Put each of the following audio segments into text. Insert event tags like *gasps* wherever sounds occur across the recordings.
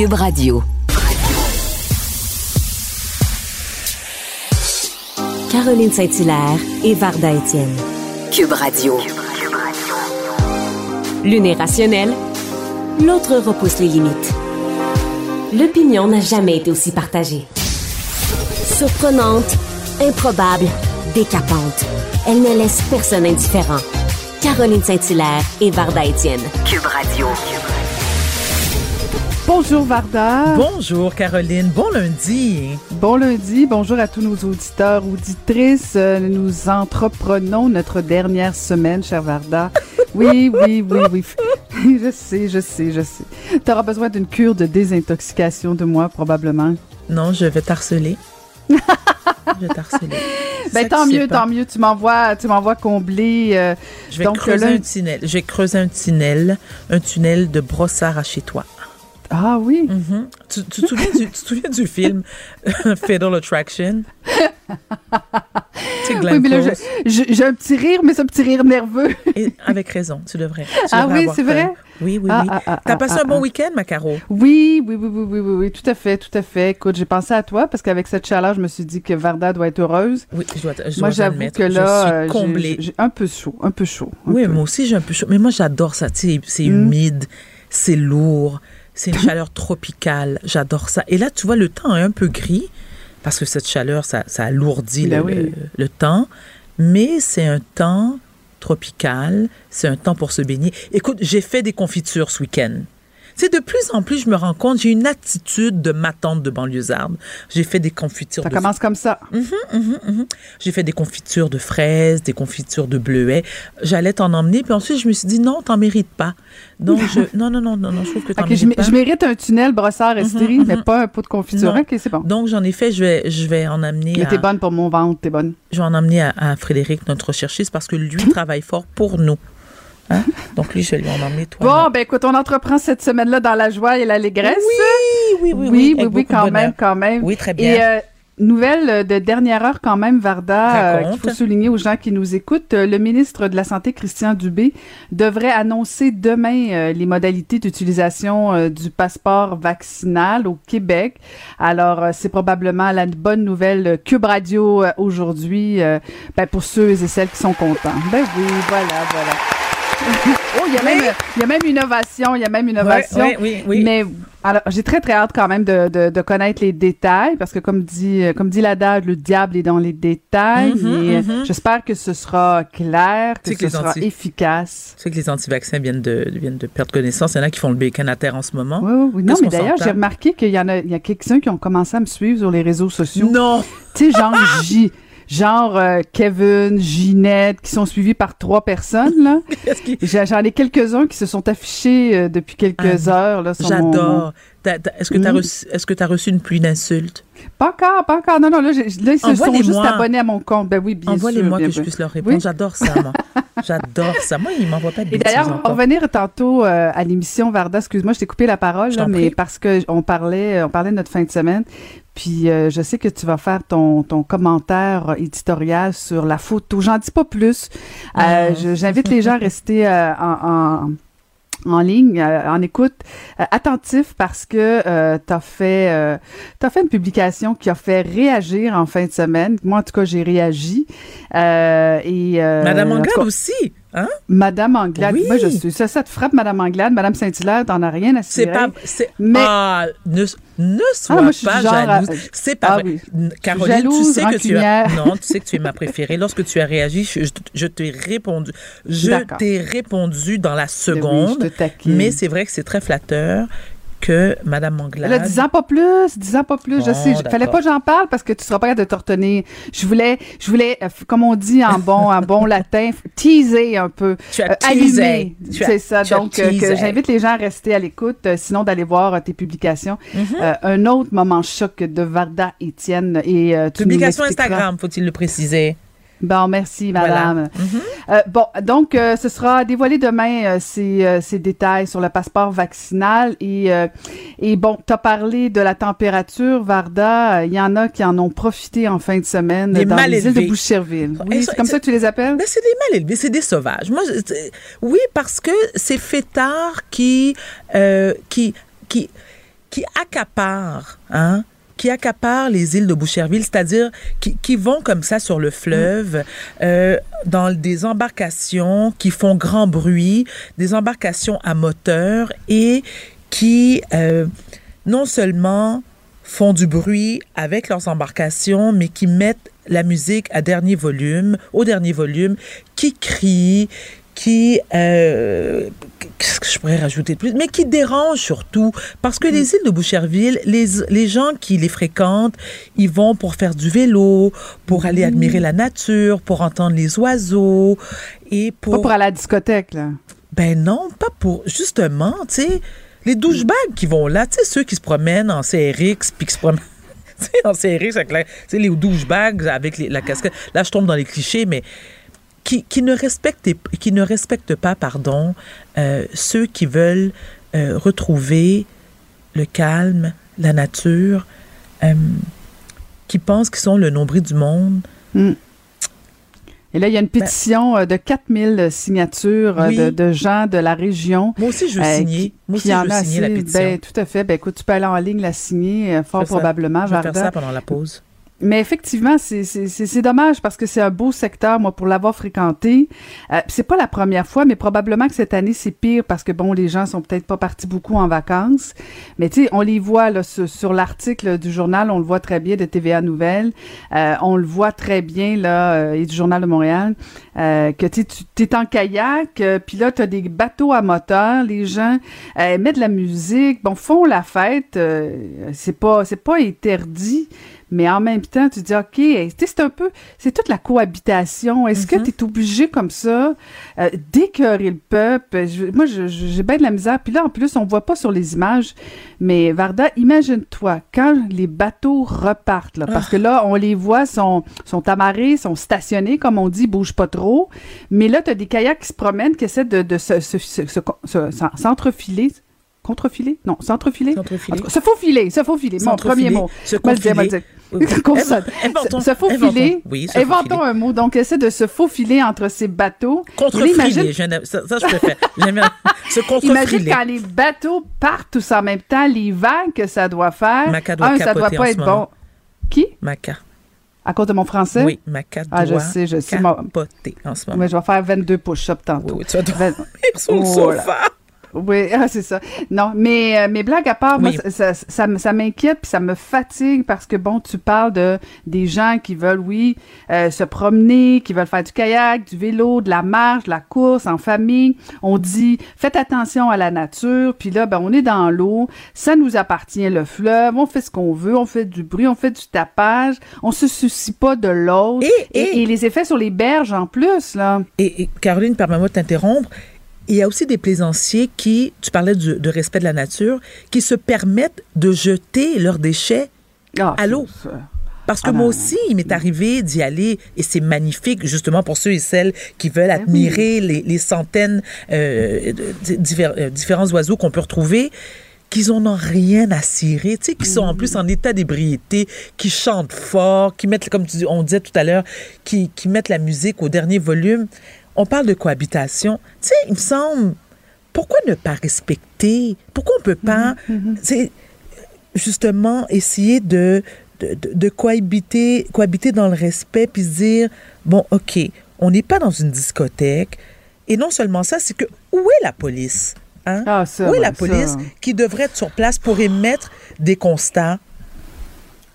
Cube Radio. Caroline Saint-Hilaire et Varda Étienne. Cube Radio. L'une est rationnelle, l'autre repousse les limites. L'opinion n'a jamais été aussi partagée. Surprenante, improbable, décapante. Elle ne laisse personne indifférent. Caroline Saint-Hilaire et Varda Étienne. Cube Radio. Bonjour Varda. Bonjour Caroline, bon lundi. Bon lundi, bonjour à tous nos auditeurs, auditrices. Euh, Nous entreprenons notre dernière semaine, cher Varda. Oui, oui, oui, oui. *laughs* Je sais, je sais, je sais. Tu auras besoin d'une cure de désintoxication de moi, probablement. Non, je vais t'harceler. je vais t'harceler. *laughs* Ben tant mieux, tant mieux. Tu m'envoies, tu m'envoies combler. euh, Je vais donc creuser là- un tunnel. Je vais creuser un tunnel, un tunnel de brossard à chez toi. Ah oui. Mhm. tu, tu te souviens du, tu te souviens du film *laughs* Fatal Attraction? Oui, j'ai un petit rire, mais c'est un petit rire nerveux. *laughs* Et avec raison, tu devrais. Tu Ah devrais oui, c'est vrai? Oui, oui, Ah, oui. ah, ah, T'as passé un bon week-end, ma Caro? Oui, oui, oui, oui, oui, oui, oui, tout à fait, tout à fait. Écoute, j'ai pensé à toi parce qu'avec cette chaleur, je me suis dit que Varda doit être heureuse. Oui, je dois, je Moi, j'avoue que là, je euh, suis j'ai- un peu chaud, un peu chaud. un Oui, peu. moi aussi, j'ai un peu chaud. Mais moi, j'adore ça. Tu sais, c'est Mm. humide, c'est lourd, c'est une chaleur tropicale. J'adore ça. Et là, tu vois, le temps est un peu gris parce que cette chaleur, ça, ça alourdit Ben le, oui. le- le temps. Mais c'est un temps tropical. C'est un temps pour se baigner. Écoute, j'ai fait des confitures ce week-end. Sais, de plus en plus, je me rends compte, j'ai une attitude de ma tante de banlieusarde. J'ai fait des confitures Ça de commence comme ça. j'ai fait des confitures de fraises, des confitures de bleuets. J'allais t'en emmener, puis ensuite, je me suis dit, non, t'en mérites pas. Donc, je, *laughs* non, non, non, non, non, je trouve que t'en mérites mé- pas. je mérite un tunnel brossard estrie, mhm. mais pas un pot de confiture. Non. Ok, c'est bon. Donc, j'en ai fait, je vais, je vais en amener, Mais à, t'es bonne pour mon ventre, t'es bonne. je vais en amener à, à Frédéric, notre recherchiste, parce que lui *laughs* travaille fort pour nous. Hein? Donc, lui, je lui en emmener, toi. Bon, ben écoute, on entreprend cette semaine-là dans la joie et l'allégresse. oui, oui, oui, oui, oui, beaucoup de quand même, quand même. Oui, très Et bien. euh, nouvelle de dernière heure quand même, Varda, euh, qu'il faut souligner aux gens qui nous écoutent. Euh, Le ministre de la Santé, Christian Dubé, devrait annoncer demain euh, les modalités d'utilisation euh, du passeport vaccinal au Québec. Alors, c'est probablement la bonne nouvelle Cube Radio aujourd'hui ben, pour ceux et celles qui sont contents. Ben oui, voilà, voilà. Oh, il y a même, il y a même une innovation, il y a même une innovation. Oui, oui, oui. Mais alors, j'ai très très hâte quand même de, de, de connaître les détails parce que comme dit euh, comme dit l'adage, le diable est dans les détails. Mhm, euh, mhm. j'espère que ce sera clair, que ce sera anti- efficace. Tu sais que les anti-vaccins viennent de, viennent de perdre connaissance. Il y en a qui font le bacon à terre en ce moment. Oui, oui, oui. Non, mais d'ailleurs, j'ai remarqué qu'il y en a, il y a quelques-uns qui ont commencé à me suivre sur les réseaux sociaux. Non! Tu sais, genre *laughs* J, genre euh, Kevin, Ginette, qui sont suivis par trois personnes là. *laughs* J'en ai quelques-uns qui se sont affichés euh, depuis quelques heures là. sur mon- J'adore. Est-ce que tu as, Mm. t'as reçu une pluie d'insultes? Pas encore, pas encore. Non, non, là, ils se sont juste abonnés à mon compte. Ben oui, bien sûr. Envoie-les-moi bien que je puisse leur répondre. Oui. J'adore ça, moi. *laughs* J'adore ça. Moi, ils m'envoient pas de Et d'ailleurs, on va revenir tantôt euh, à l'émission Varda. Excuse-moi, je t'ai coupé la parole, là, mais prie. parce que on parlait, on parlait de notre fin de semaine. Puis euh, je sais que tu vas faire ton, ton commentaire éditorial sur la photo. J'en dis pas plus. Euh, je- J'invite les gens à rester euh, en, en en ligne, euh, en écoute, euh, attentif parce que euh, tu as fait t'as fait une publication qui a fait réagir en fin de semaine. Moi, en tout cas, j'ai réagi. Et, Madame Anglade aussi, hein? Madame Anglade. Oui. Moi, je suis. Ça, ça te frappe, Madame Anglade. Madame Saint-Hilaire, t'en as rien à C'est cirer. pas... c'est- Mais- Ah, ne, ne sois moi, pas à- jalouse. C'est pas Ah vrai. oui. Caroline, jalouse, tu sais que tu as... Non, tu sais que tu es ma préférée. Lorsque tu as réagi, je, je- t'ai répondu. Je t'ai répondu dans la Ben oui, seconde. je te mais c'est vrai que c'est très flatteur que Madame Anglade... Là, dix ans pas plus, dix ans pas plus. je sais, je- fallait pas que j'en parle parce que tu seras pas capable de te retenir. Je voulais, je voulais, euh, comme on dit en bon, en bon latin, teaser un peu. Tu as Euh, allumer. C'est ça. tu Donc, euh, que j'invite les gens à rester à l'écoute, euh, sinon d'aller voir euh, tes publications. Mhm. Euh, un autre moment choc de Varda Étienne et nous Publication. Instagram, faut-il le préciser? Bon, merci, Voilà. madame. Mhm. Euh, bon, donc, euh, ce sera dévoilé demain, euh, ces, ces détails sur le passeport vaccinal. Et, et bon, tu as parlé de la température, Varda. Il y en a qui en ont profité en fin de semaine Des dans mal les îles de. Boucherville. Oui, c'est comme ça que tu les appelles? Ben, c'est des mal élevés, c'est des sauvages. Moi, oui, parce que c'est fêtards qui, qui, qui, qui accaparent, hein, qui accaparent les îles de Boucherville, c'est-à-dire qui, qui, vont comme ça sur le fleuve, euh, dans des embarcations qui font grand bruit, des embarcations à moteur et qui euh, non seulement font du bruit avec leurs embarcations, mais qui mettent la musique à dernier volume, au dernier volume, qui crient, qui, euh, qu'est-ce que je pourrais rajouter de plus, mais qui dérange surtout, parce que les îles de Boucherville, les, les gens qui les fréquentent, ils vont pour faire du vélo, pour aller admirer la nature, pour entendre les oiseaux, et pour... Pas pour aller à la discothèque, là? Ben non, pas pour, justement, tu sais, les douchebags qui vont là, tu sais, ceux qui se promènent en CRX, puis qui se promènent *laughs* en CRX avec la, les douchebags avec les, la casquette. Là, je tombe dans les clichés, mais qui, qui, ne, respectent, qui ne respectent pas pardon, euh, ceux qui veulent euh, retrouver le calme, la nature, euh, qui pensent qu'ils sont le nombril du monde. Mm. Et là, il y a une ben pétition ben, de 4000 signatures oui. de, de, gens de la région. Moi aussi, je veux signer. Moi aussi, je veux signer assez, la pétition. Ben, tout à fait. Ben, écoute, tu peux aller en ligne la signer, fort probablement. Je vais faire ça pendant la pause. Mais effectivement, c'est dommage parce que c'est un beau secteur, moi, pour l'avoir fréquenté. Euh, c'est pas la première fois, mais probablement que cette année, c'est pire parce que, bon, les gens sont peut-être pas partis beaucoup en vacances. Mais tu sais, on les voit là, sur, sur l'article du journal, on le voit très bien de TVA Nouvelles. Euh, on le voit très bien, là, euh, et du Journal de Montréal, euh, que tu es en kayak, puis là, tu as des bateaux à moteur. Les gens mettent de la musique, bon, font la fête. c'est pas, pas interdit mais en même temps, tu dis, OK, c'est un peu, c'est toute la cohabitation. Est-ce que tu es obligé comme ça euh, d'écœurer le peuple? Je, moi, j'ai bien de la misère. Puis là, en plus, on voit pas sur les images, mais Varda, imagine-toi, quand les bateaux repartent, là, parce que là, on les voit, sont, sont amarrés, sont stationnés, comme on dit, bougent pas trop. Mais là, tu as des kayaks qui se promènent, qui essaient de, de se, se, se, s'entrefiler. Contrefiler? Non s'entrefiler? Se faufiler se faufiler. Mon premier mot. se *laughs* se faufiler. Oui, se inventons faufiler. un mot. Donc, essaie de se faufiler entre ces bateaux. Contrefiler. Ça, ça, je préfère. *laughs* se contrefiler. Imagine quand les bateaux partent tous en même temps, les vagues que ça doit faire. Maca doit un, ça doit pas être bon. Qui? Maca. À cause de mon français? Oui, Maca doit ah, je sais, je sais. en ce moment. Mais je vais faire 22 push-ups tantôt. Oui, tu vas dormir sur le sofa. Oui, *laughs* ah, c'est ça. Non, mais euh, mes blagues à part, oui. moi, ça, ça, ça, ça m'inquiète puis ça me fatigue parce que bon, tu parles de des gens qui veulent, oui, euh, se promener, qui veulent faire du kayak, du vélo, de la marche, de la course en famille. On dit, faites attention à la nature. Puis là, ben, on est dans l'eau, ça nous appartient le fleuve, on fait ce qu'on veut, on fait du bruit, on fait du tapage, on se soucie pas de l'autre. Et, et, et, les effets sur les berges en plus là. Et, et Caroline, permets-moi de t'interrompre il y a aussi des plaisanciers qui, tu parlais de, de, respect de la nature, qui se permettent de jeter leurs déchets ah, à l'eau. Parce que Ah, moi aussi, il m'est arrivé d'y aller et c'est magnifique, justement, pour ceux et celles qui veulent admirer les, les, centaines euh, de, divers, euh, différents oiseaux qu'on peut retrouver qu'ils n'en ont rien à cirer, tu sais, qui sont en plus en état d'ébriété, qui chantent fort, qui mettent, comme tu on disait tout à l'heure, qui, qui mettent la musique au dernier volume on parle de cohabitation. Tu sais, il me semble, pourquoi ne pas respecter? Pourquoi on ne peut pas, mm-hmm. justement, essayer de, de, de, de, cohabiter, cohabiter dans le respect, puis se dire, bon, OK, on n'est pas dans une discothèque. Et non seulement ça, c'est que où est la police? Hein? Ah, ça, où est la police ça. qui devrait être sur place pour émettre des constats?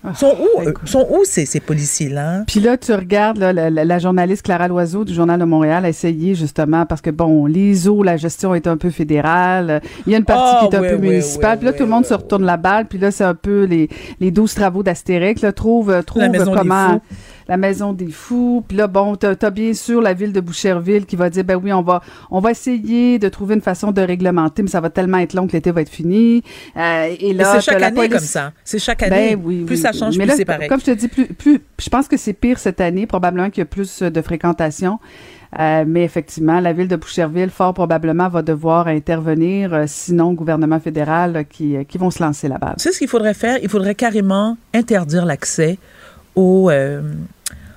Ah, Sont où, euh, sont où ces, ces policiers-là? Puis là, tu regardes là, la, la, la journaliste Clara Loiseau du Journal de Montréal a essayé justement parce que bon, les eaux, la gestion est un peu fédérale. Il y a une partie Ah, qui est un peu municipale. puis là, tout le monde se retourne la balle. Puis là, c'est un peu les les 12 travaux d'Astérix. Là, trouve trouve comment. La maison des fous. Puis là, bon, t'as as bien sûr la ville de Boucherville qui va dire ben oui, on va on va essayer de trouver une façon de réglementer, mais ça va tellement être long que l'été va être fini. Euh, et là, c'est chaque année police- comme ça. C'est chaque année. ben oui, plus oui, ça change, Mais plus c'est pareil. Comme je te dis, plus, plus, je pense que c'est pire cette année, probablement qu'il y a plus euh, de fréquentation. Euh, mais effectivement, la ville de Boucherville, fort probablement, va devoir intervenir, euh, sinon le gouvernement fédéral euh, qui, qui vont se lancer la balle. Sais ce qu'il faudrait faire? Il faudrait carrément interdire l'accès aux,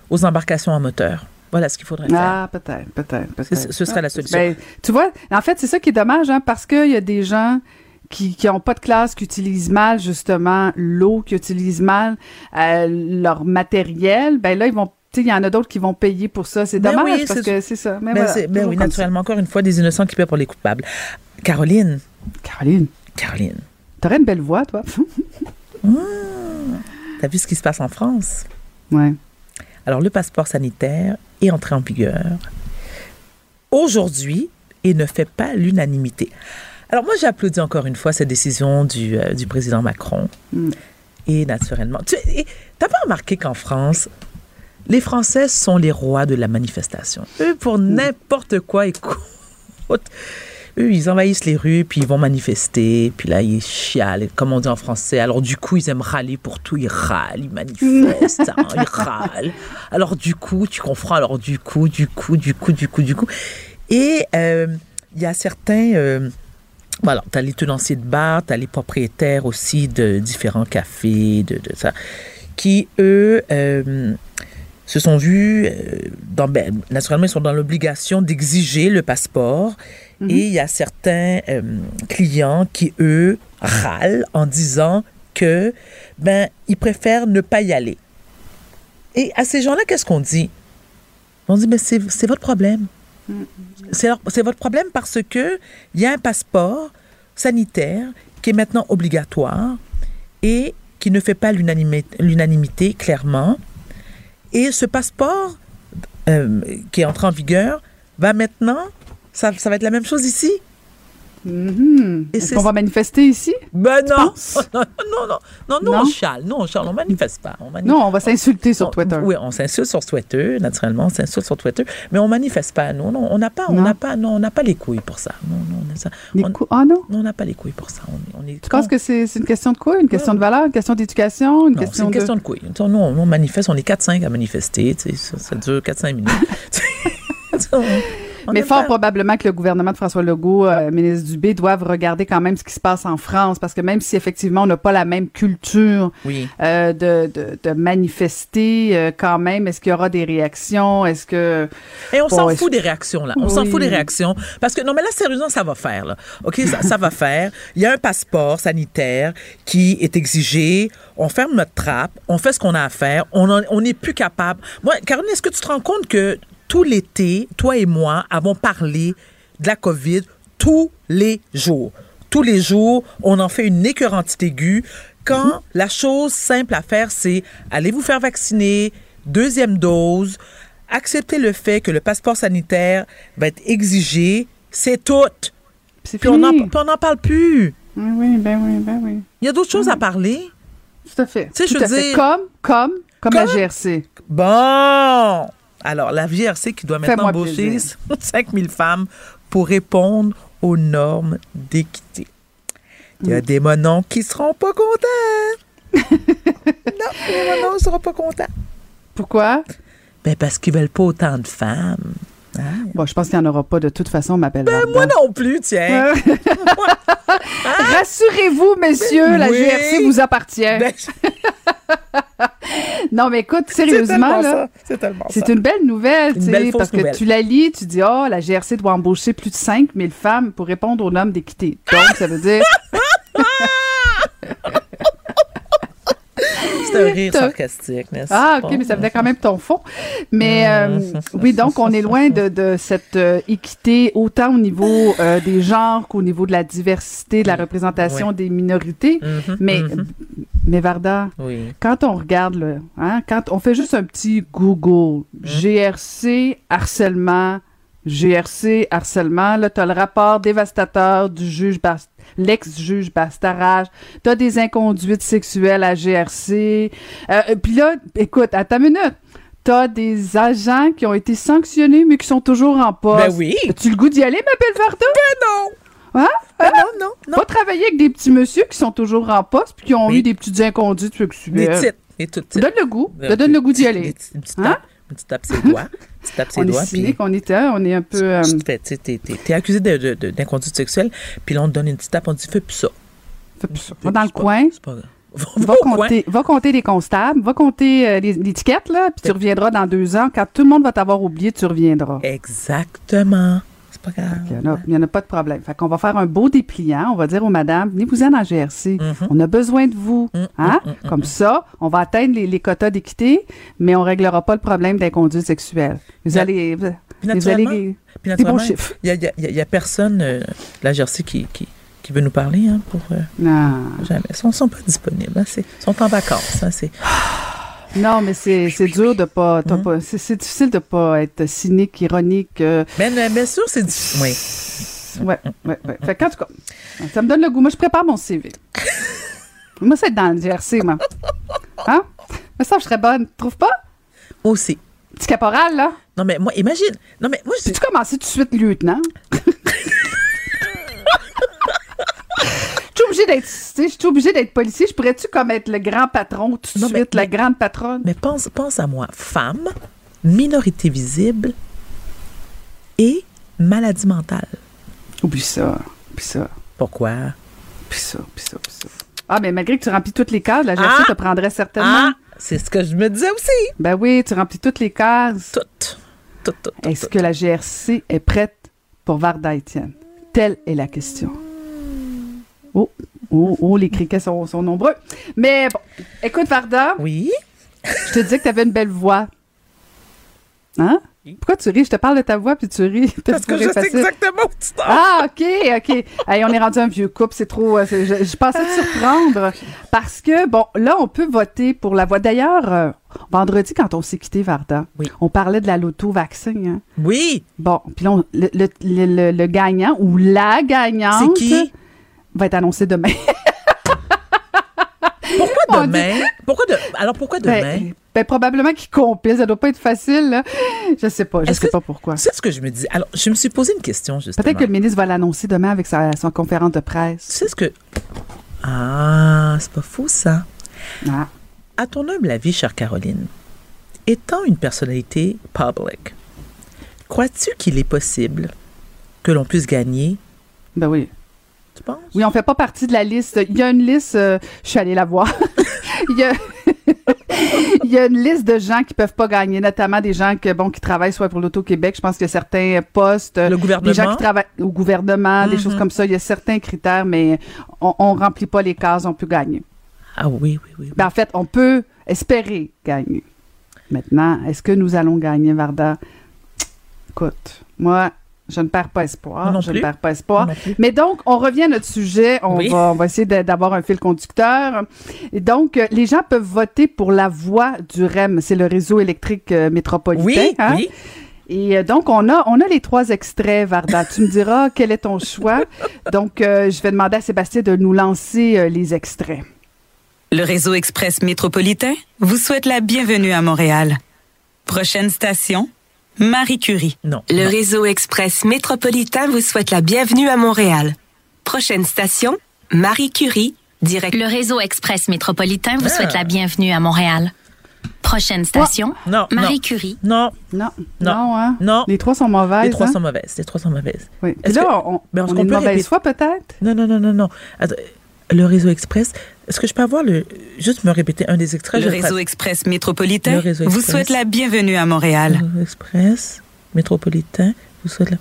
aux embarcations à moteur. Voilà ce qu'il faudrait faire. Ah, peut-être, peut-être, peut-être. Ce- serait la solution. Ben, tu vois, en fait, c'est ça qui est dommage, hein, parce qu'il y a des gens qui qui ont pas de classe, qui utilisent mal justement l'eau, qui utilisent mal euh, leur matériel, ben là ils vont il y en a d'autres qui vont payer pour ça. C'est Ben dommage oui, parce que c'est ça. Mais Ben, voilà, oui, naturellement, encore une fois, des innocents qui paient pour les coupables. Caroline. Caroline, Caroline, t'aurais une belle voix, toi. *laughs* t'as vu ce qui se passe en France? ouais. Alors, le passeport sanitaire est entré en vigueur aujourd'hui et ne fait pas l'unanimité. Alors, moi, j'applaudis encore une fois cette décision du, euh, du président Macron. Mm. Et naturellement, tu t'as pas remarqué qu'en France, les Français sont les rois de la manifestation. Eux, pour n'importe quoi, écoute, eux, ils envahissent les rues, puis ils vont manifester, puis là, ils chialent, comme on dit en français. Alors, du coup, ils aiment râler pour tout. Ils râlent, ils manifestent, hein, *laughs* ils râlent. Alors, du coup, tu comprends, alors, du coup, du coup, du coup, du coup, du coup. Et euh, il y a certains... euh, voilà, tu as les tenanciers de bar, tu as les propriétaires aussi de différents cafés, de, de ça, qui, eux, euh, se sont vus, dans, ben, naturellement, ils sont dans l'obligation d'exiger le passeport. Et il y a certains euh, clients qui, eux, râlent en disant que, ben, ils préfèrent ne pas y aller. Et à ces gens-là, qu'est-ce qu'on dit? On dit, mais c'est votre problème. C'est votre problème parce que il y a un passeport sanitaire qui est maintenant obligatoire et qui ne fait pas l'unanimi- l'unanimité, clairement. Et ce passeport euh, qui est entré en vigueur va maintenant, ça, ça va être la même chose ici? Mhm. Et Est-ce qu'on va manifester ici? Ben non! *laughs* non, non, non, non, nous Non? on chiale, nous on chiale, on manifeste pas. On manifeste Non, on va s'insulter sur on- Twitter. Oui, on s'insulte sur Twitter, naturellement, on s'insulte sur Twitter, mais on manifeste pas. Nous, non, on n'a pas, on n'a pas, non, on n'a pas les couilles pour ça. Non, non, on a ça. Les on- cou- Ah non? non, on n'a pas les couilles pour ça. On, on est. Tu penses que c'est une question de quoi? Une question de valeur? Une question d'éducation? Une non, c'est question une de... question de couilles. Nous, on, on manifeste, on est 4-5 à manifester, ça, ça dure 4-5 minutes. *laughs* *laughs* On- Mais fort pas- probablement que le gouvernement de François Legault, euh, ministre Dubé, doivent regarder quand même ce qui se passe en France, parce que même si effectivement on n'a pas la même culture Oui. euh, de, de, de manifester, euh, quand même, est-ce qu'il y aura des réactions? Est-ce que... Et on Bon, s'en fout des réactions, là. On s'en fout des réactions. Parce que, non, mais là, sérieusement, ça va faire, là. OK, ça, ça va faire. Il y a un passeport sanitaire qui est exigé. On ferme notre trappe. On fait ce qu'on a à faire. On n'est plus capable. Moi, Caroline, est-ce que tu te rends compte que tout l'été, toi et moi avons parlé de la COVID tous les jours? Tous les jours, on en fait une écœurantite aiguë. Quand la chose simple à faire, c'est allez vous faire vacciner, deuxième dose, accepter le fait que le passeport sanitaire va être exigé, c'est tout. Puis on n'en fini. parle plus. Oui, oui, ben oui, ben oui. Il y a d'autres choses à parler. Tout à fait. Tu sais, je Tout veux à fait. dire- Comme, comme, comme, la GRC. Bon. Alors, la VRC qui doit maintenant embaucher plaisir. *laughs* 5000 femmes pour répondre aux normes d'équité. Il y a des monons qui seront pas contents. *laughs* non, les monons ne seront pas contents. Pourquoi? Ben parce qu'ils veulent pas autant de femmes. Hein? Bon, je pense qu'il n'y en aura pas de toute façon, ma belle Ben, moi non plus, tiens. *laughs* Euh, Rassurez-vous, messieurs, la Oui. GRC vous appartient. Ben, *laughs* non, mais écoute, sérieusement. C'est une belle nouvelle, Une tu belle parce que nouvelle. tu la lis, tu dis, oh, la GRC doit embaucher plus de 5000 femmes pour répondre aux normes d'équité. Donc, ça veut dire, C'est un rire sarcastique, n'est-ce ah, pas? ok, mais ça venait quand même ton fond. Mais euh, oui, donc, on est loin de, de cette euh, équité, autant au niveau euh, des genres qu'au niveau de la diversité, de la représentation des minorités. Mhm, Mais, mhm. Mais Varda, Oui. quand on regarde, là, hein, quand on fait juste un petit Google, GRC, harcèlement, GRC, harcèlement, là, t'as le rapport dévastateur du juge, l'ex-juge Bastarage, t'as des inconduites sexuelles à GRC, euh, puis là, écoute, à ta minute, t'as des agents qui ont été sanctionnés, mais qui sont toujours en poste. Ben oui. As-tu le goût d'y aller, ma belle Varda? non. Hein? Ben non, non, non. Pas travailler avec des petits messieurs qui sont toujours en poste, puis qui ont Oui. eu des petites inconduites. Les tout titres. Donne le goût. Euh, Ça donne le goût d'y des- aller. des- Une petite Hein? tape. Une petite tape ses doigts. Une petite tape ses On est doigts. cynique, on est, hein, on est un peu. euh, tu tu sais, t'es- accusé d'inconduite sexuelle, puis là, on te donne une petite tape, on te dit, fais plus ça. fais plus ça. Va dans le pas- coin, pas. Va, compter, va compter les constables, va compter euh, l'étiquette, là, puis tu reviendras dans deux ans. Quand tout le monde va t'avoir oublié, tu reviendras. Exactement. C'est pas grave. Il n'y en, a- il y en a pas de problème. Fait qu'on va faire un beau dépliant. On va dire aux madames, venez-vous-en en GRC. Mhm. On a besoin de vous. Mm, Hein? mm, mm, Comme ça, on va atteindre les, les quotas d'équité, mais on réglera pas le problème d'inconduite sexuelle. Vous allez... Vous, Puis naturellement, allez... puis des bons naturellement, chiffres. il y a, personne, euh, la GRC, qui, qui, qui veut nous parler, hein, pour... euh, Non. jamais. Ils sont, sont pas disponibles. Hein, ils sont en vacances. Hein, c'est... Non, mais c'est c'est dur de pas... t'as Mhm. pas- c'est c'est difficile de pas être cynique, ironique. euh, Mais euh, bien sûr, c'est... du- Oui. Ouais, ouais, ouais. Fait qu'en tout cas, ça me donne le goût. Moi, je prépare mon CV. *laughs* moi, c'est dans le GRC, moi. Hein? Mais ça, je serais bonne. Tu trouves pas? Aussi. Petit caporal, là. Non, mais moi, imagine. Non, mais moi, je Peux-tu commencer tout de suite lieutenant? *laughs* Je suis obligée d'être, tu sais, je suis obligée d'être policier. Je pourrais-tu comme être le grand patron tout de Non, mais- suite, la mais- grande patronne? Mais pense, pense à moi. Femme, minorité visible et maladie mentale. Oublie ça, oublie ça, Pourquoi? oublie ça, oublie ça, oublie ça. Ah, mais malgré que tu remplis toutes les cases, la GRC Ah! te prendrait certainement. Ah! C'est ce que je me disais aussi. Ben oui, tu remplis toutes les cases. Toutes. Toutes, toutes, toutes, Est-ce que la GRC est prête pour Varda Étienne? Telle est la question. Oh, oh, oh, les criquets sont, sont nombreux. Mais bon, écoute, Varda, Oui? je te disais que tu avais une belle voix. Hein? Pourquoi tu ris? Je te parle de ta voix puis tu ris. *laughs* Parce que je sais exactement où tu t'en Ah, OK, OK. Hey, on est rendu un vieux couple, c'est trop. euh, je, je pensais te surprendre parce que, bon, là, on peut voter pour la voix. D'ailleurs, euh, vendredi, quand on s'est quitté, Varda, Oui. on parlait de la loto-vaccin. Hein? Oui! Bon, puis là, on- le, le, le- le- le gagnant ou la gagnante C'est qui? Va être annoncé demain. *laughs* Pourquoi demain? Pourquoi de... Alors, pourquoi demain? ben, ben, probablement qu'il compile, ça doit pas être facile. Là. Je sais pas, je sais que- pas pourquoi. C'est ce que je me dis. Alors, je me suis posé une question, justement. Peut-être que le ministre va l'annoncer demain avec sa, son conférence de Tu presse. sais ce que... Ah, c'est pas faux, ça. Ah. À ton humble avis, chère Caroline, étant une personnalité publique, crois-tu qu'il est possible que l'on puisse gagner? Ben oui. Tu penses? Oui, on fait pas partie de la liste. Il y a une liste, euh, je suis allée la voir. *laughs* Il y a. *laughs* Il y a une liste de gens qui peuvent pas gagner, notamment des gens que, bon, qui travaillent soit pour l'Auto-Québec. Je pense qu'il y a certains postes. Le Des gens gouvernement? qui travaillent au gouvernement, des Mhm. choses comme ça. Il y a certains critères, mais on, on remplit pas les cases, on peut gagner. Ah oui, oui, oui. Ben, en fait, on peut espérer gagner. Maintenant, est-ce que nous allons gagner, Varda? Écoute, moi, je ne perds pas espoir. Non je ne perds pas espoir. Mais donc, on revient à notre sujet. On, Oui. va, on va essayer d'avoir un fil conducteur. Et donc, euh, les gens peuvent voter pour la voie du REM. C'est le réseau électrique euh, métropolitain. Oui, hein? oui. Et euh, donc, on a, on a les trois extraits, Varda. tu me diras *laughs* quel est ton choix? Donc, euh, je vais demander à Sébastien de nous lancer euh, les extraits. Le réseau express métropolitain vous souhaite la bienvenue à Montréal. Prochaine station, Marie Curie. Non. Le non. réseau express métropolitain vous souhaite la bienvenue à Montréal. Prochaine station, Marie Curie, direct. Le réseau express métropolitain vous Ah. souhaite la bienvenue à Montréal. Prochaine station, Non, Marie non. Curie. Non, Non, Non. non, hein? non. Les trois sont mauvaises. Les trois hein? sont mauvaises. Les trois sont mauvaises. Oui. Puis là, que- on, Ben, on qu'on est peut mauvaise répéter- foi, peut-être? Non, non, non, non, non. Attends, le réseau express. Est-ce que je peux avoir le. Juste me répéter un des extraits? Le réseau express métropolitain Le réseau vous express. souhaite la bienvenue à Montréal. Le réseau express métropolitain vous souhaite la...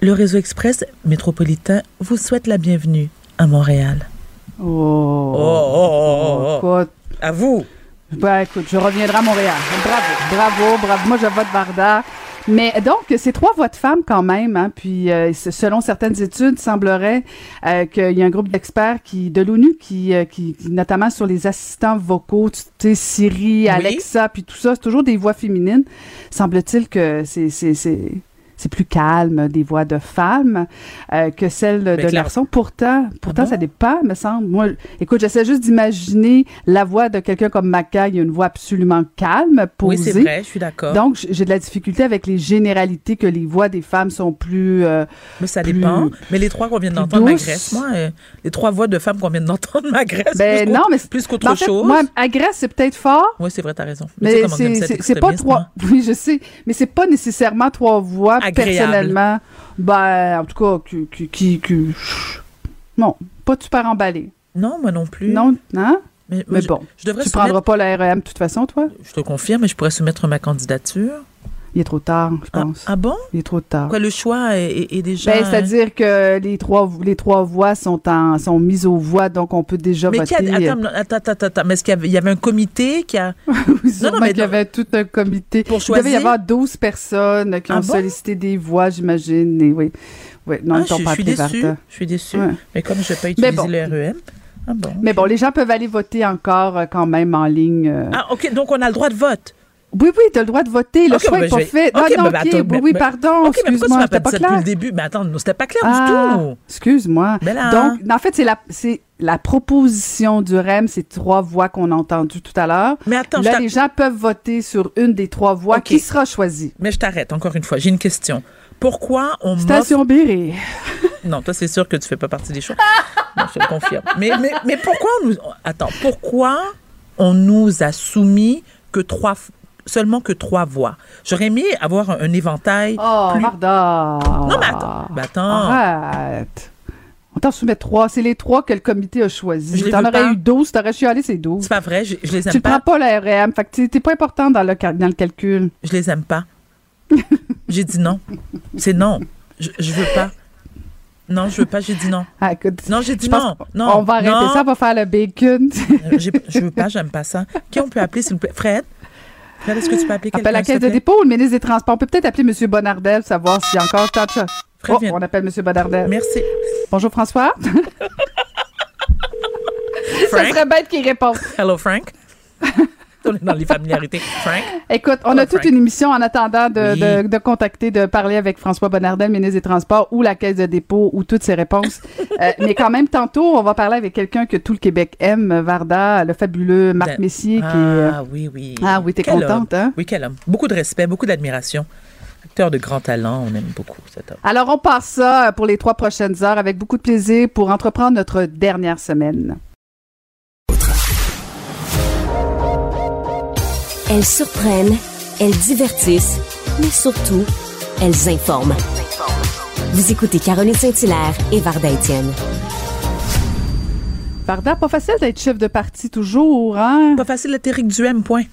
Le réseau express métropolitain vous souhaite la bienvenue à Montréal. Oh. oh, oh, oh. À vous. ben, écoute, je reviendrai à Montréal. Bravo, bravo, bravo. Moi, je vote Varda. Mais donc, c'est trois voix de femmes quand même. Hein, puis, euh, selon certaines études, il semblerait euh, qu'il y a un groupe d'experts qui, de l'ONU qui, euh, qui, qui- notamment sur les assistants vocaux, tu sais, Siri, Alexa, puis tout ça, c'est toujours des voix féminines. Semble-t-il que c'est c'est- plus calme des voix de femmes euh, que celles de garçons. Pourtant, pourtant, Ah bon? ça dépend, me semble. Moi, écoute, j'essaie juste d'imaginer la voix de quelqu'un comme Maca. Il y a une voix absolument calme, Oui, posée. c'est vrai, je suis d'accord. Donc, j'ai de la difficulté avec les généralités que les voix des femmes sont plus. euh, Mais ça plus- dépend. Mais les trois qu'on vient d'entendre m'agressent. Moi, euh, les trois voix de femmes qu'on vient d'entendre *laughs* m'agressent. ben plus non, mais c'est- plus qu'autre ben, chose. Moi, agresse, c'est peut-être fort. Oui, c'est vrai, t'as raison. Mais, Mais c'est pas trois. hein? *laughs* Oui, je sais. Mais c'est pas nécessairement trois voix Agréable. personnellement. Ben, en tout cas, qui, qui, qui, non, pas super emballé. Non, moi non plus. Non, hein? Mais, bon, je devrais tu soumettre- prendras pas la REM de toute façon, toi? Je te confirme, mais je pourrais soumettre ma candidature. Il est trop tard, je Ah, pense. ah bon? Il est trop tard. Quoi, le choix est, est- est déjà. Ben, c'est-à-dire que les trois, les trois voix sont, en, sont mises aux voix, donc on peut déjà mais qui a- voter. attends, non, attends, attends, attends, mais est-ce qu'il y avait, il y avait un comité qui a. *laughs* Oui, sûrement non, mais qu'il y non. avait tout un comité. Pour Il devait y choisir? avoir 12 personnes qui ont Ah bon? sollicité des voix, j'imagine. Et oui. Oui, non, Ah, ils je, pas je suis déçue. Je suis déçue. Ouais. Mais comme je n'ai pas utilisé bon. le REM. Ah bon. Mais bon, les gens peuvent aller voter encore euh, quand même en ligne. euh. Ah, OK, donc on a le droit de vote. Oui, oui, tu as le droit de voter. Le choix ben, n'est pas je vais- fait. ah non, ben, ben, oui, ben, oui, ben, pardon. OK, mais pourquoi tu excuse-moi, m'as c'était pas pas dit ça depuis clair. le début? Mais attends, non, c'était pas clair Ah, du tout. excuse-moi. Donc, en fait, c'est la, c'est la proposition du REM, c'est trois voix qu'on a entendues tout à l'heure. Mais attends, Là, les gens peuvent voter sur une des trois voix qui sera choisie. mais je t'arrête encore une fois. J'ai une question. Pourquoi on. Station Béré. *laughs* Non, toi, c'est sûr que tu fais pas partie des choix. Non, je te le confirme. Mais, mais, mais pourquoi on nous... Attends, pourquoi on nous a soumis que trois... seulement que trois voix? J'aurais aimé avoir un, un éventail Oh, plus... Non, mais attends. Ben, attends. Arrête. On t'en soumet trois. C'est les trois que le comité a choisi. T'en aurais pas. eu 12, t'aurais chialé ces 12. C'est pas vrai, je, je les Tu aime ne prends pas. pas la RM. Fait que t'es- pas important dans le, dans le calcul. Je les aime pas. *laughs* J'ai dit non. C'est non. Je, je veux pas. Non, je veux pas, j'ai dit non. Ah, écoute, Non, j'ai dit non. Non. On va arrêter non. ça, on va faire le bacon. Euh, Je veux pas, j'aime pas ça. Qui on peut appeler, s'il vous plaît? Fred? Est-ce que tu peux appeler? Appelle la caisse de dépôt ou le ministre des Transports. On peut peut-être appeler M. Bonardel, savoir s'il y a encore tant de Oh, on appelle M. Bonardel. Merci. Bonjour François. ça *laughs* serait bête qu'il réponde. Hello, Frank? *laughs* *laughs* on est dans les familiarités. Frank? Écoute, on Hello, a toute Frank. une émission en attendant de, Oui. de- de contacter, de parler avec François Bonnardel, ministre des Transports, ou la Caisse de dépôt, ou toutes ses réponses. *laughs* Euh, mais quand même, tantôt, on va parler avec quelqu'un que tout le Québec aime, Varda, le fabuleux Marc Ben, Messier, qui est... euh, Ah oui, oui. Ah oui, t'es contente, homme. hein? Oui, quel homme. Beaucoup de respect, beaucoup d'admiration. Acteur de grand talent, on aime beaucoup cet homme. Alors, on passe ça pour les trois prochaines heures avec beaucoup de plaisir pour entreprendre notre dernière semaine. Elles surprennent, elles divertissent, mais surtout, elles informent. Vous écoutez Caroline Saint-Hilaire et Varda Étienne. Varda, pas facile d'être chef de parti toujours, hein? Pas facile d'être Éric Duhem, point.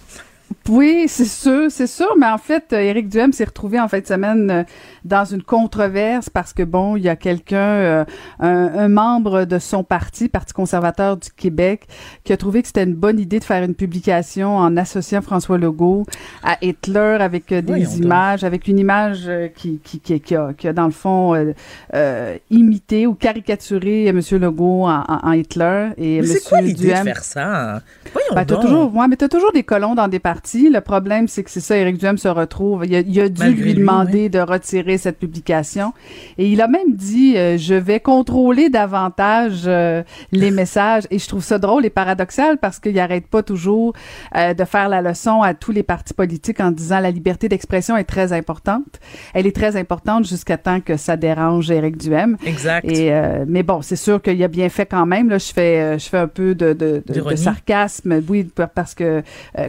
Oui, c'est sûr, c'est sûr, mais en fait, euh, Éric Duhem s'est retrouvé en fin de semaine euh, dans une controverse parce que bon, il y a quelqu'un, euh, un, un membre de son parti, Parti conservateur du Québec, qui a trouvé que c'était une bonne idée de faire une publication en associant François Legault à Hitler avec euh, des images, avec une image euh, qui, qui, qui, qui a, qui a dans le fond euh, euh, imité ou caricaturé M. Legault en, en- en Hitler et Mais M. c'est quoi l'idée de Duhem. faire ça? Voyons Ben, t'as donc. toujours, ouais, mais t'as toujours des colons dans des partis. Le problème, c'est que c'est ça, Éric Duhem se retrouve. Il a, il a dû Malgré lui lui, demander de retirer cette publication. Et il a même dit, euh, je vais contrôler davantage euh, les *laughs* messages. Et je trouve ça drôle et paradoxal parce qu'il arrête pas toujours euh, de faire la leçon à tous les partis politiques en disant la liberté d'expression est très importante. Elle est très importante jusqu'à temps que ça dérange Éric Duhem. Exact. Et mais bon, c'est sûr qu'il a bien fait quand même. Là, je fais, je fais un peu de, de, de- sarcasme, oui, parce que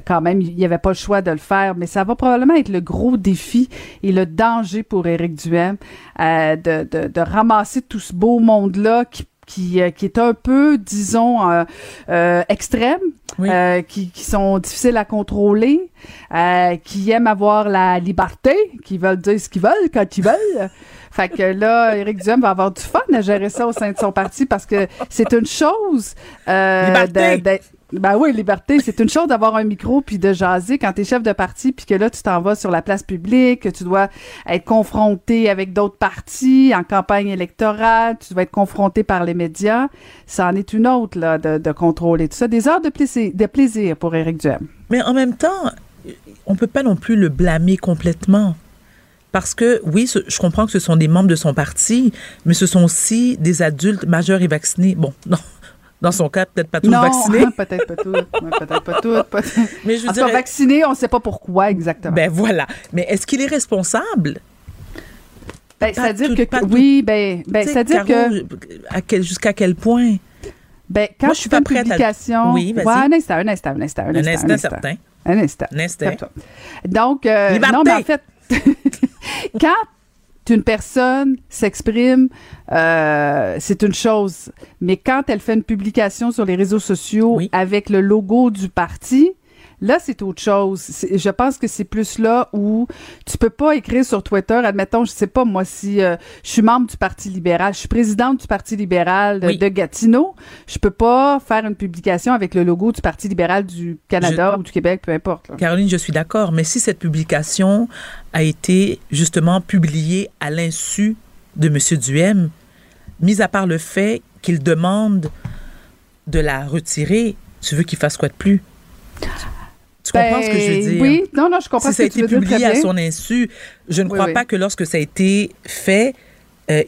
quand même, il n'y avait pas le choix de le faire. Mais ça va probablement être le gros défi et le danger pour Éric Duhem euh, de, de, de ramasser tout ce beau monde-là qui qui, euh, qui est un peu, disons, euh, euh, extrême, Oui. qui, qui sont difficiles à contrôler, qui aiment avoir la liberté, qui veulent dire ce qu'ils veulent quand ils veulent. *laughs* Fait que là, Éric Duhem va avoir du fun à gérer ça au sein de son parti parce que c'est une chose. Euh, Liberté! Ben oui, liberté. C'est une chose d'avoir un micro puis de jaser quand t'es chef de parti puis que là, tu t'en vas sur la place publique, que tu dois être confronté avec d'autres partis en campagne électorale, tu dois être confronté par les médias. Ça en est une autre, là, de, contrôler tout ça. Des heures de plaisir, pour Éric Duhem. Mais en même temps, on peut pas non plus le blâmer complètement. Parce que, oui, je comprends que ce sont des membres de son parti, mais ce sont aussi des adultes majeurs et vaccinés. Bon, non, dans son cas, peut-être pas tous non, vaccinés. *laughs* peut-être pas. Ouais, peut-être pas toutes. peut- *laughs* Mais je veux tout dire, vacciné, on ne sait pas pourquoi exactement. ben voilà. Mais est-ce qu'il est responsable? Ben, c'est-à-dire tout- que tout- oui, ben, ben c'est-à-dire que à quel- jusqu'à quel point? ben quand Moi, je suis pas une prête à- publication, Oui, vas-y. ouais, un instant, un instant, un instant, un Un instant, instant certain. un instant. Un instant. Donc, euh, non, mais en fait, *laughs* quand une personne s'exprime, euh, c'est une chose. Mais quand elle fait une publication sur les réseaux sociaux Oui. avec le logo du parti, Là, c'est autre chose. Je pense que c'est plus là où tu peux pas écrire sur Twitter, admettons, je sais pas moi si euh, je suis membre du Parti libéral, je suis présidente du Parti libéral de, Oui. de Gatineau, je peux pas faire une publication avec le logo du Parti libéral du Canada ou du Québec, peu importe. là. Caroline, je suis d'accord, mais si cette publication a été justement publiée à l'insu de M. Duhem, mis à part le fait qu'il demande de la retirer, tu veux qu'il fasse quoi de plus? Tu comprends ce que je veux Ben, dire? Oui, non, non, je comprends si ce ça a que tu été veux dire publié très à bien. son insu, je ne Oui, crois oui. pas que lorsque ça a été fait, euh,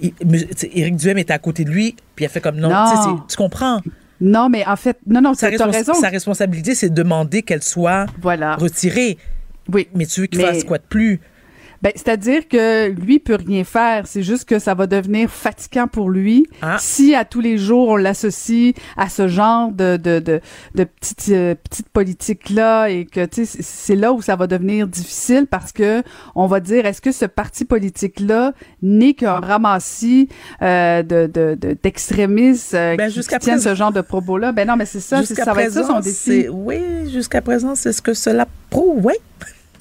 Éric Duhem était à côté de lui, puis il a fait comme non. Non. Tu comprends? Non, mais en fait, non, non, tu as raison. sa responsabilité, c'est de demander qu'elle soit Voilà. retirée. Oui. Mais tu veux qu'il Mais- fasse quoi de plus? Ben, c'est-à-dire que lui peut rien faire. C'est juste que ça va devenir fatigant pour lui Ah. si à tous les jours on l'associe à ce genre de de de, de petites euh, petites politiques là et que tu sais c'est- là où ça va devenir difficile parce que on va dire est-ce que ce parti politique là n'est qu'un ramassis euh, de de de- d'extrémistes euh, Ben, qui, tiennent ce genre de propos là Ben non, mais c'est ça, ça va être ça son défi. Oui, jusqu'à présent, c'est ce que cela prouve, oui.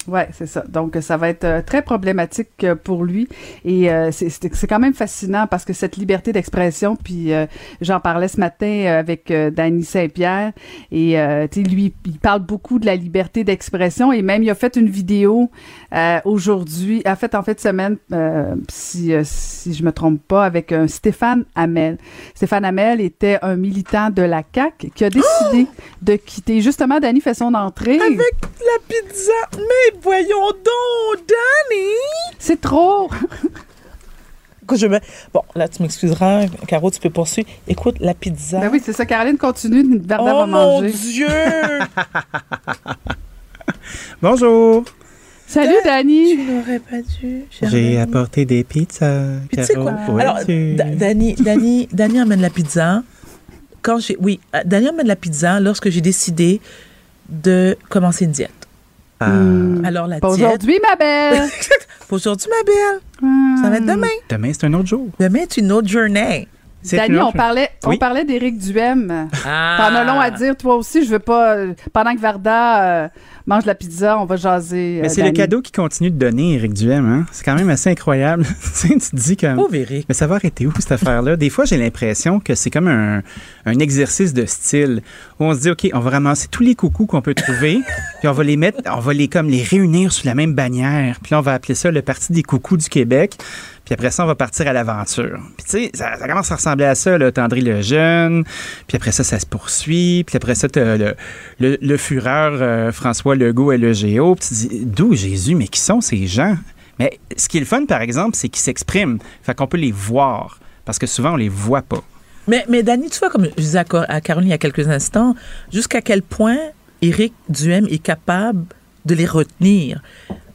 Ouais, c'est ça. Donc, ça va être euh, très problématique euh, pour lui. Et euh, c'est- quand même fascinant parce que cette liberté d'expression, puis euh, j'en parlais ce matin euh, avec euh, Danny Saint-Pierre, et euh, lui, il parle beaucoup de la liberté d'expression, et même il a fait une vidéo euh, aujourd'hui, a fait en fait semaine, euh, si, si je me trompe pas, avec un Stéphane Hamel. Stéphane Hamel était un militant de la CAQ qui a décidé *gasps* de quitter. Justement, Danny fait son entrée. Avec la pizza. Mais voyons donc, Danny! C'est trop! Écoute, je me... Bon, là, tu m'excuseras, Caro, tu peux poursuivre. Écoute, la pizza. Ben oui, c'est ça. Caroline continue, Verda oh va mon manger. Dieu! *laughs* Bonjour! Salut, Dani! tu n'aurais pas dû. J'ai apporté des pizzas. Puis tu sais Caro. quoi? Ouais, Alors, Dani, Dani, Dani amène la pizza. Quand j'ai, oui, euh, Dani amène la pizza lorsque j'ai décidé de commencer une diète. Hmm. Alors la Pas diète. aujourd'hui, ma belle! *laughs* Pour aujourd'hui, ma belle. Ça va être demain. Demain, c'est un autre jour. Demain, c'est une autre journée. Dani, on parlait, on Oui. parlait d'Éric Duhem. Ah. T'en as long à dire, toi aussi. Je veux pas. euh, pendant que Varda euh, mange la pizza, on va jaser. Mais euh, c'est le cadeau qu'il continue de donner, Éric Duhem. Hein? C'est quand même assez incroyable. *laughs* tu te dis comme... Pauvre Eric. Mais ça va arrêter où, cette affaire-là? Des fois, j'ai l'impression que c'est comme un, un exercice de style où on se dit, OK, on va ramasser tous les coucous qu'on peut trouver, *laughs* puis on va les mettre, on va les, comme, les réunir sous la même bannière. Puis là, on va appeler ça le Parti des coucous du Québec. Puis après ça, on va partir à l'aventure. Puis tu sais, ça, commence à ressembler à ça, là, Tendry le Jeune. Puis après ça, ça se poursuit. Puis après ça, t'as le, le, fureur euh, François Legault et le Géo. Puis tu dis, d'où Jésus, mais qui sont ces gens? Mais ce qui est le fun, par exemple, c'est qu'ils s'expriment. Fait qu'on peut les voir. Parce que souvent, on les voit pas. Mais, mais Dani, tu vois, comme je disais à Caroline il y a quelques instants, jusqu'à quel point Éric Duhem est capable de les retenir?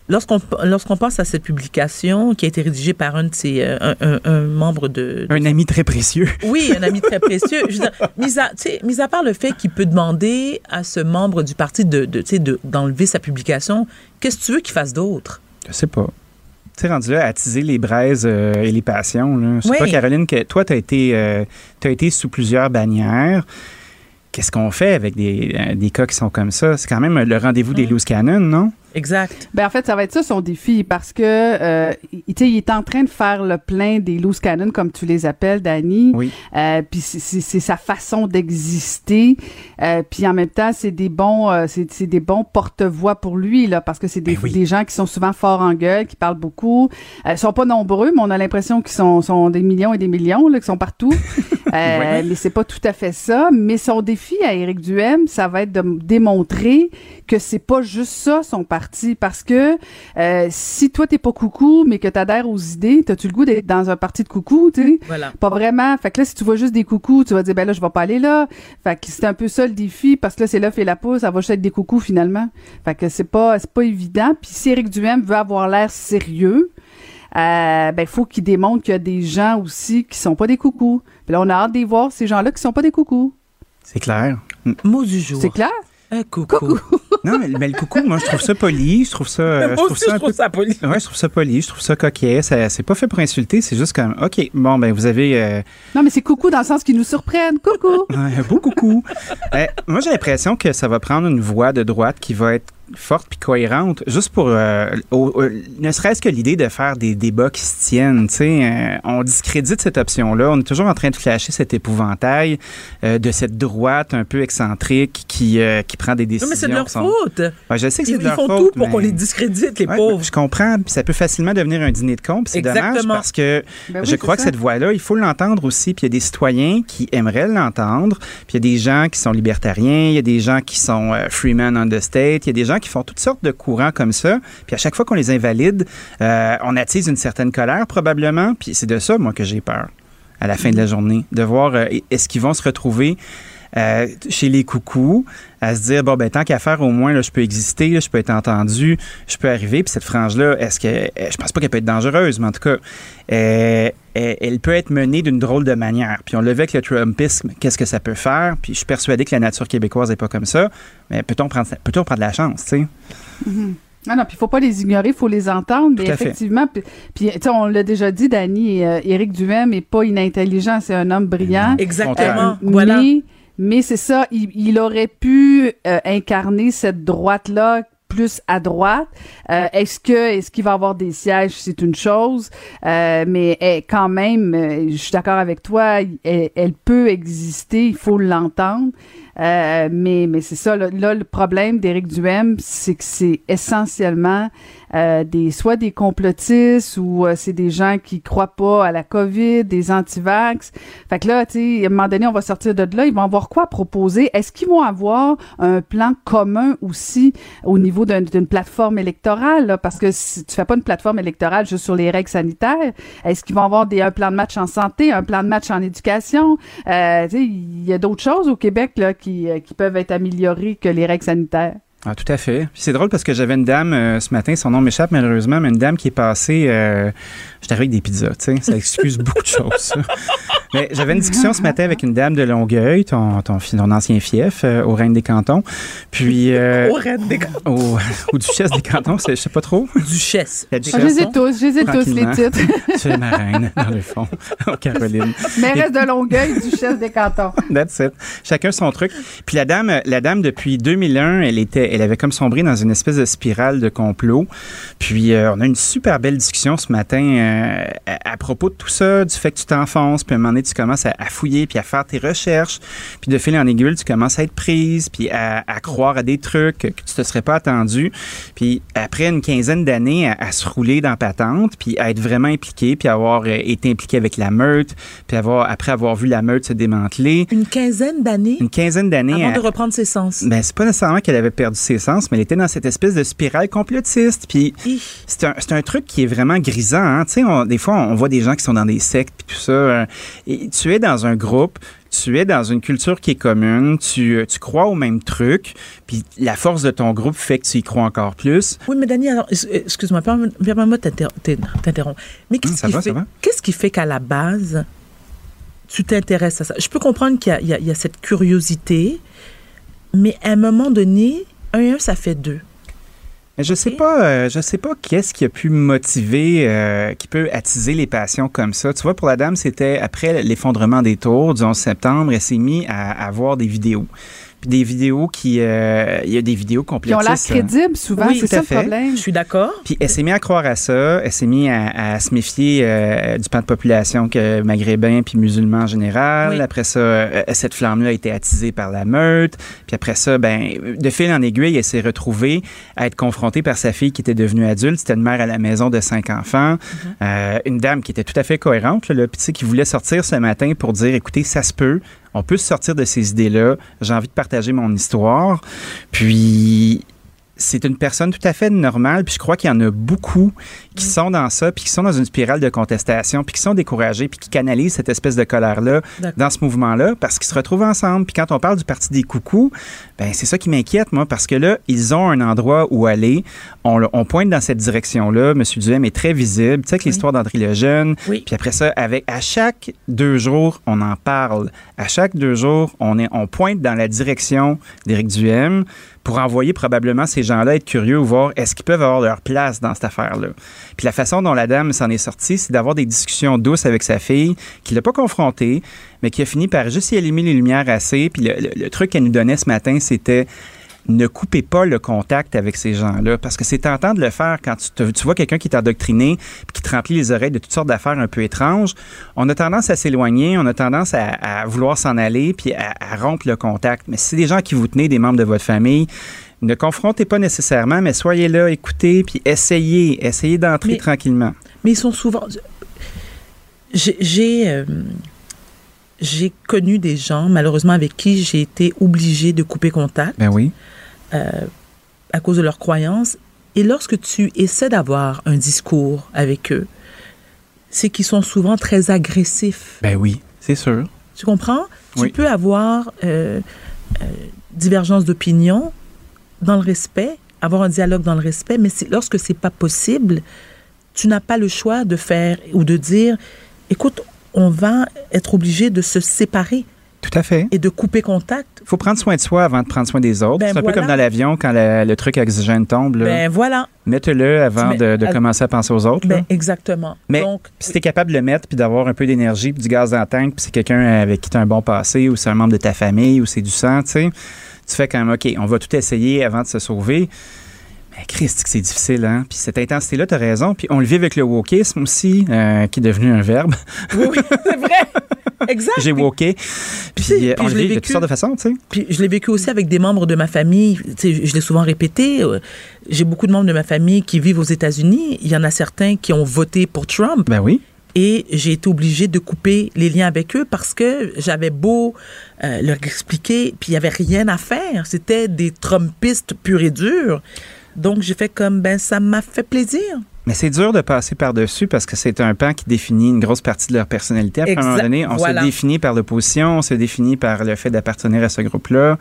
Lorsqu'on lorsqu'on pense à cette publication qui a été rédigée par un de ses, euh, un, un- un membre de, Un ami très précieux. *laughs* Oui, un ami très précieux. Je veux dire, mis, à, tu sais, mis à part le fait qu'il peut demander à ce membre du parti de, de, tu sais, de- d'enlever sa publication, qu'est-ce que tu veux qu'il fasse d'autre? Je sais pas. Tu sais, rendu là, attiser les braises euh, et les passions. Là. Je sais Oui. pas, Caroline, que toi, tu as, été, euh, t'as été sous plusieurs bannières. Qu'est-ce qu'on fait avec des, euh, des cas qui sont comme ça? C'est quand même le rendez-vous des loose cannon, non? Exact. Ben en fait, ça va être ça son défi parce que euh, il, tu sais, il est en train de faire le plein des loose cannon comme tu les appelles, Dani. Oui. Euh, puis c'est- sa façon d'exister. Euh, puis en même temps, c'est des bons, euh, c'est des bons porte-voix pour lui là, parce que c'est des, Ben oui. des gens qui sont souvent forts en gueule, qui parlent beaucoup. Euh, ils sont pas nombreux, mais on a l'impression qu'ils sont, sont des millions et des millions là, qui sont partout. *laughs* Euh, Ouais. Mais c'est pas tout à fait ça. Mais son défi à Éric Duhem, ça va être de démontrer que c'est pas juste ça son parti, parce que euh, si toi t'es pas coucou, mais que t'adhères aux idées, t'as-tu le goût d'être dans un parti de coucou, tu sais? Voilà. Pas vraiment. Fait que là, si tu vois juste des coucous, tu vas dire, ben là, je vais pas aller là. Fait que c'est un peu ça le défi, parce que là, c'est l'œuf et la poule, ça va juste être des coucous finalement. Fait que c'est pas, c'est pas évident. Puis si Éric Duhem veut avoir l'air sérieux, euh, ben, faut qu'il démontre qu'il y a des gens aussi qui sont pas des coucous. Puis là, on a hâte de voir, ces gens-là qui sont pas des coucous. C'est clair. Mot du jour. C'est clair? Un coucou. Non, mais, mais le coucou, moi, je trouve ça poli. Je trouve ça. euh, Moi je trouve aussi, ça je trouve peu. ça poli. Ouais, je trouve ça poli, je trouve ça coquet. Ça, c'est pas fait pour insulter, c'est juste comme, OK, bon, ben, vous avez. euh, Non, mais c'est coucou dans le sens qu'ils nous surprennent. Coucou! un beau coucou. *laughs* Euh, moi, j'ai l'impression que ça va prendre une voix de droite qui va être forte puis cohérente, juste pour, euh, au- au- ne serait-ce que l'idée de faire des débats qui se tiennent. tu sais. Euh, on discrédite cette option-là. On est toujours en train de flasher cet épouvantail euh, de cette droite un peu excentrique qui, euh, qui prend des Non, décisions. mais c'est de leur qui sont- faute. Ouais, je sais que c'est Ils, de ils leur font faute, tout pour mais- qu'on les discrédite, les Ouais, pauvres. Je comprends, puis ça peut facilement devenir un dîner de con, c'est dommage Exactement. parce que Ben oui, je crois que cette voix-là, il faut l'entendre aussi, puis il y a des citoyens qui aimeraient l'entendre, puis il y a des gens qui sont libertariens, il y a des gens qui sont euh, freemen on the state, il y a des gens qui font toutes sortes de courants comme ça, puis à chaque fois qu'on les invalide, euh, on attise une certaine colère probablement, puis c'est de ça, moi, que j'ai peur à la fin de la journée, de voir euh, est-ce qu'ils vont se retrouver euh, chez les coucous, à se dire bon ben tant qu'à faire au moins là, je peux exister, là, je peux être entendu, je peux arriver. Puis cette frange là, est-ce que euh, je pense pas qu'elle peut être dangereuse, mais en tout cas, euh, elle, peut être menée d'une drôle de manière. Puis on le avec le Trumpisme, qu'est-ce que ça peut faire? Puis je suis persuadé que la nature québécoise est pas comme ça. Mais peut-on prendre peut-on prendre de la chance, tu sais? Non, non, puis il faut pas les ignorer, il faut les entendre. Mais effectivement, puis, tu sais, on l'a déjà dit, Dany, euh, Éric Duhem est pas inintelligent, c'est un homme brillant. Exactement. Euh, voilà. Mais, mais c'est ça, il, il aurait pu euh, incarner cette droite-là plus à droite. Euh, est-ce que est-ce qu'il va avoir des sièges, c'est une chose, euh, mais eh, quand même, euh, je suis d'accord avec toi, elle, elle peut exister, il faut l'entendre. Euh, mais mais c'est ça, là, là, le problème d'Éric Duhem, c'est que c'est essentiellement euh, des soit des complotistes ou euh, c'est des gens qui croient pas à la COVID, des antivax. Fait que là, tu sais, à un moment donné, on va sortir de là, ils vont avoir quoi proposer? Est-ce qu'ils vont avoir un plan commun aussi au niveau d'un- d'une plateforme électorale? Parce que si tu fais pas une plateforme électorale juste sur les règles sanitaires, est-ce qu'ils vont avoir des un plan de match en santé, un plan de match en éducation? Euh, Tu sais, il y a d'autres choses au Québec là qui euh, qui peuvent être améliorées que les règles sanitaires. Ah, tout à fait. C'est drôle parce que j'avais une dame euh, ce matin, son nom m'échappe malheureusement, mais une dame qui est passée. Euh, J'étais avec des pizzas, tu sais. Ça excuse *laughs* beaucoup de choses, ça. Mais j'avais une discussion ce matin avec une dame de Longueuil, ton, ton, ancien fief, euh, au Reine des Cantons. Puis. euh, Au reine des au, ou Duchesse des Cantons, je sais pas trop. duchesse. La Ah, je les ai tous, je les ai tous les titres. *laughs* Tu es ma reine, dans le fond, au *laughs* Caroline. Mairesse de Longueuil, duchesse des cantons. That's it. Chacun son truc. Puis la dame, la dame depuis 2001, elle était, elle avait comme sombré dans une espèce de spirale de complot. Puis euh, on a une super belle discussion ce matin euh, à, à propos de tout ça, du fait que tu t'enfonces, puis à un moment donné tu commences à, à fouiller, puis à faire tes recherches, puis de fil en aiguille tu commences à être prise, puis à, à croire à des trucs que tu te serais pas attendu. Puis après une quinzaine d'années à, se rouler dans patente, puis à être vraiment impliqué, puis avoir euh, été impliqué avec la meute, puis avoir après avoir vu la meute se démanteler. Une quinzaine d'années? Une quinzaine d'années. avant de reprendre ses sens. ben, c'est pas nécessairement qu'elle avait perdu ses sens, mais elle était dans cette espèce de spirale complotiste. Puis c'est un, un truc qui est vraiment grisant. Hein? Tu sais, on- des fois, on voit des gens qui sont dans des sectes puis tout ça. euh, et tu es dans un groupe, tu es dans une culture qui est commune, tu, euh, tu crois au même truc, puis la force de ton groupe fait que tu y crois encore plus. Oui, mais Dani, alors, es- excuse-moi, permets- permets-moi t'interrompre. Mais qu'est-ce Hum, ça qui va, fait, qu'est-ce qui fait qu'à la base, tu t'intéresses à ça? Je peux comprendre qu'il y y a cette curiosité, mais à un moment donné, un et un, ça fait deux. Mais je sais pas, euh, je sais pas qu'est-ce qui a pu motiver, euh, qui peut attiser les passions comme ça. Tu vois, pour la dame, c'était après l'effondrement des tours du 11 septembre, elle s'est mise à, à voir des vidéos. Puis des vidéos qui, euh, il y a des vidéos Qui ont l'air hein. crédibles souvent, Oui, c'est ça fait. le problème? Je suis d'accord. Puis elle s'est mise à croire à ça, elle s'est mise à, à se méfier euh, du pan de population que maghrébin puis musulman en général. Oui. Après ça, euh, cette flamme-là a été attisée par la meute. Puis après ça, ben, de fil en aiguille, elle s'est retrouvée à être confrontée par sa fille qui était devenue adulte. C'était une mère à la maison de cinq enfants, Euh, une dame qui était tout à fait cohérente, là, là, puis tu sais, qui voulait sortir ce matin pour dire, écoutez, ça se peut. On peut se sortir de ces idées-là. J'ai envie de partager mon histoire. Puis c'est une personne tout à fait normale, puis je crois qu'il y en a beaucoup qui sont dans ça, puis qui sont dans une spirale de contestation, puis qui sont découragés, puis qui canalisent cette espèce de colère-là dans ce mouvement-là, parce qu'ils se retrouvent ensemble. Puis quand on parle du Parti des coucous, ben c'est ça qui m'inquiète, moi, parce que là, ils ont un endroit où aller. On, pointe dans cette direction-là. M. Duhem est très visible. Tu sais, avec l'histoire d'André Lejeune. Oui. Puis après ça, avec, à chaque deux jours, on en parle. À chaque deux jours, on, est, on pointe dans la direction d'Éric Duhem pour envoyer probablement ces gens-là être curieux ou voir est-ce qu'ils peuvent avoir leur place dans cette affaire-là. Puis la façon dont la dame s'en est sortie, c'est d'avoir des discussions douces avec sa fille, qui l'a pas confrontée, mais qui a fini par juste y allumer les lumières assez. Puis le, le- le truc qu'elle nous donnait ce matin, c'était ne coupez pas le contact avec ces gens-là, parce que c'est tentant de le faire quand tu, te- tu vois quelqu'un qui est endoctriné puis qui te remplit les oreilles de toutes sortes d'affaires un peu étranges. On a tendance à s'éloigner, on a tendance à, à vouloir s'en aller puis à, à rompre le contact. Mais si c'est des gens qui vous tenez, des membres de votre famille, ne confrontez pas nécessairement, mais soyez là, écoutez, puis essayez, essayez d'entrer tranquillement. Mais ils sont souvent. J'ai j'ai, euh, j'ai connu des gens, malheureusement, avec qui j'ai été obligée de couper contact Ben oui. à cause de leurs croyances. Et lorsque tu essaies d'avoir un discours avec eux, c'est qu'ils sont souvent très agressifs. Ben oui, c'est sûr. Tu comprends? Oui. Tu peux avoir euh, euh, divergence d'opinion dans le respect, avoir un dialogue dans le respect, mais lorsque c'est pas possible, tu n'as pas le choix de faire ou de dire, écoute, on va être obligé de se séparer Tout à fait. et de couper contact. Il faut prendre soin de soi avant de prendre soin des autres. Ben c'est un peu comme dans l'avion, quand la- le truc à oxygène tombe. là. Ben voilà, Mets-le avant de, mets- de à- commencer à penser aux autres. là. ben exactement. Mais Donc, si tu es capable de le mettre puis d'avoir un peu d'énergie puis du gaz dans la tank, puis c'est quelqu'un avec qui tu as un bon passé ou c'est un membre de ta famille ou c'est du sang, tu sais, tu fais quand même, OK, on va tout essayer avant de se sauver. Mais Christ, c'est difficile, hein? Puis cette intensité-là, tu as raison. Puis on le vit avec le wokisme aussi, euh, qui est devenu un verbe. oui, oui, c'est vrai. *laughs* Exact. J'ai woké. Puis, Puis- euh, puis on je le l'ai vit de vécu. toutes sortes de façons, tu sais. Puis je l'ai vécu aussi avec des membres de ma famille. Tu sais, je l'ai souvent répété. euh, J'ai beaucoup de membres de ma famille qui vivent aux États-Unis. Il y en a certains qui ont voté pour Trump. Ben oui. Et j'ai été obligée de couper les liens avec eux parce que j'avais beau euh, leur expliquer, puis il n'y avait rien à faire. C'était des Trumpistes purs et durs. Donc j'ai fait comme, ben ça m'a fait plaisir. Mais c'est dur de passer par-dessus parce que c'est un pan qui définit une grosse partie de leur personnalité. Après, à un moment donné, on Voilà. se définit par l'opposition, on se définit par le fait d'appartenir à ce groupe-là.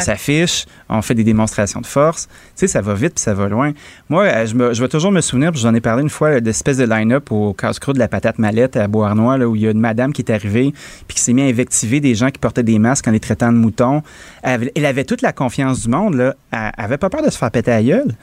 On s'affiche, on fait des démonstrations de force. Tu sais, ça va vite puis ça va loin. Moi, euh, je, me- je vais toujours me souvenir, puis j'en ai parlé une fois, là, d'espèce de line-up au casse-croûte de la patate mallette à Beauharnois, là, où il y a une madame qui est arrivée puis qui s'est mis à invectiver des gens qui portaient des masques en les traitant de moutons. Elle avait, elle avait toute la confiance du monde. Là. Elle avait pas peur de se faire péter à la gueule.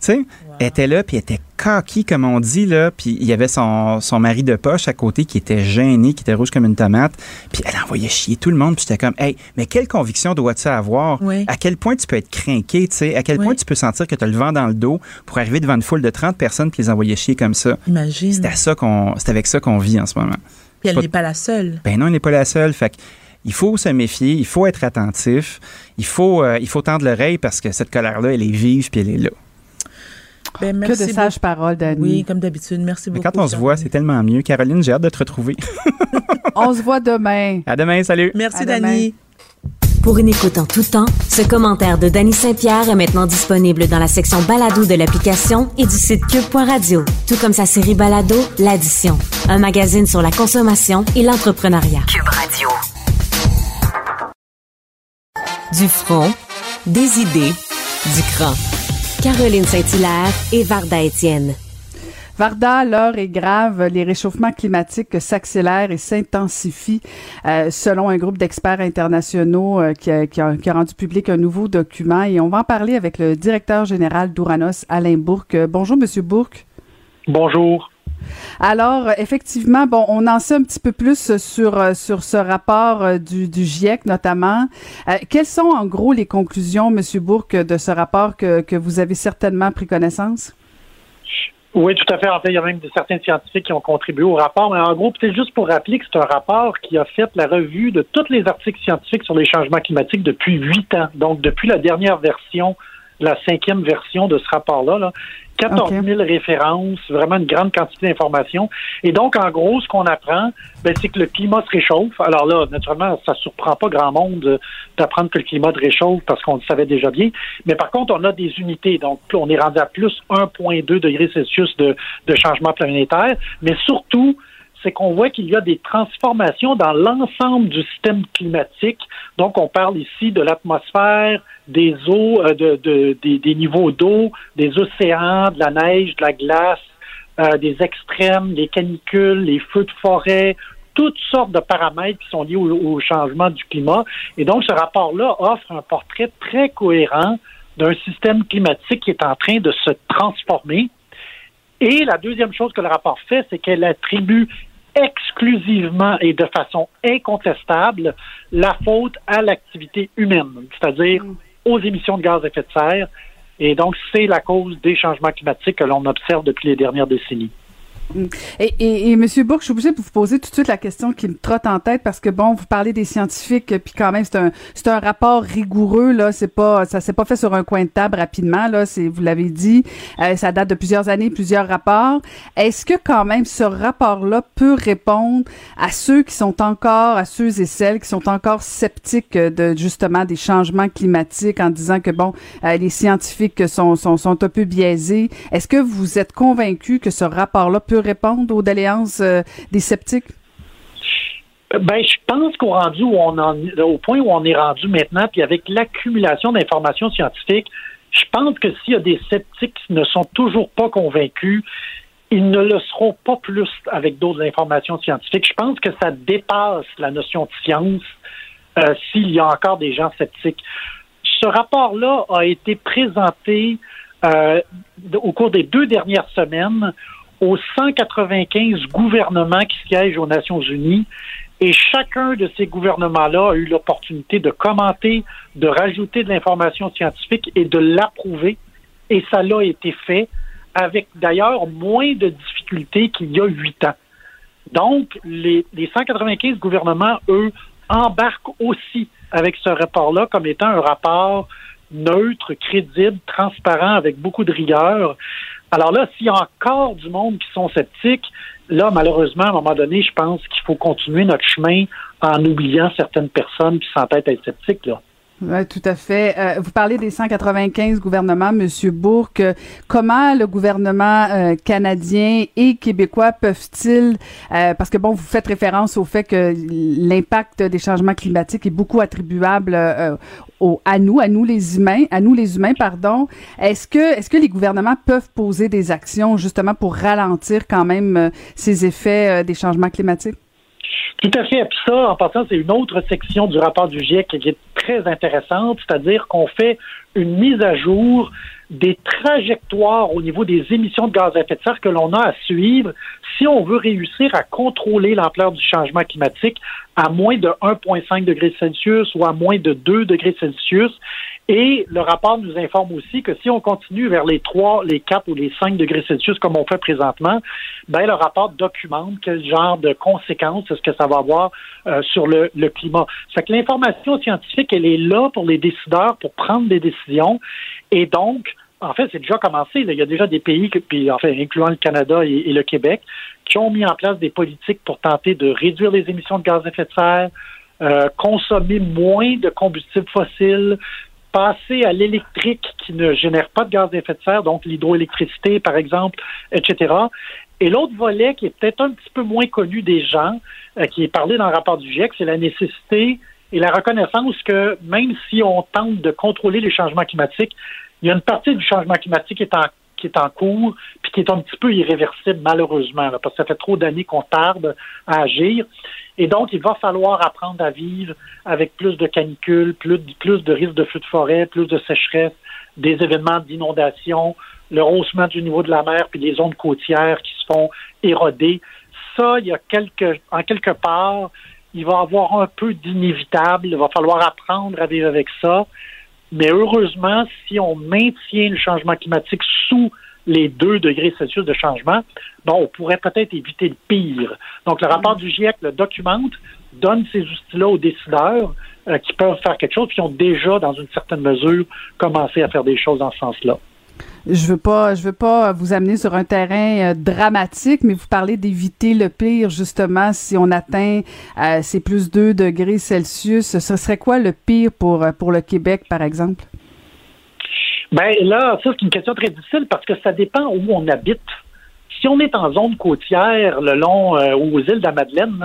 Tu sais, elle était là, puis elle était coquille, comme on dit, là. Puis il y avait son, son mari de poche à côté qui était gêné, qui était rouge comme une tomate. Puis elle envoyait chier tout le monde. Puis j'étais comme, hey, mais quelle conviction dois-tu avoir? Oui. À quel point tu peux être craqué, tu sais? À quel Oui. point tu peux sentir que tu as le vent dans le dos pour arriver devant une foule de 30 personnes puis les envoyer chier comme ça? Imagine. C'est à ça qu'on, c'est avec ça qu'on vit en ce moment. Puis elle pas- n'est pas la seule. Ben non, elle n'est pas la seule. Fait que il faut se méfier, il faut être attentif, il faut, euh, il faut tendre l'oreille parce que cette colère-là, elle est vive puis elle est là. Ben, Que de sages paroles, Dani. Oui, comme d'habitude. Merci Mais beaucoup. quand on se voit, c'est tellement mieux. Caroline, j'ai hâte de te retrouver. *laughs* On se voit demain. À demain, salut. Merci. Dani. Pour une écoute en tout temps, ce commentaire de Danny Saint-Pierre est maintenant disponible dans la section balado de l'application et du site cube.radio, tout comme sa série balado L'Addition, un magazine sur la consommation et l'entrepreneuriat. Cube Radio. Du front, des idées, du cran. Caroline Saint-Hilaire et Varda Étienne. Varda, l'heure est grave. Les réchauffements climatiques s'accélèrent et s'intensifient euh, selon un groupe d'experts internationaux euh, qui, a, qui a- qui a rendu public un nouveau document. Et on va en parler avec le directeur général d'Ouranos, Alain Bourque. Bonjour, Monsieur Bourque. Bonjour. Alors, euh, effectivement, bon, on en sait un petit peu plus sur, euh, ce rapport euh, du, GIEC notamment. Quelles sont en gros les conclusions, Monsieur Bourque, de ce rapport que, vous avez certainement pris connaissance? Oui, tout à fait. En fait, il y a même certains scientifiques qui ont contribué au rapport. Mais en gros, peut-être juste pour rappeler que c'est un rapport qui a fait la revue de tous les articles scientifiques sur les changements climatiques depuis huit ans. Donc, depuis la dernière version, la cinquième version de ce rapport-là, là, 14 000 références, vraiment une grande quantité d'informations. Et donc, en gros, ce qu'on apprend, ben, c'est que le climat se réchauffe. Alors là, naturellement, ça surprend pas grand monde d'apprendre que le climat se réchauffe parce qu'on le savait déjà bien. Mais par contre, on a des unités. Donc, on est rendu à plus 1,2 degrés Celsius de, de changement planétaire. Mais surtout, c'est qu'on voit qu'il y a des transformations dans l'ensemble du système climatique. Donc, on parle ici de l'atmosphère, des eaux, euh, de, des, niveaux d'eau, des océans, de la neige, de la glace, euh, des extrêmes, les canicules, les feux de forêt, toutes sortes de paramètres qui sont liés au, changement du climat. Et donc, ce rapport-là offre un portrait très cohérent d'un système climatique qui est en train de se transformer. Et la deuxième chose que le rapport fait, c'est qu'elle attribue exclusivement et de façon incontestable la faute à l'activité humaine, c'est-à-dire mm. Aux émissions de gaz à effet de serre. Et donc, c'est la cause des changements climatiques que l'on observe depuis les dernières décennies. Et, et, et Monsieur Bourque, je suis obligée de vous poser tout de suite la question qui me trotte en tête parce que bon, vous parlez des scientifiques, puis quand même c'est un c'est un rapport rigoureux là, c'est pas ça s'est pas fait sur un coin de table rapidement là, c'est vous l'avez dit, euh, ça date de plusieurs années, plusieurs rapports. Est-ce que quand même ce rapport-là peut répondre à ceux qui sont encore, à ceux et celles qui sont encore sceptiques de justement des changements climatiques en disant que bon, euh, les scientifiques sont, sont sont un peu biaisés? Est-ce que vous êtes convaincu que ce rapport-là peut répondre aux doléances euh, des sceptiques? Ben, je pense qu'au rendu où on en, au point où on est rendu maintenant, puis avec l'accumulation d'informations scientifiques, je pense que s'il y a des sceptiques qui ne sont toujours pas convaincus, ils ne le seront pas plus avec d'autres informations scientifiques. Je pense que ça dépasse la notion de science euh, s'il y a encore des gens sceptiques. Ce rapport-là a été présenté euh, au cours des deux dernières semaines aux 195 gouvernements qui siègent aux Nations Unies. Et chacun de ces gouvernements-là a eu l'opportunité de commenter, de rajouter de l'information scientifique et de l'approuver. Et ça l'a été fait avec d'ailleurs moins de difficultés qu'il y a huit ans. Donc, les, les 195 gouvernements, eux, embarquent aussi avec ce rapport-là comme étant un rapport neutre, crédible, transparent, avec beaucoup de rigueur. Alors là, s'il y a encore du monde qui sont sceptiques, là, malheureusement, à un moment donné, je pense qu'il faut continuer notre chemin en oubliant certaines personnes qui s'entêtent à être sceptiques. Là. Oui, tout à fait. Euh, vous parlez des 195 gouvernements, Monsieur Bourque. Comment le gouvernement euh, canadien et québécois peuvent-ils, euh, parce que bon, vous faites référence au fait que l'impact des changements climatiques est beaucoup attribuable au, à nous, à nous les humains, à nous les humains, pardon. Est-ce que, est-ce que les gouvernements peuvent poser des actions justement pour ralentir quand même ces effets des changements climatiques? Tout à fait. Puis ça, en passant, c'est une autre section du rapport du GIEC qui est très intéressante, c'est-à-dire qu'on fait une mise à jour des trajectoires au niveau des émissions de gaz à effet de serre que l'on a à suivre si on veut réussir à contrôler l'ampleur du changement climatique à moins de 1,5 degrés Celsius ou à moins de 2 degrés Celsius. Et le rapport nous informe aussi que si on continue vers les 3, les 4 ou les 5 degrés Celsius comme on fait présentement, ben le rapport documente quel genre de conséquences est-ce que ça va avoir euh, sur le, le climat. C'est que l'information scientifique, elle est là pour les décideurs pour prendre des décisions. Et donc, en fait, c'est déjà commencé. Il y a déjà des pays, puis enfin, incluant le Canada et, le Québec, qui ont mis en place des politiques pour tenter de réduire les émissions de gaz à effet de serre, euh, consommer moins de combustibles fossiles, passer à l'électrique qui ne génère pas de gaz à effet de serre, donc l'hydroélectricité, par exemple, etc. Et l'autre volet qui est peut-être un petit peu moins connu des gens, euh, qui est parlé dans le rapport du GIEC, c'est la nécessité et la reconnaissance que même si on tente de contrôler les changements climatiques, il y a une partie du changement climatique qui est en, qui est en cours, puis qui est un petit peu irréversible, malheureusement, parce que ça fait trop d'années qu'on tarde à agir. Et donc, il va falloir apprendre à vivre avec plus de canicules, plus, plus de risques de feux de forêt, plus de sécheresse, des événements d'inondation, le haussement du niveau de la mer, puis des zones côtières qui se font éroder. Ça, il y a quelque, en quelque part, il va avoir un peu d'inévitable. Il va falloir apprendre à vivre avec ça. Mais heureusement, si on maintient le changement climatique sous les 2 degrés Celsius de changement, bon, on pourrait peut-être éviter le pire. Donc, le rapport du GIEC le documente, donne ces outils-là aux décideurs euh, qui peuvent faire quelque chose, qui ont déjà, dans une certaine mesure, commencé à faire des choses dans ce sens-là. Je veux pas, je veux pas vous amener sur un terrain euh, dramatique, mais vous parlez d'éviter le pire justement si on atteint euh, ces plus 2 degrés Celsius. Ce serait quoi le pire pour euh, pour le Québec, par exemple? Ben là, ça c'est une question très difficile parce que ça dépend où on habite. Si on est en zone côtière, le long aux îles de la Madeleine,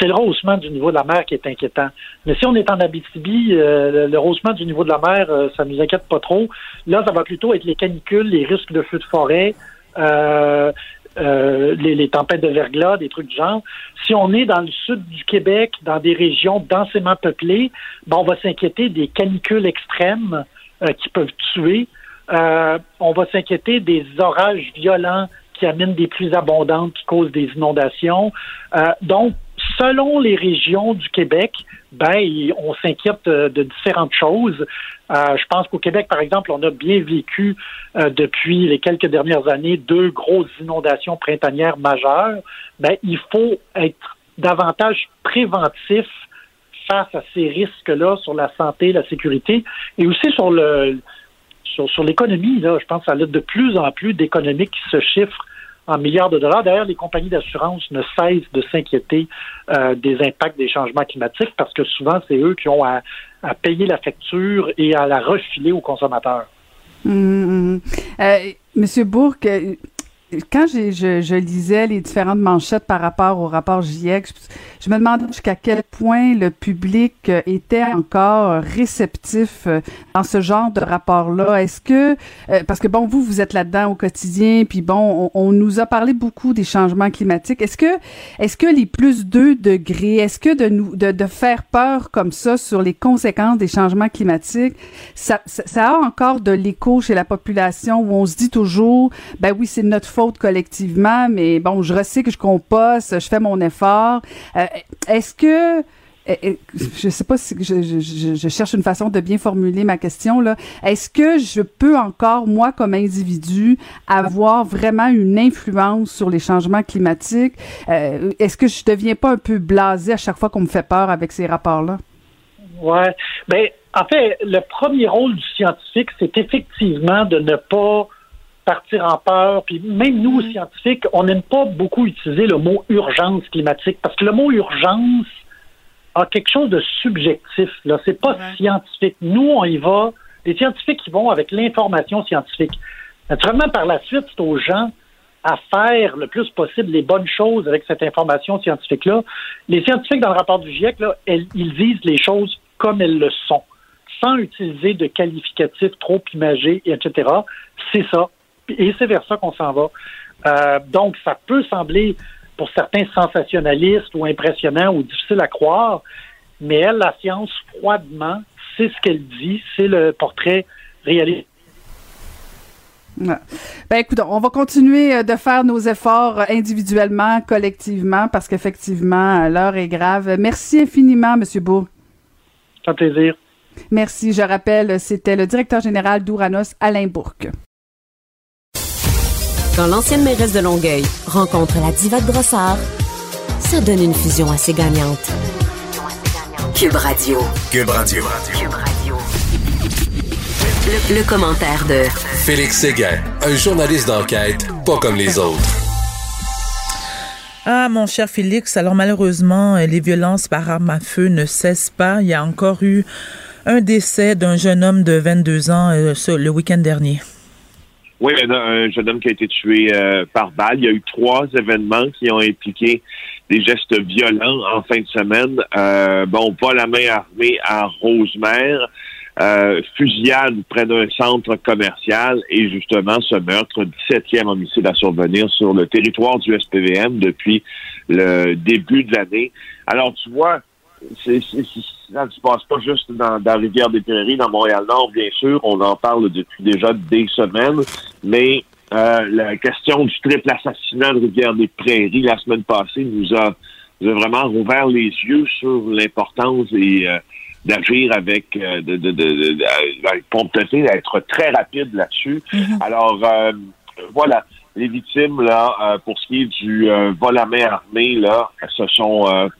c'est le rehaussement du niveau de la mer qui est inquiétant. Mais si on est en Abitibi, euh, le rehaussement du niveau de la mer, euh, ça nous inquiète pas trop. Là, ça va plutôt être les canicules, les risques de feux de forêt, euh, les, tempêtes de verglas, des trucs du genre. Si on est dans le sud du Québec, dans des régions densément peuplées, ben, on va s'inquiéter des canicules extrêmes qui peuvent tuer. on va s'inquiéter des orages violents qui amènent des pluies abondantes, qui causent des inondations. donc, selon les régions du Québec, ben, on s'inquiète euh, de différentes choses. Euh, je pense qu'au Québec, par exemple, on a bien vécu euh, depuis les quelques dernières années deux grosses inondations printanières majeures. Ben, il faut être davantage préventif face à ces risques-là sur la santé, la sécurité et aussi sur le sur, l'économie. Là, je pense que ça a de plus en plus d'économies qui se chiffrent en milliards de dollars. D'ailleurs, les compagnies d'assurance ne cessent de s'inquiéter euh, des impacts des changements climatiques parce que souvent, c'est eux qui ont à, payer la facture et à la refiler aux consommateurs. Mmh, mmh, mmh. Euh, Monsieur Bourque, quand je, je, lisais les différentes manchettes par rapport au rapport GIEC, je, me demandais jusqu'à quel point le public euh, était encore réceptif euh, dans ce genre de rapport-là. Est-ce que, euh, parce que bon, vous, vous êtes là-dedans au quotidien, puis bon, on, nous a parlé beaucoup des changements climatiques. Est-ce que, est-ce que les plus 2 degrés, est-ce que de nous, de, de faire peur comme ça sur les conséquences des changements climatiques, ça, ça, ça a encore de l'écho chez la population où on se dit toujours, ben oui, c'est notre faute collectivement, mais bon, je recycle, je composte, je fais mon effort. Euh, est-ce que euh, euh, je sais pas si je, cherche une façon de bien formuler ma question là. Est-ce que je peux encore moi comme individu avoir vraiment une influence sur les changements climatiques? Est-ce que je deviens pas un peu blasé à chaque fois qu'on me fait peur avec ces rapports là Ouais. Ben en fait, le premier rôle du scientifique, c'est effectivement de ne pas partir en peur. Puis même nous, mm. scientifiques, on n'aime pas beaucoup utiliser le mot urgence climatique parce que le mot urgence a quelque chose de subjectif. Là, c'est pas scientifique. Nous, on y va. Les scientifiques, ils vont avec l'information scientifique. Naturellement, par la suite, c'est aux gens à faire le plus possible les bonnes choses avec cette information scientifique-là. Les scientifiques, dans le rapport du GIEC, là, ils disent les choses comme elles le sont, sans utiliser de qualificatifs trop imagés, etc. C'est ça et c'est vers ça qu'on s'en va. Euh, donc, ça peut sembler pour certains sensationnalistes ou impressionnant ou difficile à croire, mais elle, la science, froidement, c'est ce qu'elle dit, c'est le portrait réaliste. Ben écoute, on va continuer euh, de faire nos efforts individuellement, collectivement, parce qu'effectivement, l'heure est grave. Merci infiniment, M. Beau. Un plaisir. Merci. Je rappelle, c'était le directeur général d'Ouranos, Alain Bourque. Quand l'ancienne mairesse de Longueuil rencontre la diva de Brossard, ça donne une fusion assez gagnante. Cube Radio. Cube Radio. Cube Radio. Le, commentaire de Félix Séguin, un journaliste d'enquête pas comme les autres. Ah, mon cher Félix, alors malheureusement, les violences par arme à feu ne cessent pas. Il y a encore eu un décès d'un jeune homme de 22 ans euh, le week-end dernier. Oui, un jeune homme qui a été tué euh, par balle. Il y a eu trois événements qui ont impliqué des gestes violents en fin de semaine. Euh, bon, pas la main armée à Rosemère, euh, fusillade près d'un centre commercial et justement ce meurtre, 17e homicide à survenir sur le territoire du SPVM depuis le début de l'année. Alors, tu vois, c'est, ça ne se passe pas juste dans, dans la rivière des Prairies, dans Montréal-Nord, bien sûr. On en parle depuis déjà des semaines, mais euh, la question du triple assassinat de Rivière des Prairies la semaine passée nous a, vraiment ouvert les yeux sur l'importance et euh, d'agir avec euh, de, de, de, de, d'être très rapide là-dessus. Mm-hmm. Alors voilà, les victimes là, pour ce qui est du vol à main armée là, ce sont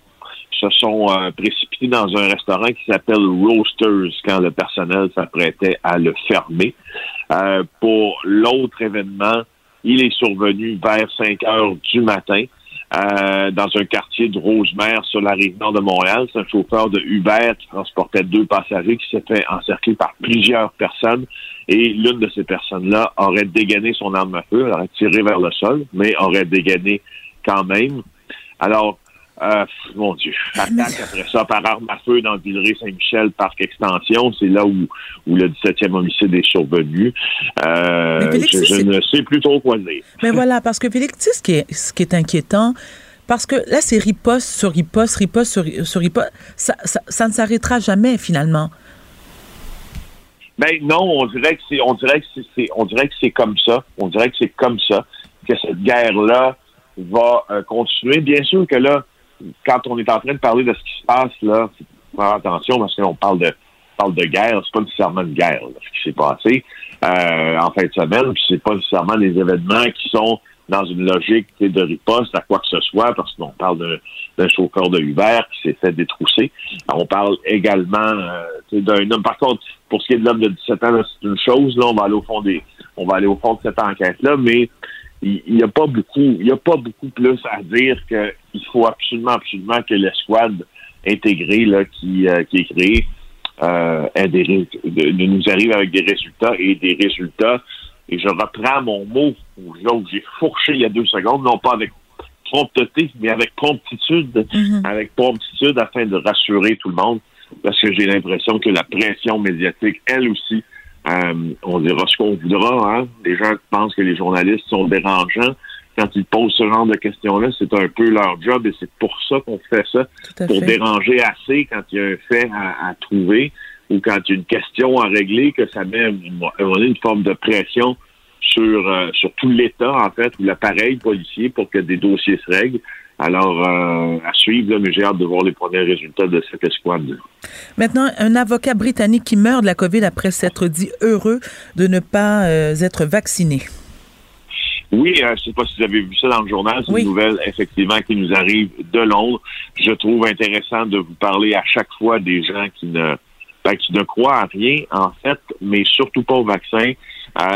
se sont euh, précipités dans un restaurant qui s'appelle Roasters quand le personnel s'apprêtait à le fermer. Euh, pour l'autre événement, il est survenu vers 5 heures du matin. Euh, dans un quartier de Rosemère sur la rive nord de Montréal. C'est un chauffeur de Uber qui transportait deux passagers qui s'est fait encercler par plusieurs personnes et l'une de ces personnes-là aurait dégainé son arme à feu, elle aurait tiré vers le sol, mais aurait dégainé quand même. Alors, euh, mon Dieu, attaque *laughs* après ça par arme à feu dans Villeray-Saint-Michel, parc extension, c'est là où, où le 17e homicide est survenu. Euh, je, ne sais plus trop quoi dire. Mais voilà, parce que Félix, tu sais ce qui est, ce qui est inquiétant, parce que là, c'est riposte sur riposte, riposte sur, sur riposte, ça, ça, ça ne s'arrêtera jamais finalement. Ben non, on dirait que c'est, on dirait que c'est, on dirait que c'est comme ça. On dirait que c'est comme ça que cette guerre-là va euh, continuer. Bien sûr que là, quand on est en train de parler de ce qui se passe là, faire attention parce qu'on parle de parle de guerre, c'est pas nécessairement une guerre ce qui s'est passé euh, en fin de semaine, puis c'est pas nécessairement des événements qui sont dans une logique de riposte à quoi que ce soit, parce qu'on parle d'un chauffeur de Uber qui s'est fait détrousser. On parle également euh, d'un homme. Par contre, pour ce qui est de l'homme de 17 ans, c'est une chose. Là, on va aller au fond des, on va aller au fond de cette enquête-là, mais il n'y a pas beaucoup, il y a pas beaucoup plus à dire qu'il faut absolument, absolument que l'escouade intégrée là, qui, euh, qui est créée euh, des, de, nous arrive avec des résultats et des résultats. Et je reprends mon mot où j'ai fourché il y a deux secondes, non pas avec prompteté, mais avec promptitude, mm-hmm. avec promptitude afin de rassurer tout le monde, parce que j'ai l'impression que la pression médiatique, elle aussi, euh, on dira ce qu'on voudra. Hein? Les gens pensent que les journalistes sont dérangeants. Quand ils posent ce genre de questions-là, c'est un peu leur job et c'est pour ça qu'on fait ça, pour déranger assez quand il y a un fait à, trouver ou quand il y a une question à régler, que ça met une, une forme de pression sur, euh, sur tout l'État, en fait, ou l'appareil policier pour que des dossiers se règlent. Alors, euh, à suivre, mais j'ai hâte de voir les premiers résultats de cette escouade. Maintenant, un avocat britannique qui meurt de la COVID après s'être dit heureux de ne pas euh, être vacciné. Oui, euh, je ne sais pas si vous avez vu ça dans le journal. C'est une nouvelle, effectivement, qui nous arrive de Londres. Je trouve intéressant de vous parler à chaque fois des gens qui ne, ben, qui ne croient à rien, en fait, mais surtout pas au vaccin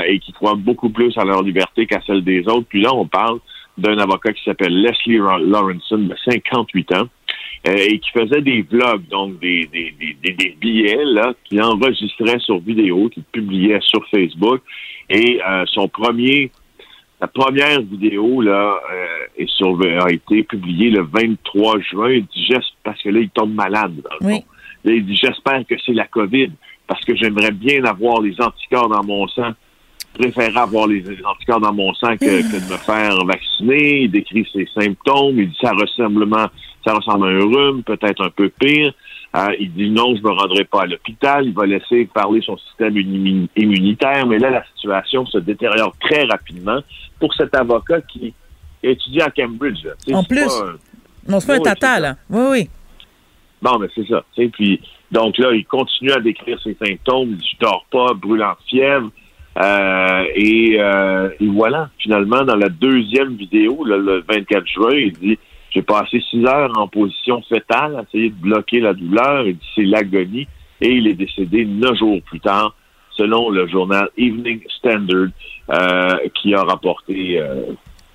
et qui croient beaucoup plus à leur liberté qu'à celle des autres. Puis là, on parle d'un avocat qui s'appelle Leslie Lawrenson, de 58 ans, euh, et qui faisait des vlogs, donc des, des, des, des billets là, qu'il enregistrait sur vidéo, qu'il publiait sur Facebook. Et euh, son premier, sa première vidéo là euh, est sur, a été publiée le 23 juin. Il dit juste parce que là il tombe malade. Dans le il dit j'espère que c'est la COVID parce que j'aimerais bien avoir les anticorps dans mon sang préférerais avoir les anticorps dans mon sang que, de me faire vacciner. Il décrit ses symptômes. Il dit ça ressemble, ça ressemble à un rhume, peut-être un peu pire. Euh, il dit non, je me rendrai pas à l'hôpital. Il va laisser parler son système immunitaire. Mais là, la situation se détériore très rapidement pour cet avocat qui étudie à Cambridge. En plus, on se fait un tata, là. Oui, oui. Bon, mais c'est ça. Puis, donc là, il continue à décrire ses symptômes. Il dit, je dors pas, brûlant de fièvre. Euh, euh, et, voilà, finalement, dans la deuxième vidéo, le 24 juin, il dit J'ai passé six heures en position fétale à essayer de bloquer la douleur. Il dit C'est l'agonie. Et il est décédé neuf jours plus tard, selon le journal Evening Standard, euh, qui a rapporté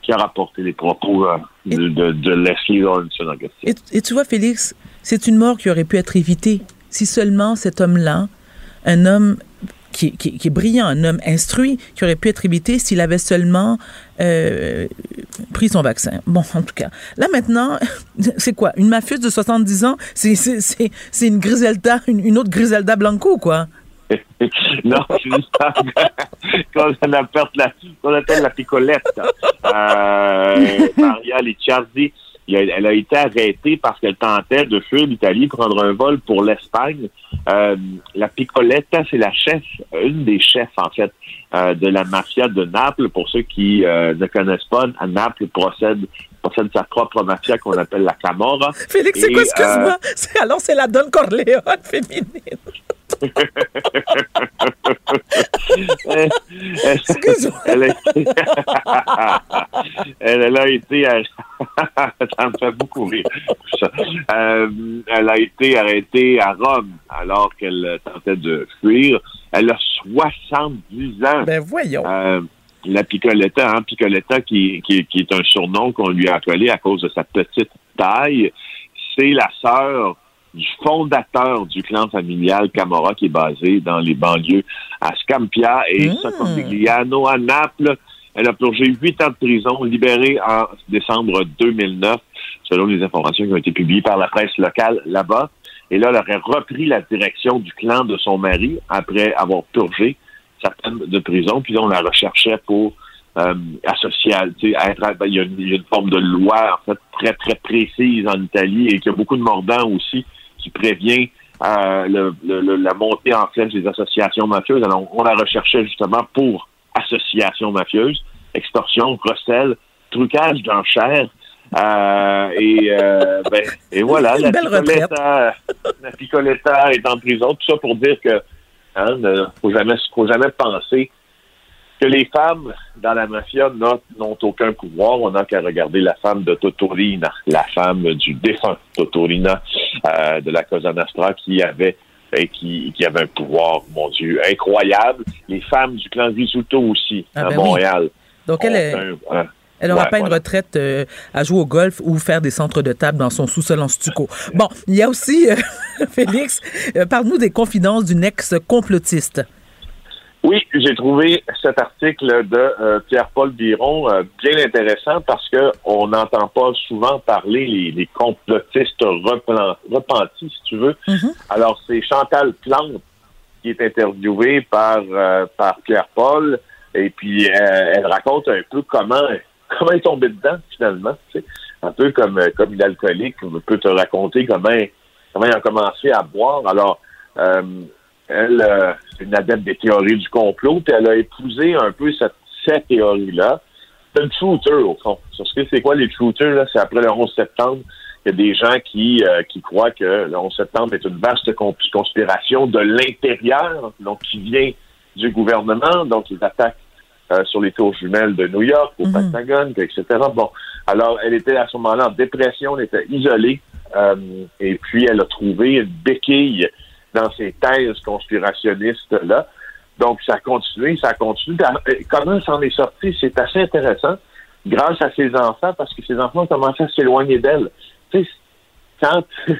qui a rapporté les propos de, de, Leslie Lawrence en question. et tu vois, Félix, c'est une mort qui aurait pu être évitée si seulement cet homme-là, un homme qui, est brillant, un homme instruit, qui aurait pu être évité s'il avait seulement euh, pris son vaccin. Bon, en tout cas. Là, maintenant, *laughs* c'est quoi? Une mafieuse de 70 ans? C'est une Griselda, une, autre Griselda Blanco, quoi? *laughs* non, c'est qu'on appelle la, qu'on appelle la picolette. Euh, Maria Licciardi elle a été arrêtée parce qu'elle tentait de fuir l'Italie, prendre un vol pour l'Espagne. Euh, la Piccoletta, c'est la chef, une des chefs, en fait, euh, de la mafia de Naples. Pour ceux qui euh, ne connaissent pas, Naples possède, possède sa propre mafia qu'on appelle la Camorra. *laughs* Félix, c'est quoi, excuse-moi? Alors, c'est la Don Corleone féminine. *laughs* Excuse-moi. Elle, a été, elle, a été ça me fait beaucoup rire. Euh, elle a été arrêtée à Rome alors qu'elle tentait de fuir. Elle a 70 ans. Ben voyons. Euh, la Picoletta, hein, Picoletta qui, qui, qui est un surnom qu'on lui a appelé à cause de sa petite taille, c'est la sœur du fondateur du clan familial Camorra qui est basé dans les banlieues à Scampia et Mm. Sottomigliano à Naples. Elle a plongé huit ans de prison, libérée en décembre 2009, selon les informations qui ont été publiées par la presse locale là-bas. Et là, elle aurait repris la direction du clan de son mari après avoir purgé certaines de prison. Puis là, on la recherchait pour euh, associer, à- tu sais, à être, ben, il, y a une, il y a une forme de loi en fait très très précise en Italie et qu'il y a beaucoup de mordants aussi qui prévient euh, le- le- le- la montée en flèche des associations mafieuses. Alors, on la recherchait justement pour association mafieuse, extorsion, recel, trucage d'enchères. Euh, et, euh, ben, et voilà, la. Picoletta, la Picoletta est en prison. Tout ça pour dire que hein, ne faut jamais, faut jamais penser que les femmes dans la mafia n'ont aucun pouvoir. On n'a qu'à regarder la femme de Totorina, la femme du défunt Totorina euh, de la Cosa Nostra qui avait et qui, qui avait un pouvoir, mon Dieu, incroyable. Les femmes du clan Risuto aussi, Ah à ben oui. Montréal. Donc, elle ont est- un- un- Elle n'aura Ouais, pas une retraite euh, à jouer au golf ou faire des centres de table dans son sous-sol en stucco. Bon, il y a aussi, euh, *laughs* Félix, euh, parle-nous des confidences d'une ex-complotiste. Oui, j'ai trouvé cet article de euh, Pierre-Paul Biron euh, bien intéressant parce que on n'entend pas souvent parler les, les complotistes replan- repentis, si tu veux. Alors, c'est Chantal Plante qui est interviewée par, euh, par Pierre-Paul et puis elle raconte un peu comment, comment elle est tombée dedans, finalement. tu sais. Un peu comme, comme une alcoolique peut te raconter comment, comment il a commencé à boire. Alors, euh, elle, euh, c'est une adepte des théories du complot, puis elle a épousé un peu cette, cette théorie-là. C'est une shooter, au fond. Sur ce que c'est quoi les shooters, là? C'est après le 11 septembre. Il y a des gens qui, euh, qui croient que le 11 septembre est une vaste con- conspiration de l'intérieur, donc qui vient du gouvernement, donc ils attaquent euh, sur les tours jumelles de New York, au Pentagone, etc. Bon, alors elle était à ce moment-là en dépression, elle était isolée, euh, et puis elle a trouvé une béquille dans ces thèses conspirationnistes-là. Donc, ça a continué, ça a continué. Euh, Comment s'en est sorti? C'est assez intéressant grâce à ses enfants, parce que ses enfants ont commencé à s'éloigner d'elle. Tu sais, quand... *laughs*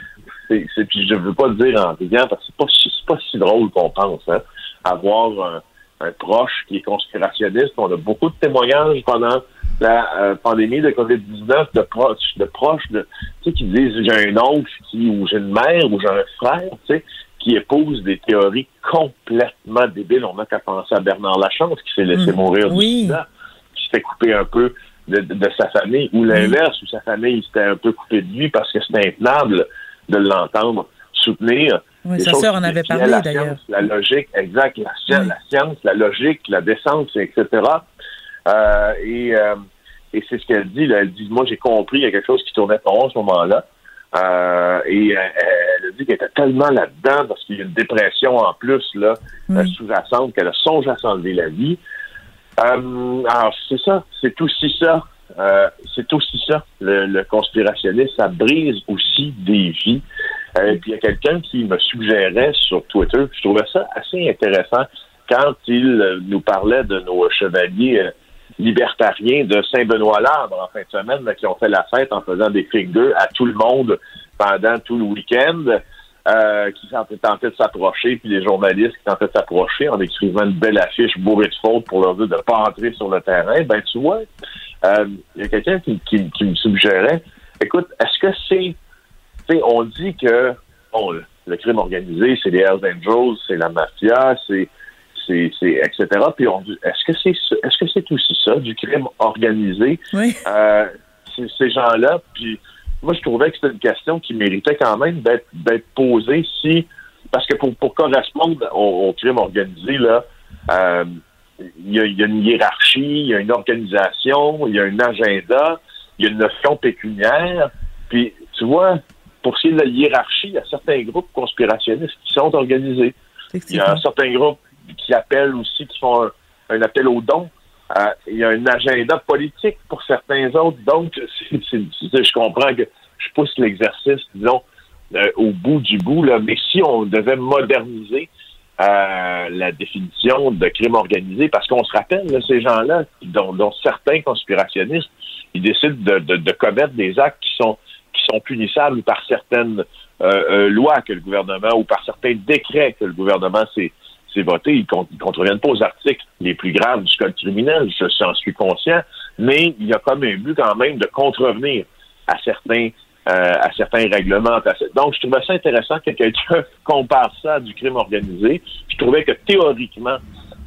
c'est, puis je veux pas le dire en riant, parce que c'est pas, pas si drôle qu'on pense, hein, avoir un, un proche qui est conspirationniste. On a beaucoup de témoignages pendant la euh, pandémie de COVID-19 de proches, de proches de, tu sais, qui disent j'ai un oncle qui, ou j'ai une mère ou j'ai un frère, tu sais, qui épouse des théories complètement débiles. On n'a qu'à penser à Bernard Lachance qui s'est laissé Mm. mourir Oui. qui s'était coupé un peu de, de- de sa famille, ou l'inverse, où sa famille s'était un peu coupée de lui parce que c'était intenable de l'entendre soutenir. Oui, sa sœur en avait parlé, la d'ailleurs. La logique, exact, la, science, Oui. la science, la logique, la décence, etc. Euh, et euh, et c'est ce qu'elle dit. Là. Elle dit, moi, j'ai compris, il y a quelque chose qui tournait pas à ce moment-là. Euh, et euh, elle a dit qu'elle était tellement là-dedans parce qu'il y a une dépression en plus là euh, sous-jacente qu'elle a songé à s'enlever la vie. Euh, alors c'est ça, c'est aussi ça, c'est aussi ça. Le, le conspirationnisme, ça brise aussi des vies. Puis il y a quelqu'un qui me suggérait sur Twitter, je trouvais ça assez intéressant quand il nous parlait de nos chevaliers libertariens de Saint-Benoît-Larbre en fin de semaine, là, qui ont fait la fête en faisant des fingers à tout le monde pendant tout le week-end, euh, qui tentaient de s'approcher, puis les journalistes qui tentaient de s'approcher en écrivant une belle affiche bourrée de fautes pour leur dire de ne pas entrer sur le terrain. Ben tu vois, euh, il y a quelqu'un qui, qui, me suggérait, écoute, est-ce que c'est, on dit que bon, le crime organisé, c'est les Hells Angels, c'est la mafia, c'est c'est, etc. Puis est-ce que c'est est-ce que c'est aussi ça du crime organisé? Oui. euh, ces, gens-là. Puis moi, je trouvais que c'était une question qui méritait quand même d'être, d'être posée si. Parce que pour, pour correspondre au, au crime organisé, là, euh, il y, a, il y a une hiérarchie, il y a une organisation, il y a un agenda, il y a une notion pécuniaire. Puis, tu vois, pour ce qui est de la hiérarchie, il y a certains groupes conspirationnistes qui sont organisés. Il y a certains groupes qui appellent aussi, qui font un, appel aux dons. Euh, il y a un agenda politique pour certains autres. Donc, *laughs* je comprends que je pousse l'exercice, disons, euh, au bout du bout, là, mais si on devait moderniser euh, la définition de crime organisé, parce qu'on se rappelle, ces gens-là, dont, certains conspirationnistes, ils décident de, commettre des actes qui sont qui sont punissables par certaines lois que le gouvernement ou par certains décrets que le gouvernement s'est c'est voté, ils ne contreviennent pas aux articles les plus graves du code criminel, je s'en suis conscient, mais il y a comme un but quand même de contrevenir à certains euh, à certains règlements. Donc, je trouvais ça intéressant que quelqu'un *laughs* compare ça à du crime organisé. Je trouvais que théoriquement,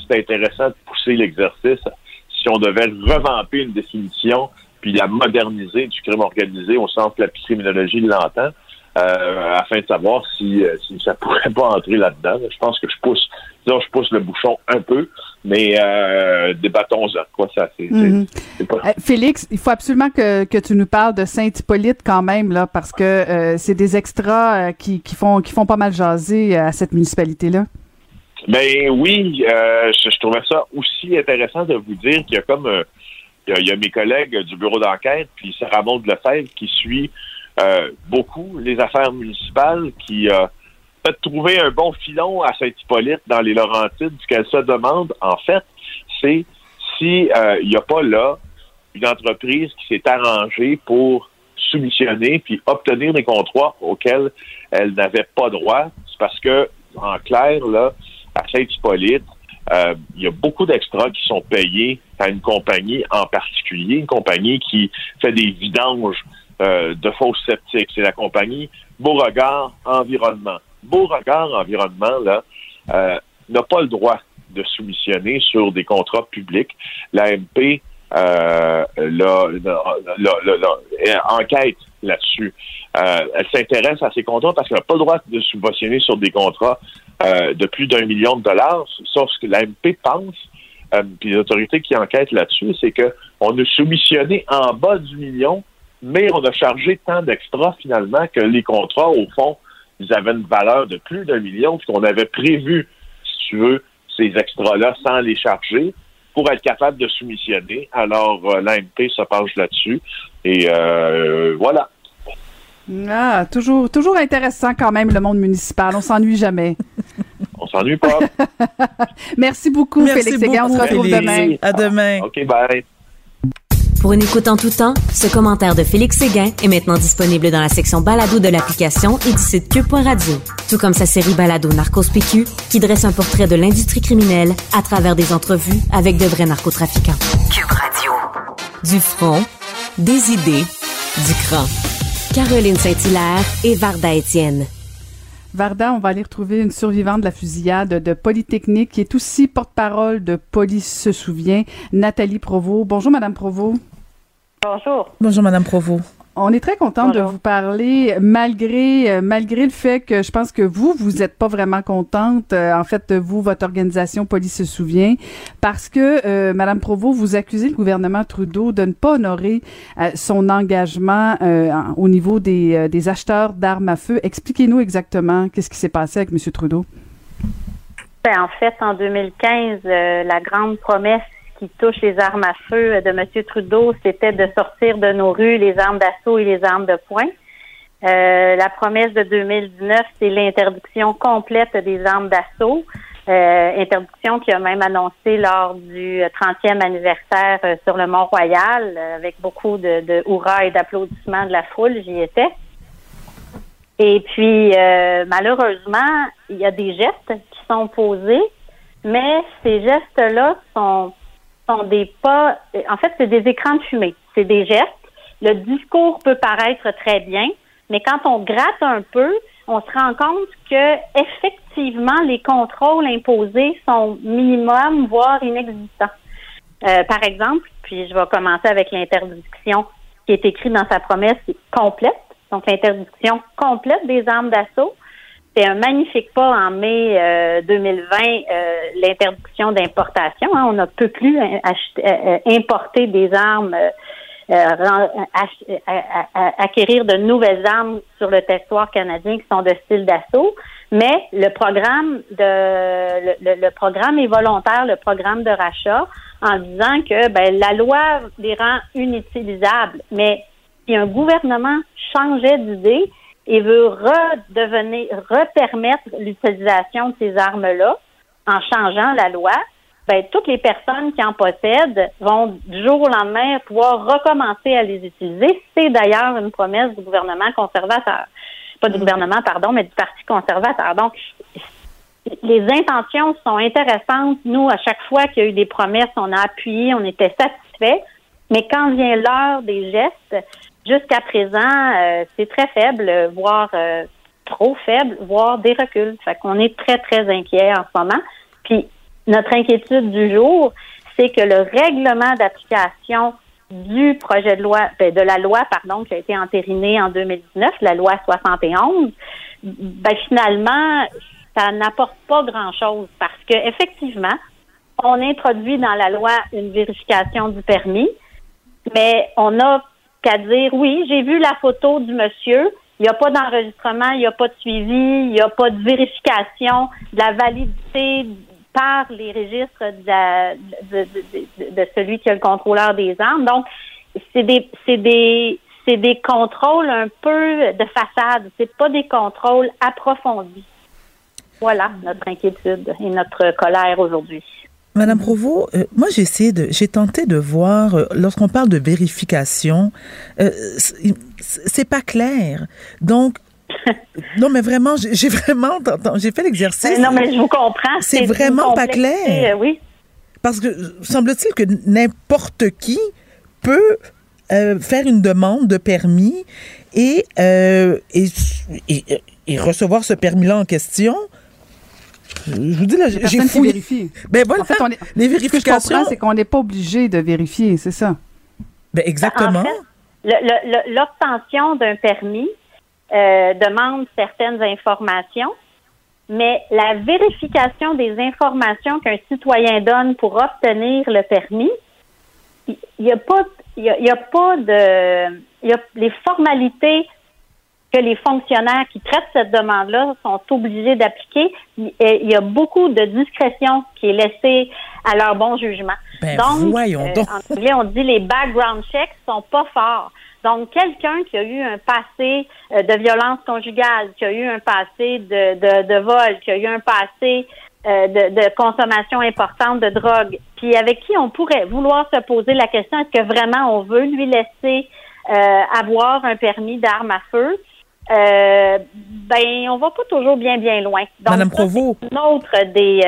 c'était intéressant de pousser l'exercice si on devait revamper une définition puis la moderniser du crime organisé au sens que la criminologie l'entend. Euh, afin de savoir si, euh, si ça *laughs* pourrait pas entrer là-dedans. Je pense que je pousse, disons, je pousse le bouchon un peu, mais euh, débattons-en. Quoi, ça, c'est, mhm. Félix, il faut absolument que, que tu nous parles de Saint-Hippolyte quand même, là, parce que c'est des extras qui, qui, font, qui font pas mal jaser à cette municipalité-là. Ben oui, je, je, trouvais ça aussi intéressant de vous dire qu'il y a comme il y a, mes collègues du bureau d'enquête, puis Sarah Maud Lefebvre qui suit euh, beaucoup les affaires municipales qui a peut trouver un bon filon à Saint-Hippolyte dans les Laurentides. Ce qu'elle se demande, en fait, c'est s'il euh, n'y a pas là une entreprise qui s'est arrangée pour soumissionner puis obtenir des contrats auxquels elle n'avait pas droit. C'est parce que, en clair, là, à Saint-Hippolyte, euh, il y a beaucoup d'extras qui sont payés à une compagnie en particulier, une compagnie qui fait des vidanges euh, de fausses sceptiques. C'est la compagnie Beauregard Environnement. Beauregard Environnement, là, euh, n'a pas le droit de soumissionner sur des contrats publics. L'AMP euh, enquête là-dessus. Elle s'intéresse à ces contrats parce qu'elle n'a pas le droit de subventionner sur des contrats de plus d'un million de dollars, sauf ce que l'AMP pense, puis les autorités qui enquêtent là-dessus, c'est qu'on a soumissionné en bas du million mais on a chargé tant d'extras finalement que les contrats, au fond, ils avaient une valeur de plus d'un million, puisqu'on avait prévu, si tu veux, ces extras-là sans les charger pour être capable de soumissionner. Alors, euh, l'AMP se penche là-dessus. Et euh, voilà. Ah, toujours, toujours intéressant quand même le monde municipal. On s'ennuie jamais. *laughs* On s'ennuie pas. *laughs* Merci beaucoup, Félix Séguin. On se retrouve demain. À demain. OK, bye. Pour une écoute en tout temps, ce commentaire de Félix Séguin est maintenant disponible dans la section balado de l'application et du site cube.radio. Tout comme sa série balado Narcos PQ, qui dresse un portrait de l'industrie criminelle à travers des entrevues avec de vrais narcotrafiquants. Cube Radio. Du front, des idées, du cran. Caroline Saint-Hilaire et Varda Étienne. Varda, on va aller retrouver une survivante de la fusillade de Polytechnique qui est aussi porte-parole de Police se souvient, Nathalie Provost. Bonjour, Madame Provost. Bonjour. Bonjour, Madame Provost. On est très content de vous parler, malgré euh, malgré le fait que je pense que vous vous n'êtes pas vraiment contente. Euh, en fait, vous, votre organisation Police se souvient, parce que euh, Madame Provost, vous accusez le gouvernement Trudeau de ne pas honorer son engagement au niveau des, des acheteurs d'armes à feu. Expliquez-nous exactement qu'est-ce qui s'est passé avec Monsieur Trudeau. Ben, en fait, en 2015, la grande promesse qui touche les armes à feu de M. Trudeau, c'était de sortir de nos rues les armes d'assaut et les armes de poing. Euh, la promesse de 2019, c'est l'interdiction complète des armes d'assaut. Euh, interdiction qui a même annoncé lors du 30e anniversaire euh, sur le Mont-Royal, avec beaucoup de, de hurrah et d'applaudissements de la foule, j'y étais. Et puis, malheureusement, il y a des gestes qui sont posés, mais ces gestes-là sont sont des pas, en fait, c'est des écrans de fumée. C'est des gestes. Le discours peut paraître très bien, mais quand on gratte un peu, on se rend compte que effectivement les contrôles imposés sont minimum, voire inexistants. Euh, par exemple, puis je vais commencer avec l'interdiction qui est écrite dans sa promesse complète, donc l'interdiction complète des armes d'assaut. C'est un magnifique pas en mai 2020, euh, euh, l'interdiction d'importation. Hein. on ne peut plus acheter, euh, importer des armes acquérir de nouvelles armes sur le territoire canadien qui sont de style d'assaut. Mais le programme de le, programme est volontaire, le programme de rachat, en disant que ben, la loi les rend inutilisables. Mais si un gouvernement changeait d'idée et veut redevenir, repermettre l'utilisation de ces armes-là en changeant la loi, ben, toutes les personnes qui en possèdent vont du jour au lendemain pouvoir recommencer à les utiliser. C'est d'ailleurs une promesse du gouvernement conservateur pas du gouvernement, pardon, mais du Parti conservateur. Donc, les intentions sont intéressantes. Nous, à chaque fois qu'il y a eu des promesses, on a appuyé, on était satisfaits. Mais quand vient l'heure des gestes, jusqu'à présent, euh, c'est très faible, voire euh, trop faible, voire des reculs. Fait qu'on est très, très inquiet en ce moment. Puis, notre inquiétude du jour, c'est que le règlement d'application du projet de loi, ben, de la loi, pardon, qui a été entérinée en 2019, la loi 71, ben, finalement, ça n'apporte pas grand-chose parce que effectivement, on introduit dans la loi une vérification du permis, mais on n'a qu'à dire oui, j'ai vu la photo du monsieur, il n'y a pas d'enregistrement, il n'y a pas de suivi, il n'y a pas de vérification de la validité par les registres de, de, celui qui est le contrôleur des armes. Donc, c'est des, c'est des, c'est des contrôles un peu de façade. C'est pas des contrôles approfondis. Voilà notre inquiétude et notre colère aujourd'hui. Madame Provo, euh, moi j'ai essayé de, j'ai tenté de voir euh, lorsqu'on parle de vérification, euh, c'est pas clair. Donc *laughs* non, mais vraiment, j'ai vraiment, j'ai fait l'exercice. Non, mais je vous comprends. C'est vraiment pas clair. Oui. Parce que semble-t-il que n'importe qui peut faire une demande de permis et, et, et, recevoir ce permis-là en question. Je vous dis là, j'ai fouillé. Vérifie. Ben voilà, en fait, les vérifications. Ce que je comprends, c'est qu'on n'est pas obligé de vérifier, c'est ça? Ben exactement. L'obtention d'un permis, euh, demande certaines informations, mais la vérification des informations qu'un citoyen donne pour obtenir le permis, il n'y a pas, il y a, pas de, y a les formalités que les fonctionnaires qui traitent cette demande-là sont obligés d'appliquer. Il y a beaucoup de discrétion qui est laissée à leur bon jugement. Ben, donc, euh, en anglais, on dit les background checks sont pas forts. Donc, quelqu'un qui a eu un passé euh, de violence conjugale, qui a eu un passé de, de, de vol, qui a eu un passé euh, de, de, consommation importante de drogue, puis avec qui on pourrait vouloir se poser la question est-ce que vraiment on veut lui laisser euh, avoir un permis d'arme à feu? Euh, ben, on va pas toujours bien, bien loin. Donc, Madame Provo. C'est une autre des,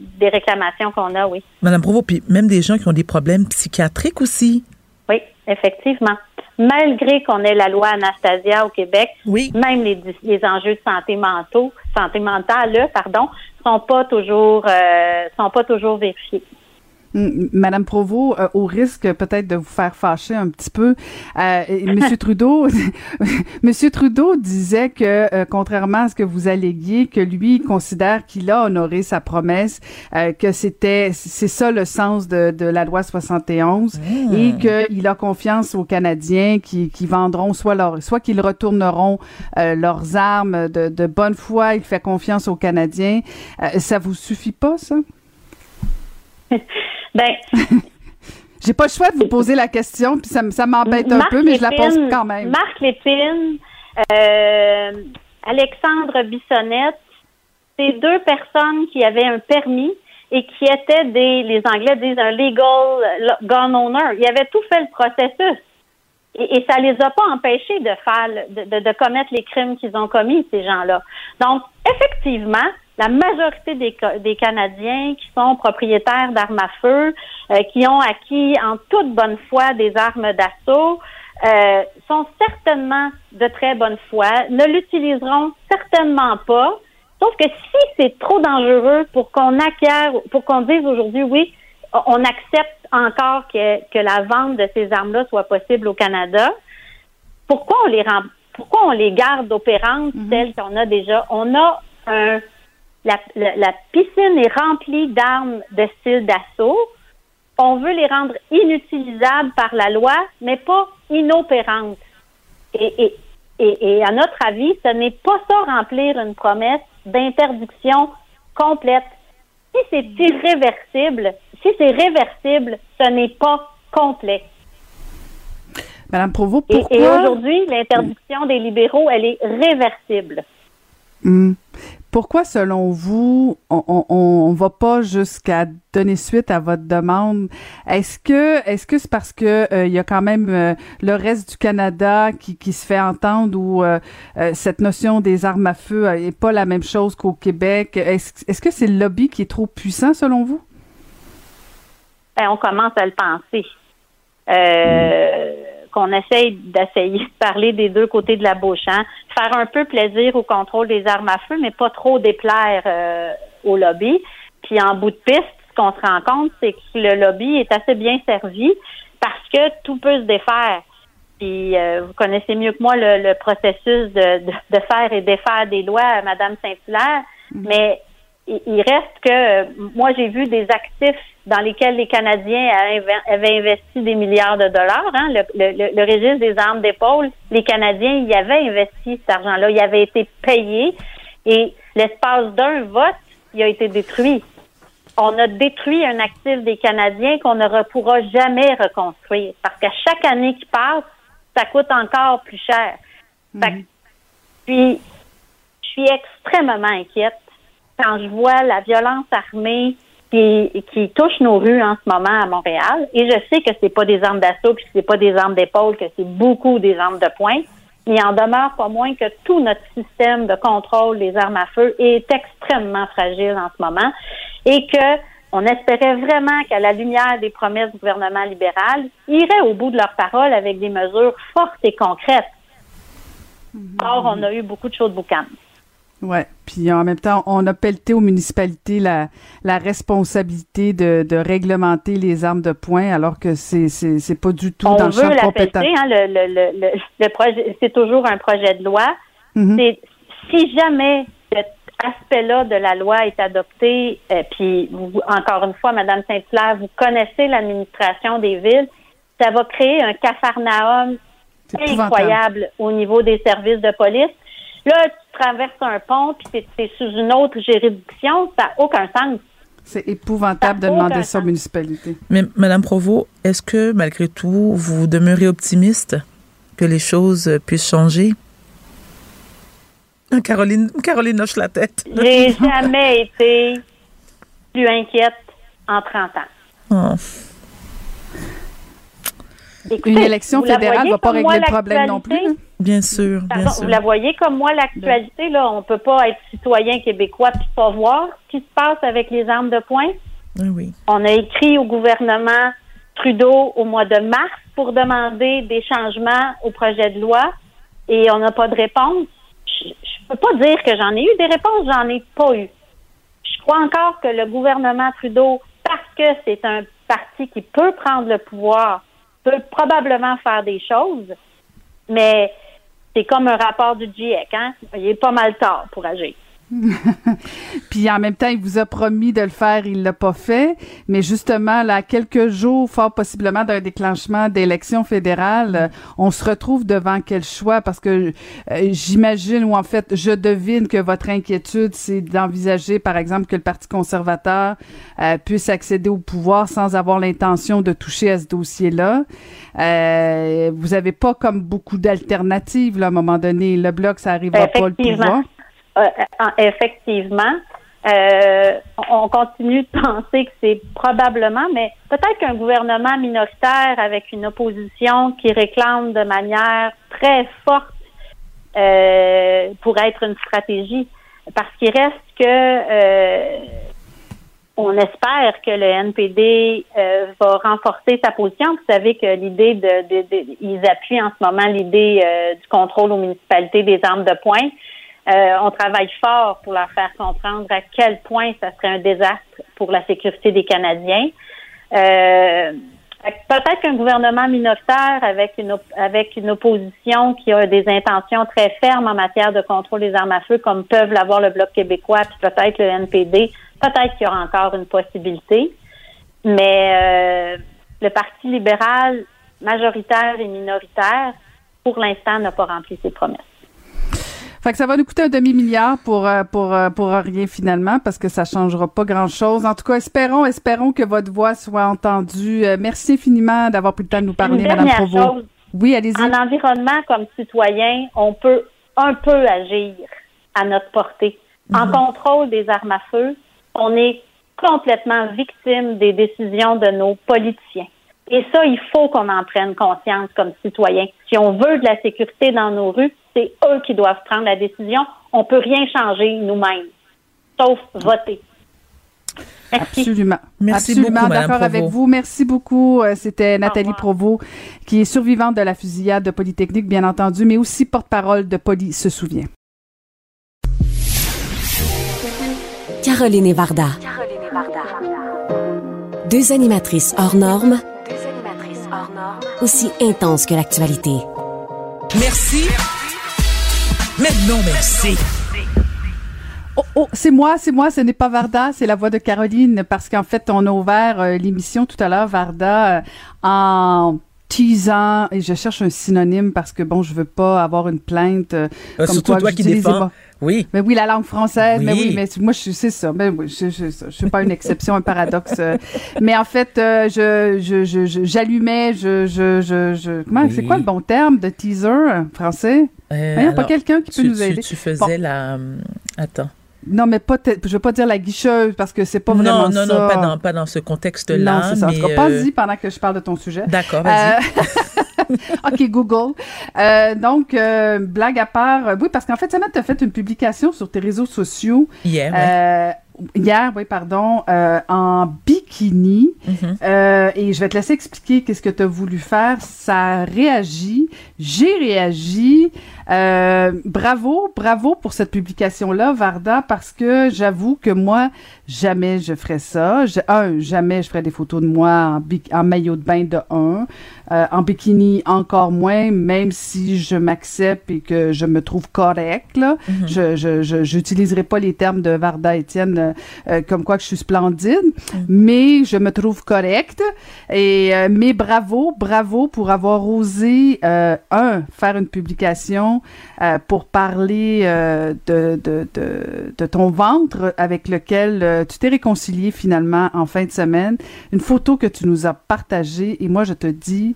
des réclamations qu'on a, oui. Madame Provo, puis même des gens qui ont des problèmes psychiatriques aussi. Oui, effectivement malgré qu'on ait la loi Anastasia au Québec, oui. même les, les enjeux de santé mentaux, santé mentale, pardon, sont pas toujours euh, sont pas toujours vérifiés. Madame Provost, euh, au risque peut-être de vous faire fâcher un petit peu, euh, Monsieur *laughs* Trudeau, *laughs* Monsieur Trudeau disait que, euh, contrairement à ce que vous alléguiez, que lui considère qu'il a honoré sa promesse, euh, que c'était, c'est ça le sens de, de la loi 71, mmh. et qu'il a confiance aux Canadiens qui, qui vendront soit leur, soit qu'ils retourneront leurs armes de, de bonne foi. Il fait confiance aux Canadiens. ça vous suffit pas, ça? *laughs* Ben. *laughs* J'ai pas le choix de vous poser la question, puis ça, ça m'embête un peu, mais je la pose quand même. Marc Lépine, euh, Alexandre Bissonnette, c'est deux personnes qui avaient un permis et qui étaient des, les Anglais disent un legal gun owner. Ils avaient tout fait le processus. Et, et ça les a pas empêchés de faire, de, de, de commettre les crimes qu'ils ont commis, ces gens-là. Donc, effectivement, la majorité des, des, Canadiens qui sont propriétaires d'armes à feu, euh, qui ont acquis en toute bonne foi des armes d'assaut, euh, sont certainement de très bonne foi, ne l'utiliseront certainement pas. Sauf que si c'est trop dangereux pour qu'on acquiert, pour qu'on dise aujourd'hui, oui, on accepte encore que, que la vente de ces armes-là soit possible au Canada, pourquoi on les rend, pourquoi on les garde opérantes, mm telles qu'on a déjà? On a un la, la, piscine est remplie d'armes de style d'assaut. on veut les rendre inutilisables par la loi, mais pas inopérantes. Et, et, à notre avis, ce n'est pas ça remplir une promesse d'interdiction complète. Si c'est irréversible, si c'est réversible, ce n'est pas complet. Madame Provost, pourquoi... Et, aujourd'hui, l'interdiction des libéraux, elle est réversible. Hmm. Pourquoi, selon vous, on ne va pas jusqu'à donner suite à votre demande? Est-ce que est-ce que c'est parce que euh, il y a quand même euh, le reste du Canada qui, qui se fait entendre ou euh, cette notion des armes à feu est pas la même chose qu'au Québec? Est-ce est-ce que c'est le lobby qui est trop puissant, selon vous? Ben, on commence à le penser. Euh, qu'on essaye d'essayer de parler des deux côtés de la bouche, hein. faire un peu plaisir au contrôle des armes à feu, mais pas trop déplaire euh, au lobby. Puis en bout de piste, ce qu'on se rend compte, c'est que le lobby est assez bien servi parce que tout peut se défaire. Puis euh, vous connaissez mieux que moi le, processus de, de, faire et défaire des lois, Madame Saint-Hilaire, mm-hmm. mais il reste que moi j'ai vu des actifs dans lesquels les Canadiens avaient investi des milliards de dollars. Hein, le, registre des armes d'épaule, les Canadiens y avaient investi cet argent-là, il avait été payé et l'espace d'un vote, il a été détruit. On a détruit un actif des Canadiens qu'on ne pourra jamais reconstruire parce qu'à chaque année qui passe, ça coûte encore plus cher. Mhm. puis, je suis extrêmement inquiète quand je vois la violence armée qui, qui touche nos rues en ce moment à Montréal, et je sais que c'est pas des armes d'assaut, puis c'est pas des armes d'épaule, que c'est beaucoup des armes de poing, mais il en demeure pas moins que tout notre système de contrôle des armes à feu est extrêmement fragile en ce moment, et que on espérait vraiment qu'à la lumière des promesses du gouvernement libéral, ils iraient au bout de leurs paroles avec des mesures fortes et concrètes. Or, on a eu beaucoup de choses boucanes. Ouais. Puis en même temps, on a pelleté aux municipalités la, la responsabilité de, de réglementer les armes de poing, alors que c'est c'est pas du tout dans le champ de compétence. Hein, le, le, le, le projet, c'est toujours un projet de loi. C'est si jamais cet aspect-là de la loi est adopté, euh, puis encore une fois, Madame Saint-Clair, vous connaissez l'administration des villes, ça va créer un cafarnaum incroyable au niveau des services de police. Là, tu traverses un pont, puis tu es, sous une autre juridiction, ça n'a aucun sens. C'est épouvantable de demander ça aux municipalités. Mais, Madame Provost, est-ce que, malgré tout, vous demeurez optimiste que les choses puissent changer? Caroline, Caroline hoche la tête. *laughs* J'ai jamais été plus inquiète en 30 ans. Oh. Une élection fédérale ne va pas régler le problème non plus. Hein? Bien sûr, bien sûr. Vous la voyez comme moi, l'actualité, là, on peut pas être citoyen québécois puis pas voir ce qui se passe avec les armes de poing? Ah oui. On a écrit au gouvernement Trudeau au mois de mars pour demander des changements au projet de loi et on n'a pas de réponse. Je, ne peux pas dire que j'en ai eu des réponses, j'en ai pas eu. Je crois encore que le gouvernement Trudeau, parce que c'est un parti qui peut prendre le pouvoir, peut probablement faire des choses, mais c'est comme un rapport du GIEC, hein? Il est pas mal tard pour agir. *laughs* Puis en même temps, il vous a promis de le faire, il l'a pas fait. Mais justement, là, quelques jours, fort possiblement d'un déclenchement d'élections fédérales, euh, on se retrouve devant quel choix? Parce que euh, j'imagine, ou en fait, je devine que votre inquiétude, c'est d'envisager, par exemple, que le Parti conservateur euh, puisse accéder au pouvoir sans avoir l'intention de toucher à ce dossier-là. vous avez pas comme beaucoup d'alternatives là, à un moment donné. Le bloc, ça arrivera pas le pouvoir. Euh, euh, effectivement. Euh, on continue de *laughs* penser que c'est probablement, mais peut-être qu'un gouvernement minoritaire avec une opposition qui réclame de manière très forte pourrait être une stratégie. Parce qu'il reste que on espère que le NPD va renforcer sa position. Vous savez que l'idée de, ils appuient en ce moment l'idée du contrôle aux municipalités des armes de poing. Euh, on travaille fort pour leur faire comprendre à quel point ça serait un désastre pour la sécurité des Canadiens. Euh, peut-être qu'un gouvernement minoritaire avec une avec une opposition qui a des intentions très fermes en matière de contrôle des armes à feu, comme peuvent l'avoir le Bloc québécois, puis peut-être le NPD, peut-être qu'il y aura encore une possibilité. Mais euh, le Parti libéral, majoritaire et minoritaire, pour l'instant, n'a pas rempli ses promesses. Fait que ça va nous coûter un demi-milliard pour, euh, pour, euh, pour rien finalement parce que ça changera pas grand-chose. En tout cas, espérons, espérons que votre voix soit entendue. Euh, merci infiniment d'avoir pris le temps de nous parler, Mme Provost. Oui, allez-y. En environnement, comme citoyen, on peut un peu agir à notre portée. En mhm. contrôle des armes à feu, on est complètement victime des décisions de nos politiciens. Et ça, il faut qu'on en prenne conscience comme citoyen. Si on veut de la sécurité dans nos rues, c'est eux qui doivent prendre la décision. On peut rien changer nous-mêmes, sauf voter. Absolument. Merci Absolument d'accord avec vous. Merci beaucoup. Euh, c'était Nathalie Provost, qui est survivante de la fusillade de Polytechnique, bien entendu, mais aussi porte-parole de Poly se souvient. Caroline et Varda. Deux animatrices hors normes aussi intense que l'actualité. Merci. Oh, oh, c'est moi, c'est moi, ce n'est pas Varda, c'est la voix de Caroline, parce qu'en fait, on a ouvert euh, l'émission tout à l'heure, Varda, euh, en teasant, et je cherche un synonyme parce que, bon, je veux pas avoir une plainte. Euh, comme surtout toi qui défends. Oui. Mais oui, la langue française. Mais oui, mais moi, je sais ça. Mais oui, je, je, je, suis pas une exception, un paradoxe. Euh. mais en fait, euh, je, je, j'allumais, je, je, je, je, comment, c'est quoi le bon terme de teaser français? Euh, Il n'y a pas quelqu'un qui peut nous aider. Tu, faisais la, attends. Non, mais pas je veux pas dire la guicheuse parce que c'est pas vraiment non, ça. Non, non, pas dans, pas dans ce contexte-là. Non, c'est ça. Mais en tout cas, pas pendant que je parle de ton sujet. D'accord, vas-y. *laughs* OK, Google. Euh, donc, euh, blague à part, euh, oui, parce qu'en fait, Samantha, tu as fait une publication sur tes réseaux sociaux. Hier, euh, hier, oui, pardon, euh, en bikini. Mm-hmm. euh, et je vais te laisser expliquer qu'est-ce que tu as voulu faire. Ça réagit. J'ai réagi. Euh, bravo, bravo pour cette publication-là, Varda, parce que j'avoue que moi, jamais je ferais ça. Je, un, jamais je ferais des photos de moi en, en maillot de bain de un. Euh, en bikini, encore moins, même si je m'accepte et que je me trouve correct. Là. Mm-hmm. Je, je, j'utiliserai pas les termes de Varda Étienne euh, euh, comme quoi que je suis splendide, mm. mais je me trouve correcte. Et mais bravo, bravo pour avoir osé un faire une publication euh, pour parler euh, de, ton ventre avec lequel euh, tu t'es réconcilié finalement en fin de semaine. Une photo que tu nous as partagée et moi je te dis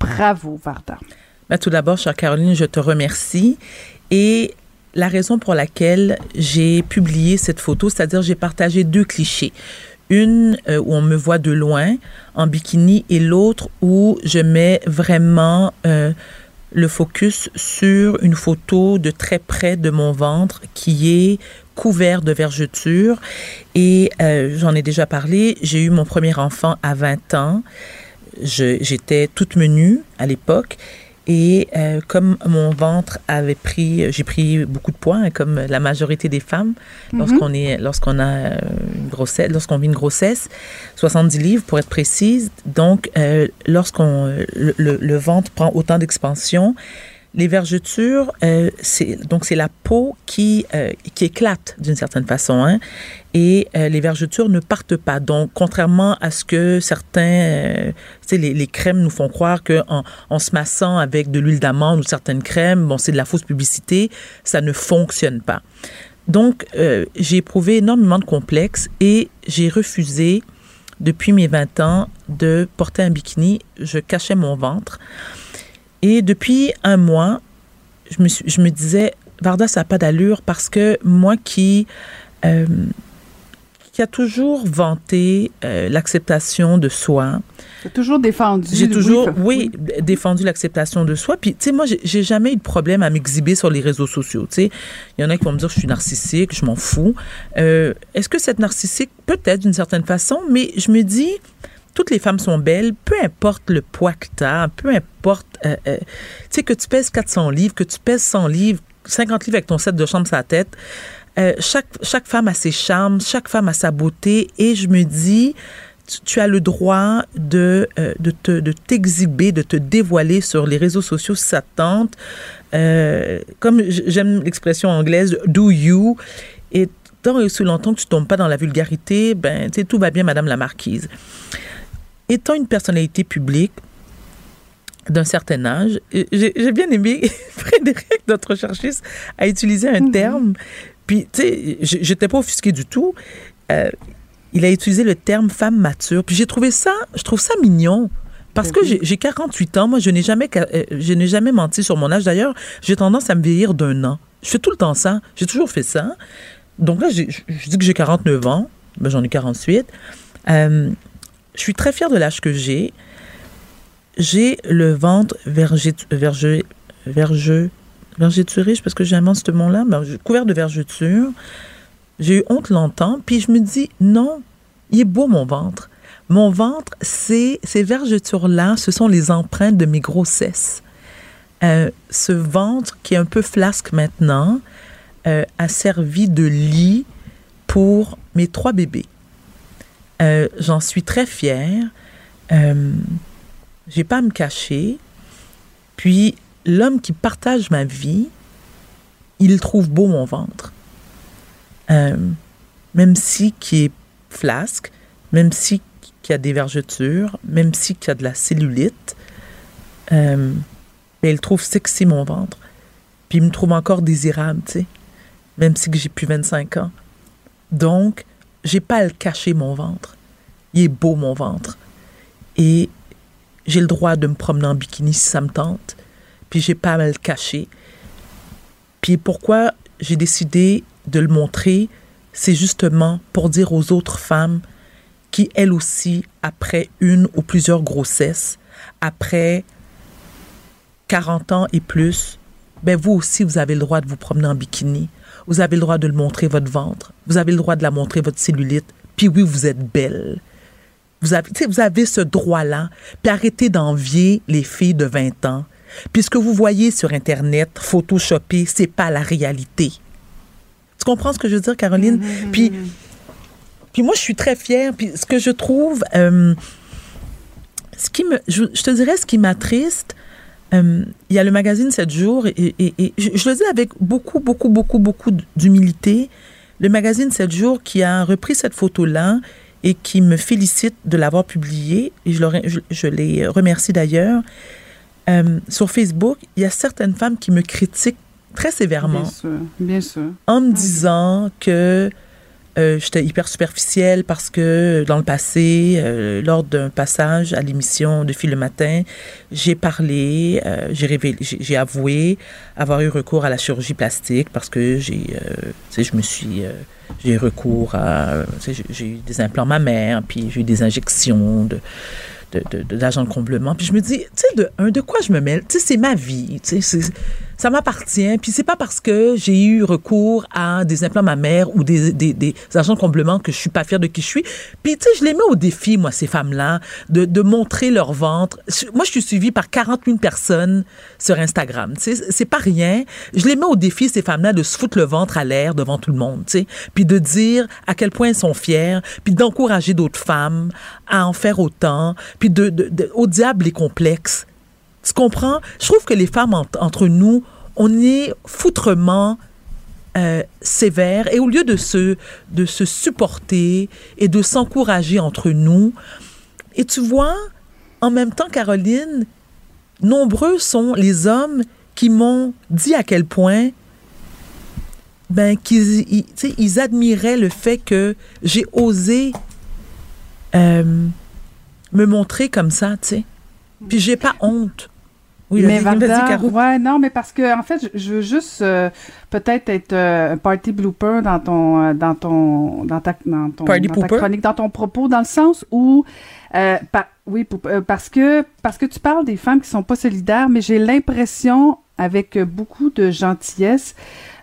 bravo Varda. Tout d'abord, chère Caroline, je te remercie. Et la raison pour laquelle j'ai publié cette photo, c'est-à-dire j'ai partagé deux clichés. Une où on me voit de loin en bikini et l'autre où je mets vraiment le focus sur une photo de très près de mon ventre qui est couvert de vergetures. Et euh, j'en ai déjà parlé, j'ai eu mon premier enfant à 20 ans. J'étais toute menue à l'époque et euh, comme mon ventre avait pris, j'ai pris beaucoup de poids, hein, comme la majorité des femmes, mhm. lorsqu'on est, lorsqu'on a euh, une grossesse, lorsqu'on vit une grossesse, 70 livres pour être précise. Donc, euh, lorsqu'on le, le, ventre prend autant d'expansion, les vergetures, euh, c'est donc la peau qui euh, qui éclate d'une certaine façon, hein, et euh, les vergetures ne partent pas. Donc, contrairement à ce que certains, les, les crèmes nous font croire que en, en se massant avec de l'huile d'amande ou certaines crèmes, bon, c'est de la fausse publicité, ça ne fonctionne pas. Donc, j'ai éprouvé énormément de complexes et j'ai refusé depuis mes 20 ans de porter un bikini. Je cachais mon ventre. Et depuis un mois, je me, je me disais, Varda, ça n'a pas d'allure parce que moi qui, euh, qui a toujours vanté euh, l'acceptation de soi. J'ai toujours défendu. J'ai toujours, oui, défendu l'acceptation de soi. Puis, tu sais, moi, j'ai jamais eu de problème à m'exhiber sur les réseaux sociaux. Tu sais, il y en a qui vont me dire que je suis narcissique, je m'en fous. Euh, Est-ce que cette narcissique, peut-être d'une certaine façon, mais je me dis, toutes les femmes sont belles, peu importe le poids que tu as, peu importe, euh, euh, tu sais, que tu pèses 400 livres, que tu pèses 100 livres, 50 livres avec ton set de chambre sa tête. Euh, chaque, chaque femme a ses charmes, chaque femme a sa beauté, et je me dis, tu, as le droit de, de, te, de t'exhiber, de te dévoiler sur les réseaux sociaux si ça tente. comme j'aime l'expression anglaise, do you? Et tant et aussi longtemps que tu tombes pas dans la vulgarité, ben, tu sais, tout va bien, Madame la Marquise. Étant une personnalité publique d'un certain âge, j'ai j'ai bien aimé *laughs* Frédéric, notre recherchiste, a utilisé un terme. Puis, tu sais, j'étais pas offusquée du tout. Euh, il a utilisé le terme femme mature. Puis j'ai trouvé ça, je trouve ça mignon. Parce que j'ai j'ai 48 ans, moi je n'ai jamais euh, je n'ai jamais menti sur mon âge. D'ailleurs, j'ai tendance à me vieillir d'un an. Je fais tout le temps ça. J'ai toujours fait ça. Donc là, je dis que j'ai 49 ans. Ben, j'en ai 48. Euh, je suis très fière de l'âge que j'ai. J'ai le ventre vergé, vergé, vergeux, vergéturé, je sais pas ce que j'invente ce mot-là, mais couvert de vergeture. J'ai eu honte longtemps, puis je me dis, non, il est beau mon ventre. Mon ventre, c'est ces vergetures-là, ce sont les empreintes de mes grossesses. Euh, ce ventre qui est un peu flasque maintenant euh, a servi de lit pour mes trois bébés. Euh, J'en suis très fière. Euh, J'ai pas à me cacher. Puis l'homme qui partage ma vie, il trouve beau mon ventre. Euh, même si qui est flasque, même si qui a des vergetures, même si qui a de la cellulite, euh, mais il trouve sexy mon ventre. Puis il me trouve encore désirable, tu sais, même si que j'ai plus 25 ans. Donc, j'ai pas à le cacher mon ventre. Il est beau mon ventre. Et j'ai le droit de me promener en bikini si ça me tente. Puis j'ai pas à le cacher. Puis pourquoi j'ai décidé de le montrer, c'est justement pour dire aux autres femmes qui, elles aussi, après une ou plusieurs grossesses, après 40 ans et plus, ben vous aussi, vous avez le droit de vous promener en bikini. Vous avez le droit de le montrer votre ventre. Vous avez le droit de la montrer votre cellulite. Puis oui, vous êtes belle. Vous avez, vous ce droit-là. Puis arrêtez d'envier les filles de 20 ans. Puis ce que vous voyez sur Internet, photoshopé, c'est pas la réalité. Tu comprends ce que je veux dire, Caroline? Puis, puis moi, je suis très fière. Puis ce que je trouve, euh, ce qui me, je, je te dirais, ce qui m'attriste, euh, il y a le magazine 7 jours, et, et- et je, je le dis avec beaucoup, beaucoup, beaucoup, beaucoup d'humilité. Le magazine 7 jours qui a repris cette photo-là et qui me félicite de l'avoir publiée, et je, leur- je, je les remercie d'ailleurs. Euh, sur Facebook, il y a certaines femmes qui me critiquent très sévèrement Bien sûr, bien sûr. en me disant que euh, j'étais hyper superficielle parce que dans le passé, euh, lors d'un passage à l'émission de Fil le matin, j'ai parlé, euh, j'ai avoué avoir eu recours à la chirurgie plastique parce que j'ai, euh, je me suis, euh, j'ai recours à, j'ai- eu des implants mammaires, puis j'ai eu des injections de de, de, de- d'agents de comblement. Puis je me dis, tu sais, de, de quoi je me mêle? Tu sais, c'est ma vie. Tu sais, ça m'appartient. Puis c'est pas parce que j'ai eu recours à des implants mammaires ou des, des, des agents de comblement que je suis pas fière de qui je suis. Puis, tu sais, je les mets au défi, moi, ces femmes-là, de, de montrer leur ventre. Moi, je suis suivie par 40 000 personnes sur Instagram. Tu sais, c'est pas rien. Je les mets au défi, ces femmes-là, de se foutre le ventre à l'air devant tout le monde, tu sais. Puis de dire à quel point elles sont fières, puis d'encourager d'autres femmes à en faire autant, puis de- de- au diable les complexes. Tu comprends? Je trouve que les femmes en- entre nous, on est foutrement euh, sévères et au lieu de se, de se supporter et de s'encourager entre nous, et tu vois, en même temps, Caroline, nombreux sont les hommes qui m'ont dit à quel point ben, qu'ils ils, ils admiraient le fait que j'ai osé euh, me montrer comme ça, tu sais. Puis j'ai pas honte. Oui, mais Varda, ouais, non, mais parce que en fait, je, je veux juste euh, peut-être être euh, un party blooper dans ton, euh, dans ton, dans ta, dans ton, Party dans ta chronique, dans ton propos, dans le sens où, euh, oui, parce que parce que tu parles des femmes qui sont pas solidaires, mais j'ai l'impression, avec beaucoup de gentillesse,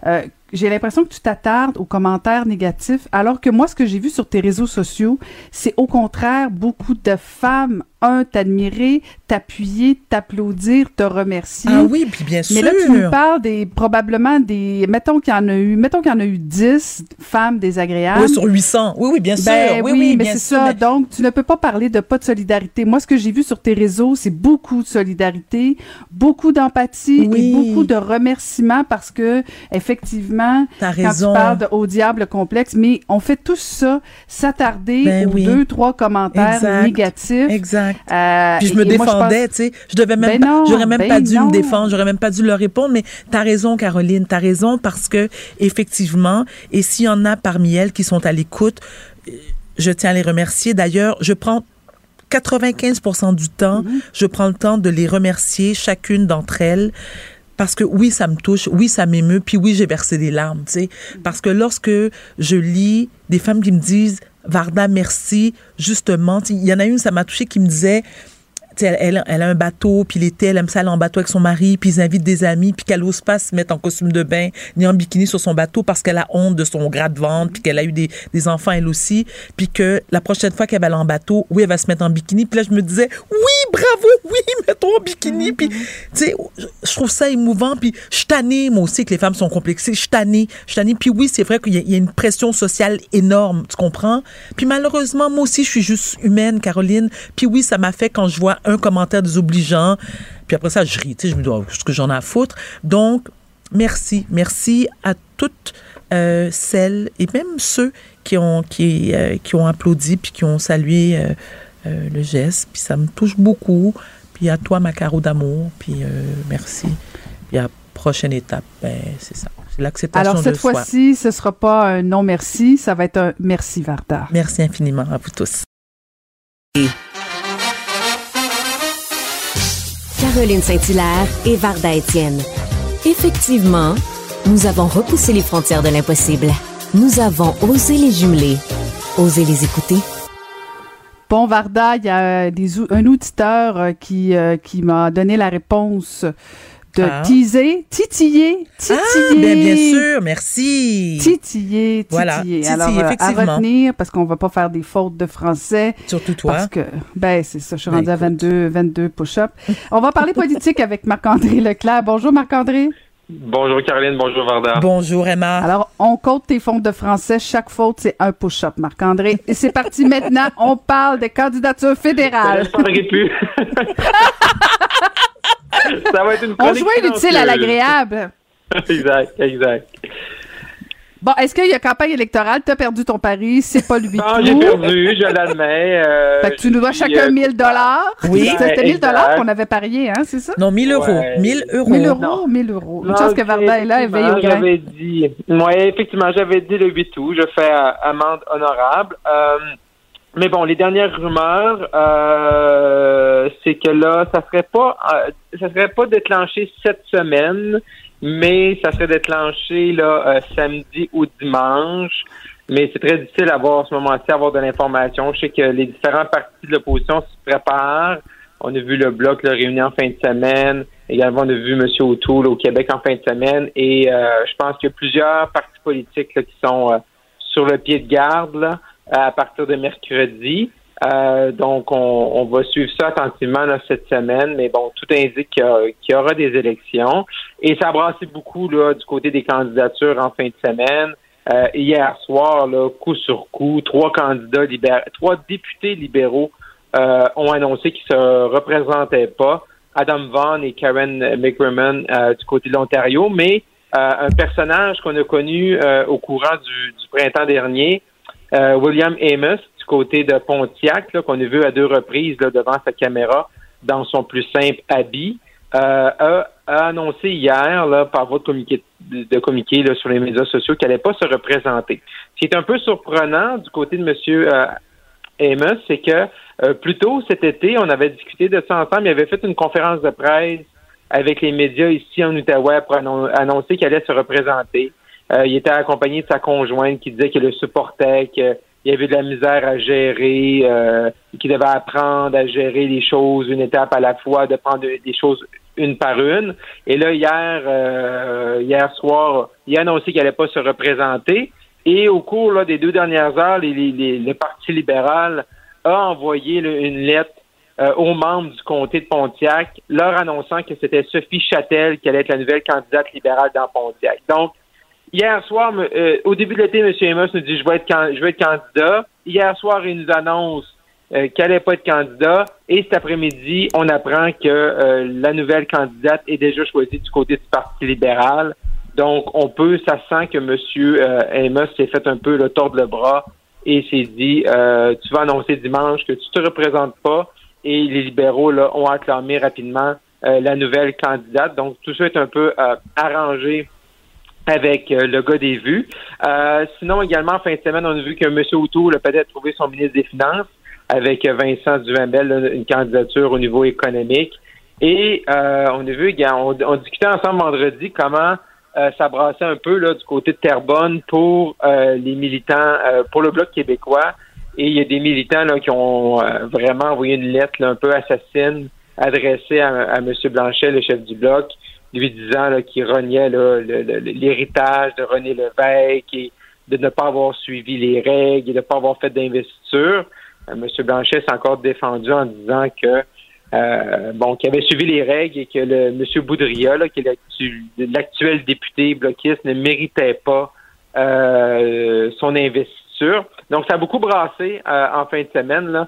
euh, j'ai l'impression que tu t'attardes aux commentaires négatifs, alors que moi, ce que j'ai vu sur tes réseaux sociaux, c'est au contraire beaucoup de femmes, un, t'admirer, t'appuyer, t'applaudir, te remercier. Ah oui, puis bien sûr. Mais là, tu nous parles des, probablement des, mettons qu'il y en a eu, mettons qu'il y en a eu 10 femmes désagréables. Oui, sur 800. Oui, oui, bien sûr. Ben oui, oui, oui, mais c'est ça. mais- Donc, tu ne peux pas parler de pas de solidarité. Moi, ce que j'ai vu sur tes réseaux, c'est beaucoup de solidarité, beaucoup d'empathie Oui. et beaucoup de remerciements parce que, effectivement, quand raison. tu parles de au diable complexe, mais on fait tout ça, s'attarder Ben aux oui. deux, trois commentaires Exact. négatifs. Exact. Euh, Puis je me défendais, tu sais. Je devais même Ben j'aurais même ben pas dû non. me défendre, j'aurais même pas dû leur répondre, mais t'as raison, Caroline, t'as raison parce que, effectivement, et s'il y en a parmi elles qui sont à l'écoute, euh, je tiens à les remercier. D'ailleurs, je prends 95% du temps, Mm-hmm. je prends le temps de les remercier, chacune d'entre elles, parce que oui, ça me touche, oui, ça m'émeut, puis oui, j'ai versé des larmes, tu sais. Parce que lorsque je lis des femmes qui me disent, Varda, merci, justement, il y en a une, ça m'a touché, qui me disait, elle, elle, elle a un bateau, puis l'été, elle aime ça aller en bateau avec son mari, puis ils invitent des amis, puis qu'elle n'ose pas se mettre en costume de bain ni en bikini sur son bateau parce qu'elle a honte de son gras de ventre, puis qu'elle a eu des, des enfants elle aussi, puis que la prochaine fois qu'elle va aller en bateau, oui, elle va se mettre en bikini. Puis là, je me disais, oui, bravo, oui, *laughs* mets-toi en bikini. Puis, tu sais, je trouve ça émouvant. Puis, je suis tannée, moi aussi, que les femmes sont complexées. Je suis tannée, je suis tannée. Puis oui, c'est vrai qu'il y, y a une pression sociale énorme, tu comprends? Puis malheureusement, moi aussi, je suis juste humaine, Caroline. Puis oui, ça m'a fait quand je vois un commentaire désobligeant. Puis après ça, je ris, tu sais, je me dis, oh, ce que j'en ai à foutre. Donc, merci. Merci à toutes euh, celles et même ceux qui ont, qui, euh, qui ont applaudi puis qui ont salué euh, le geste. Puis ça me touche beaucoup. Puis à toi, ma caro d'amour. Puis merci. Puis à prochaine étape, ben, c'est ça. C'est l'acceptation Alors, cette fois-ci, ce sera pas un non merci, ça va être un merci Varda. Merci infiniment à vous tous. Caroline Saint-Hilaire et Varda Étienne. Effectivement, nous avons repoussé les frontières de l'impossible. Nous avons osé les jumeler, osé les écouter. Bon, Varda, il y a euh, un auditeur euh, euh, qui m'a donné la réponse de Ah. teaser, titiller, titiller. Ah, ben, bien sûr, merci. Titiller, titiller. Voilà, titiller, Alors, euh, à retenir, parce qu'on va pas faire des fautes de français. Surtout toi. Parce que, ben, c'est ça, je suis Ben, rendue à 22, 22 push-ups. On va parler politique *laughs* avec Marc-André Leclerc. Bonjour, Marc-André. Bonjour Caroline, bonjour Varda. Bonjour Emma. Alors, on compte tes fautes de français. Chaque faute, c'est un push-up, Marc-André. Et c'est parti maintenant. On parle des candidatures fédérales. Je plus. *laughs* Ça va être une On jouait l'utile à l'agréable. *laughs* exact, exact. Bon, est-ce qu'il y a campagne électorale? T'as perdu ton pari, c'est pas lui Non, j'ai perdu, je l'admets. euh, Fait que tu nous dois chacun euh, 1000 dollars. Oui. C'était 1000 dollars qu'on avait parié, hein, c'est ça? Non, 1000 euros. Ouais. 1000 euros. 1000 euros, Non. 1000 euros. Une Non, chance que Varda est là, elle veille au effectivement, grain. J'avais dit, ouais, effectivement, j'avais dit le 8 août, je fais euh, amende honorable. Euh, mais bon, les dernières rumeurs, euh, c'est que là, ça serait pas, euh, ça serait pas déclenché cette semaine, mais ça serait déclenché là euh, samedi ou dimanche. Mais c'est très difficile à voir à ce moment-ci, avoir de l'information. Je sais que les différents partis de l'opposition se préparent. On a vu le bloc le réunir en fin de semaine. Également, on a vu M. O'Toole au Québec en fin de semaine. Et euh, je pense qu'il y a plusieurs partis politiques là, qui sont euh, sur le pied de garde là, à partir de mercredi. Euh, donc, on, on va suivre ça attentivement là, cette semaine. Mais bon, tout indique qu'il y, qu'il y aura des élections. Et ça a brassé beaucoup là, du côté des candidatures en fin de semaine. Euh, hier soir, là, coup sur coup, trois candidats libéraux, trois députés libéraux euh, ont annoncé qu'ils se représentaient pas. Adam Vaughan et Karen McCrimmon euh, du côté de l'Ontario, mais euh, un personnage qu'on a connu euh, au courant du, du printemps dernier, euh, William Amos du côté de Pontiac, qu'on a vu à deux reprises là, devant sa caméra dans son plus simple habit, euh, a, a annoncé hier là, par votre communiqué de, de communiqué là, sur les médias sociaux qu'elle n'allait pas se représenter. Ce qui est un peu surprenant du côté de Monsieur euh, Amos, c'est que euh, plus tôt cet été, on avait discuté de ça ensemble. Il avait fait une conférence de presse avec les médias ici en Outaouais pour annon- annoncer qu'elle allait se représenter. Euh, il était accompagné de sa conjointe qui disait qu'elle le supportait, qu'il y avait de la misère à gérer, euh, qu'il devait apprendre à gérer les choses une étape à la fois, de prendre des choses une par une. Et là, hier, euh, hier soir, il a annoncé qu'elle n'allait pas se représenter. Et au cours là, des deux dernières heures, le Parti libéral a envoyé une lettre euh, aux membres du comté de Pontiac, leur annonçant que c'était Sophie Châtel qui allait être la nouvelle candidate libérale dans Pontiac. Donc, hier soir, euh, au début de l'été, M. Amos nous dit je vais être, je vais être candidat. Hier soir, il nous annonce euh, qu'elle n'allait pas être candidat. Et cet après-midi, on apprend que euh, la nouvelle candidate est déjà choisie du côté du Parti libéral. Donc, on peut, ça sent que M. Euh, Amos s'est fait un peu le tordre le bras et s'est dit, euh, tu vas annoncer dimanche que tu te représentes pas et les libéraux là, ont acclamé rapidement euh, la nouvelle candidate. Donc, tout ça est un peu arrangé avec le gars des vues. sinon, également, en fin de semaine, on a vu que M. O'Toole a peut-être trouvé son ministre des Finances avec Vincent Duhamel, une candidature au niveau économique. Et on a vu, on, on discutait ensemble vendredi comment euh, ça brassait un peu là, du côté de Terrebonne pour euh, les militants, euh, pour le Bloc québécois. Et il y a des militants là, qui ont vraiment envoyé une lettre un peu assassine adressée à, M. Blanchet, le chef du Bloc, lui disant qu'il reniait l'héritage de René Lévesque et de ne pas avoir suivi les règles et de ne pas avoir fait d'investiture. M. Blanchet s'est encore défendu en disant que euh, bon, qui avait suivi les règles et que le M. Boudria, qui est l'actuel député bloquiste, ne méritait pas euh, son investiture. Donc, ça a beaucoup brassé euh, en fin de semaine. Là.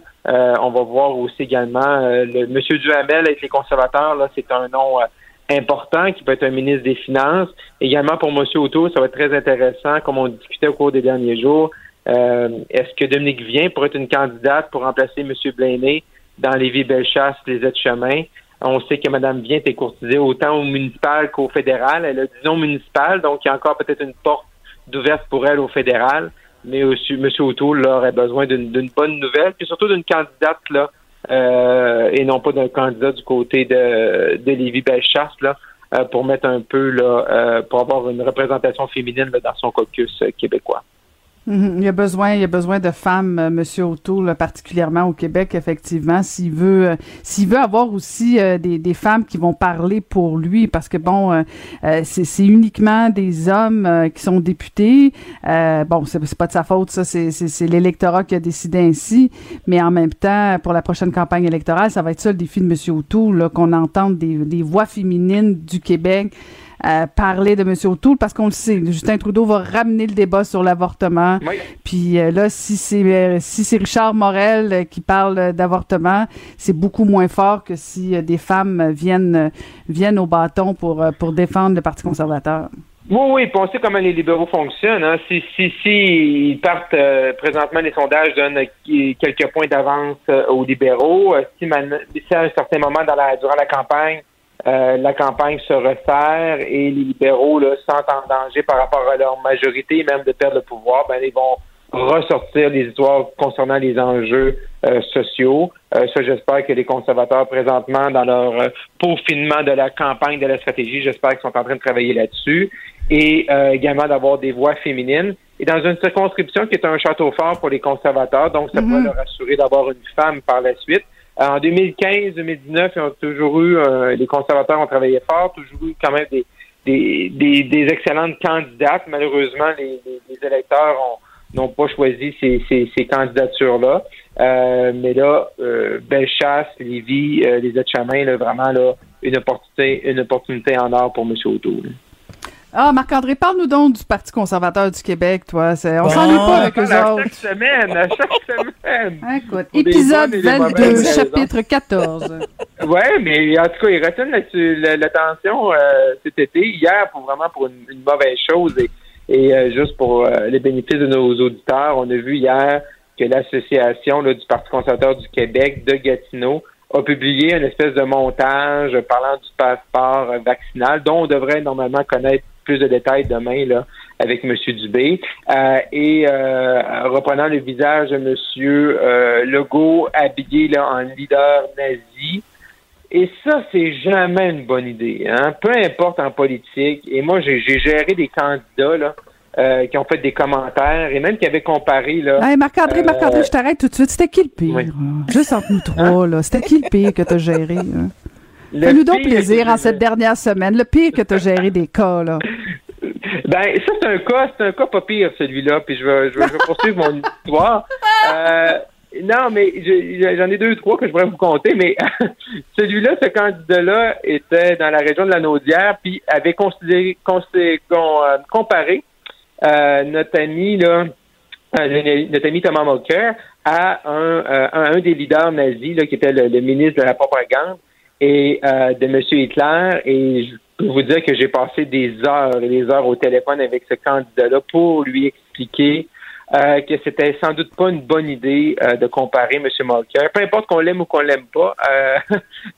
on va voir aussi également le M. Duhamel avec les conservateurs, là, c'est un nom important qui peut être un ministre des Finances. Également pour M. Auto, ça va être très intéressant, comme on discutait au cours des derniers jours. Est-ce que Dominique vient pour être une candidate pour remplacer M. Blaney? dans les villes Bellechasse, les aides-chemins. On sait que Mme Vient est courtisée autant au municipal qu'au fédéral. Elle a disons municipal, donc il y a encore peut-être une porte d'ouverture pour elle au fédéral. Mais M. O'Toole aurait besoin d'une bonne nouvelle, puis surtout d'une candidate là, euh, et non pas d'un candidat du côté de, de Lévis-Bellechasse là, euh, pour mettre un peu là, euh, pour avoir une représentation féminine dans son caucus québécois. Mhm. Il y a besoin, il y a besoin de femmes, euh, Monsieur O'Toole, particulièrement au Québec, effectivement. S'il veut, euh, s'il veut avoir aussi euh, des, des, femmes qui vont parler pour lui, parce que bon, c'est uniquement des hommes qui sont députés. bon, c'est pas de sa faute, ça, c'est l'électorat qui a décidé ainsi. Mais en même temps, pour la prochaine campagne électorale, ça va être ça le défi de Monsieur O'Toole, qu'on entende des, des voix féminines du Québec parler de M. O'Toole parce qu'on le sait, Justin Trudeau va ramener le débat sur l'avortement. Puis euh, là, si c'est euh, si c'est Richard Morel euh, qui parle d'avortement, c'est beaucoup moins fort que si des femmes viennent viennent au bâton pour pour défendre le Parti conservateur. Oui, oui, puis on sait comment les libéraux fonctionnent. Hein. Si, si, si ils partent présentement, les sondages donnent quelques points d'avance aux libéraux. si, si, à un certain moment dans la, durant la campagne, euh, la campagne se resserre et les libéraux là, sentent en danger par rapport à leur majorité, même de perdre le pouvoir, ben, ils vont ressortir les histoires concernant les enjeux euh, sociaux. Euh, ça, j'espère que les conservateurs, présentement, dans leur peaufinement de la campagne, de la stratégie, j'espère qu'ils sont en train de travailler là-dessus. Et également d'avoir des voix féminines. Et dans une circonscription qui est un château fort pour les conservateurs, donc ça mm leur assurer d'avoir une femme par la suite. En 2015-2019, ils ont toujours eu, euh, les conservateurs ont travaillé fort, toujours eu quand même des, des, des, excellentes candidates. Malheureusement, les, électeurs n'ont pas choisi ces, ces, candidatures-là. Euh, mais là, euh, Bellechasse, Lévis, euh, les Aides-Chemins, vraiment là, une opportunité, une opportunité en or pour M. O'Toole. Ah, Marc-André, parle-nous donc du Parti conservateur du Québec, toi. On s'ennuie pas avec eux *laughs* autres. Chaque semaine, à chaque *laughs* semaine. Écoute, épisode 22, chapitre 14. Oui, mais en tout cas, ils retiennent l'attention euh, cet été, hier, pour vraiment pour une, mauvaise chose. Et, euh, juste pour euh, les bénéfices de nos auditeurs, on a vu hier que l'association du Parti conservateur du Québec de Gatineau a publié une espèce de montage parlant du passeport vaccinal dont on devrait normalement connaître plus de détails demain là, avec M. Dubé. Euh, et euh, reprenant le visage de M. Euh, Legault habillé là, en leader nazi. Et ça, c'est jamais une bonne idée. Hein? Peu importe en politique. Et moi, j'ai géré des candidats là, euh, qui ont fait des commentaires et même qui avaient comparé. Là, hey, Marc-André, Marc-André, je t'arrête tout de suite. C'était qui le pire? Juste entre nous trois, là. C'était qui le pire que tu as géré? Hein? Fais-nous donc plaisir en cette dernière semaine. Le pire que tu as géré des cas, là. *laughs* Ben, ça, c'est un cas, c'est un cas pas pire, celui-là, puis je vais, je vais, poursuivre mon histoire. Euh, non, mais j'en ai deux, trois que je pourrais vous compter, mais *laughs* celui-là, ce candidat-là était dans la région de la Naudière, puis avait considéré, euh, comparé euh, notre ami, là, notre ami Thomas Mulcair à un, un des leaders nazis, là, qui était le ministre de la propagande et euh, de M. Hitler. Et peux vous dire que j'ai passé des heures et des heures au téléphone avec ce candidat-là pour lui expliquer euh, que c'était sans doute pas une bonne idée euh, de comparer M. Mulcair, peu importe qu'on l'aime ou qu'on l'aime pas, *laughs*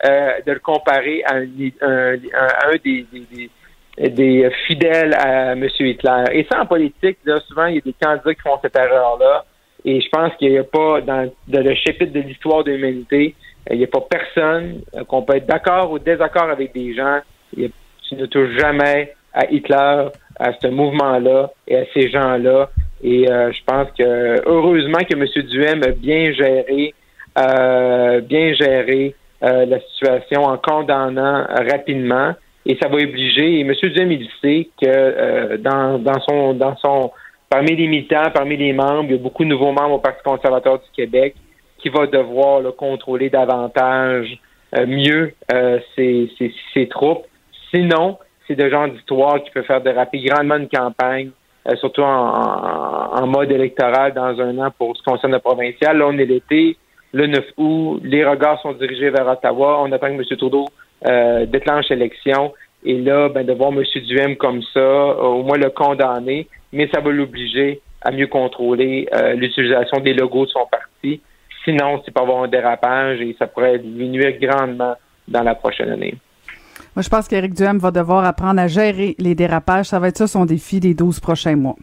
de le comparer à un, des, fidèles à M. Hitler. Et ça, en politique, souvent, il y a des candidats qui font cette erreur-là. Et je pense qu'il n'y a pas, dans, le chapitre de l'histoire de l'humanité, il n'y a pas personne qu'on peut être d'accord ou désaccord avec des gens. tu ne touches jamais à Hitler, à ce mouvement-là et à ces gens-là. Et euh, je pense que heureusement que M. Duhem a bien géré, euh, bien géré euh, la situation en condamnant rapidement. Et ça va obliger. Et M. Duhem, il sait que dans, dans son dans son parmi les militants, parmi les membres, il y a beaucoup de nouveaux membres au Parti conservateur du Québec qui va devoir le contrôler davantage, mieux ses, ses, troupes. Sinon, c'est de genre d'histoire qui peut faire déraper grandement une campagne euh, surtout en, mode électoral dans un an pour ce qui concerne le provincial. Là, on est l'été, le 9 août, les regards sont dirigés vers Ottawa. On attend que M. Trudeau euh, déclenche l'élection. Et là, ben, de voir M. Duhem comme ça, au moins le condamner, mais ça va l'obliger à mieux contrôler euh, l'utilisation des logos de son parti. Sinon, c'est pas avoir un dérapage et ça pourrait diminuer grandement dans la prochaine année. Moi, je pense qu'Éric Duhem va devoir apprendre à gérer les dérapages. Ça va être ça son défi des 12 prochains mois.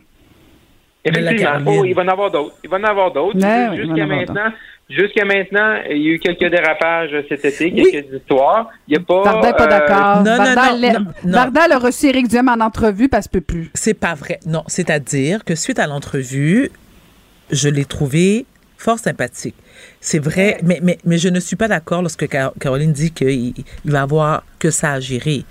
Effectivement. il va en avoir d'autres. Il va en avoir d'autres. jusqu'à maintenant, jusqu'à maintenant, il y a eu quelques dérapages cet été, quelques histoires. Il n'y a pas. Bardal pas d'accord. Bardal, a reçu Éric Duhem en entrevue parce que peut plus. C'est pas vrai. Non, c'est-à-dire que suite à l'entrevue, je l'ai trouvé fort sympathique. C'est vrai, mais, mais, mais je ne suis pas d'accord lorsque Caroline dit qu'il va avoir que ça à gérer.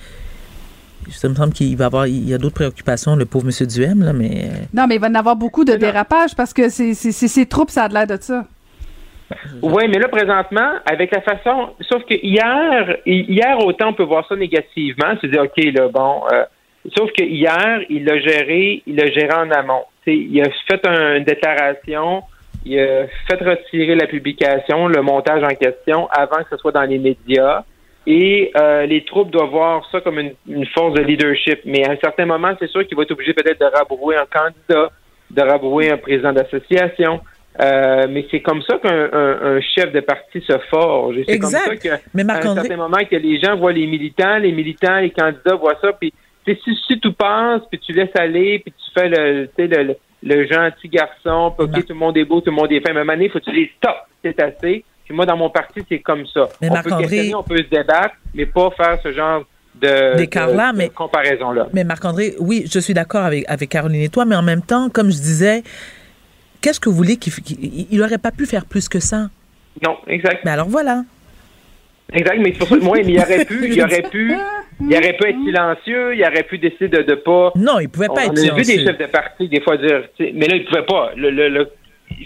Ça me semble qu'il va avoir, il y a d'autres préoccupations, le pauvre M. Duhem, là, mais. Euh, non, mais il va en avoir beaucoup de dérapages parce que c'est ses troupes, ça a l'air de ça. Oui, mais là, présentement, avec la façon. Sauf que hier, hier, autant on peut voir ça négativement, se dire, OK, là, bon. Euh, sauf que hier, il l'a géré, il l'a géré en amont. il a fait une déclaration il a fait retirer la publication, le montage en question, avant que ce soit dans les médias. Et euh, les troupes doivent voir ça comme une, force de leadership. Mais à un certain moment, c'est sûr qu'il va être obligé peut-être de rabrouer un candidat, de rabrouer un président d'association. Euh, mais c'est comme ça qu'un chef de parti se forge. C'est comme ça qu'à un certain moment que les gens voient les militants, les militants, les candidats voient ça, puis si, si tu penses, puis tu laisses aller, puis tu fais le, le, le gentil garçon, OK, tout le monde est beau, tout le monde est fin. Mais à un il faut que tu dises stop, c'est assez. Puis moi, dans mon parti, c'est comme ça. Mais on peut questionner, on peut se débattre, mais pas faire ce genre de, mais, comparaison-là. Mais Marc-André, oui, je suis d'accord avec, avec Caroline et toi, mais en même temps, comme je disais, qu'est-ce que vous voulez qu'il n'aurait pas pu faire plus que ça? Non, exact. Mais alors voilà. Exact, mais c'est pour ça que moi, il aurait pu, il aurait pu, *laughs* il aurait pu être silencieux, il aurait pu décider de, de pas. Non, il pouvait pas être silencieux. On a vu des chefs de parti des fois dire, mais là, il pouvait pas. Le, le, le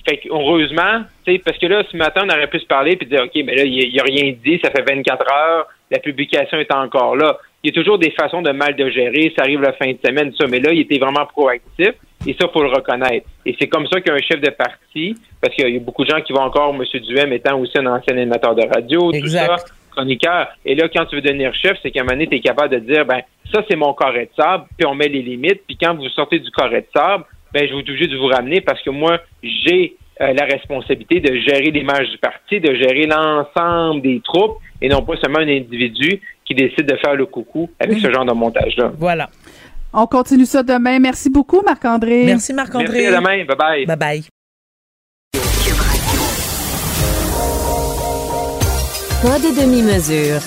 fait heureusement, parce que là, ce matin, on aurait pu se parler puis dire, OK, mais là, il n'y a, rien dit, ça fait 24 heures, la publication est encore là. Il y a toujours des façons de mal de gérer, ça arrive la fin de semaine, ça, mais là, il était vraiment proactif. Et ça, faut le reconnaître. Et c'est comme ça qu'un chef de parti, parce qu'il y a beaucoup de gens qui vont encore, M. Duhem étant aussi un ancien animateur de radio, tout ça, chroniqueur. Et là, quand tu veux devenir chef, c'est qu'à un moment donné, tu es capable de dire, ben, ça, c'est mon carré de sable, puis on met les limites. Puis quand vous sortez du carré de sable, ben, je vais être obligé de vous ramener parce que moi, j'ai euh, la responsabilité de gérer l'image du parti, de gérer l'ensemble des troupes et non pas seulement un individu qui décide de faire le coucou avec ce genre de montage-là. Voilà. On continue ça demain. Merci beaucoup, Marc-André. Merci, Marc-André. Merci, à demain. Bye-bye. Bye-bye. Pas de demi-mesure.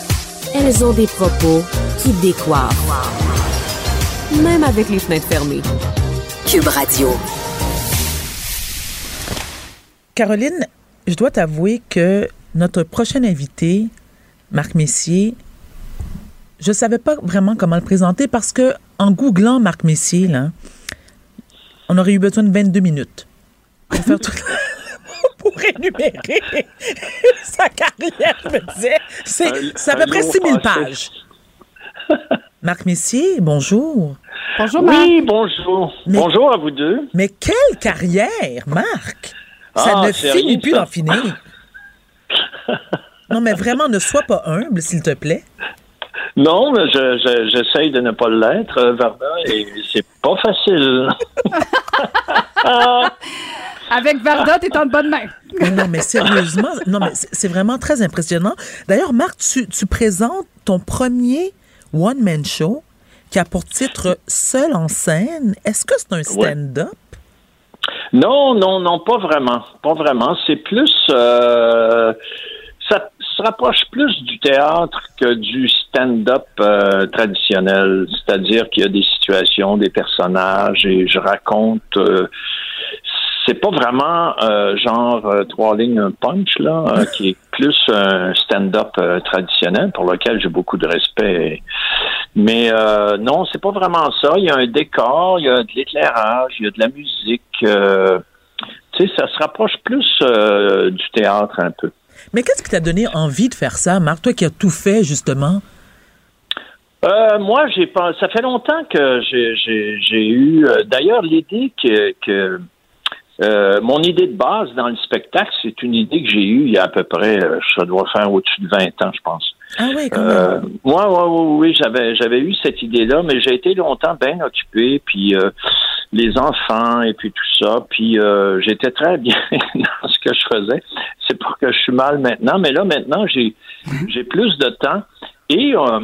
Elles ont des propos qui décoiffent. Même avec les fenêtres fermées. Cube Radio. Caroline, je dois t'avouer que notre prochain invité, Marc Messier, je ne savais pas vraiment comment le présenter parce que en googlant Marc Messier, là, on aurait eu besoin de 22 minutes pour faire tout pour énumérer *laughs* sa carrière, je me disais. C'est, à peu près 6000 pages. Marc Messier, bonjour. Bonjour, Marc. Oui, bonjour. bonjour à vous deux. Mais quelle carrière, Marc! Ça ah, ne finit plus d'en finir. *laughs* non, mais vraiment, ne sois pas humble, s'il te plaît. Non, mais je- je- j'essaye de ne pas l'être, euh, Varda, et c'est pas facile. *laughs* Avec Varda, t'es en bonne main. Mais non, mais sérieusement, non, mais c'est vraiment très impressionnant. D'ailleurs, Marc, tu, tu présentes ton premier one-man show qui a pour titre Seul en scène. Est-ce que c'est un stand-up? Non, non, non, pas vraiment. Pas vraiment. C'est plus. euh, ça se rapproche plus du théâtre que du stand-up euh, traditionnel. C'est-à-dire qu'il y a des situations, des personnages et je raconte. euh, c'est pas vraiment euh, genre euh, trois lignes un punch là, euh, qui est plus un stand-up euh, traditionnel pour lequel j'ai beaucoup de respect. Mais non, c'est pas vraiment ça. Il y a un décor, il y a de l'éclairage, il y a de la musique. tu sais, ça se rapproche plus du théâtre un peu. Mais qu'est-ce qui t'a donné envie de faire ça, Marc? Toi qui as tout fait, justement? Euh, moi, j'ai pas. Ça fait longtemps que j'ai eu. euh, D'ailleurs, l'idée que, que euh, mon idée de base dans le spectacle, c'est une idée que j'ai eue il y a à peu près, euh, ça doit faire au-dessus de 20 ans, je pense. Ah oui, quand Euh, même. moi, ouais, ouais, oui, j'avais j'avais eu cette idée-là, mais j'ai été longtemps bien occupé, puis euh, les enfants et puis tout ça, puis euh, j'étais très bien *laughs* dans ce que je faisais. C'est pour que je suis mal maintenant, mais là maintenant j'ai j'ai plus de temps et euh,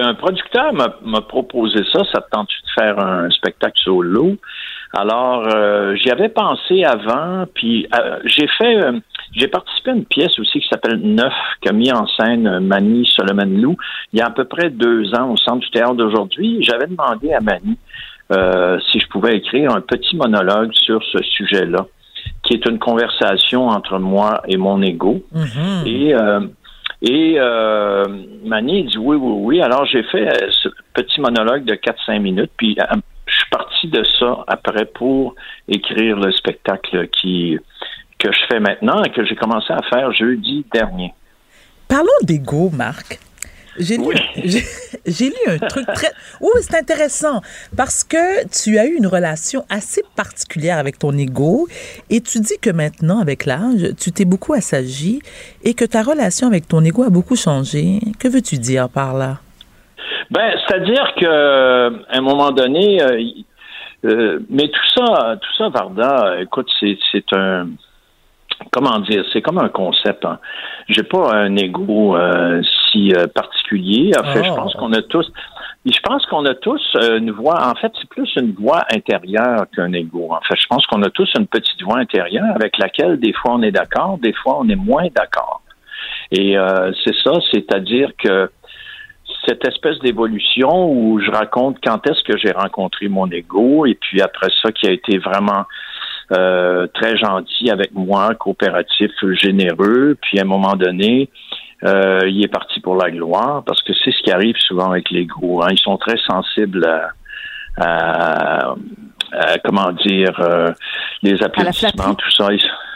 un producteur m'a m'a proposé ça, ça te tente de faire un spectacle solo? Alors, euh, j'y avais pensé avant, puis euh, j'ai fait, euh, j'ai participé à une pièce aussi qui s'appelle Neuf, qu'a mis en scène euh, Mani Solomon Lou il y a à peu près deux ans au Centre du théâtre d'aujourd'hui. J'avais demandé à Mani euh, si je pouvais écrire un petit monologue sur ce sujet-là, qui est une conversation entre moi et mon ego. Mhm. Et euh, et euh, Mani dit oui, oui, oui. Alors j'ai fait ce petit monologue de 4-5 minutes, puis suis parti de ça après pour écrire le spectacle qui que je fais maintenant et que j'ai commencé à faire jeudi dernier. Parlons d'ego, Marc. J'ai lu, *laughs* j'ai- j'ai lu un truc très... *laughs* Oui, c'est intéressant parce que tu as eu une relation assez particulière avec ton ego et tu dis que maintenant, avec l'âge, tu t'es beaucoup assagi et que ta relation avec ton ego a beaucoup changé. Que veux-tu dire par là? Ben, c'est-à-dire que euh, à un moment donné, euh, euh, mais tout ça, tout ça, Varda, écoute, c'est c'est un comment dire, c'est comme un concept. Hein. J'ai pas un ego euh, si euh, particulier. En fait, Oh. je pense qu'on a tous. Je pense qu'on a tous une voix. En fait, c'est plus une voix intérieure qu'un ego. En fait, je pense qu'on a tous une petite voix intérieure avec laquelle des fois on est d'accord, des fois on est moins d'accord. Et euh, c'est ça, c'est-à-dire que cette espèce d'évolution où je raconte quand est-ce que j'ai rencontré mon ego et puis après ça qui a été vraiment euh, très gentil avec moi, coopératif, généreux, puis à un moment donné, euh, il est parti pour la gloire parce que c'est ce qui arrive souvent avec l'ego. Hein. Ils sont très sensibles à, à- à, comment dire euh, les applaudissements, tout ça.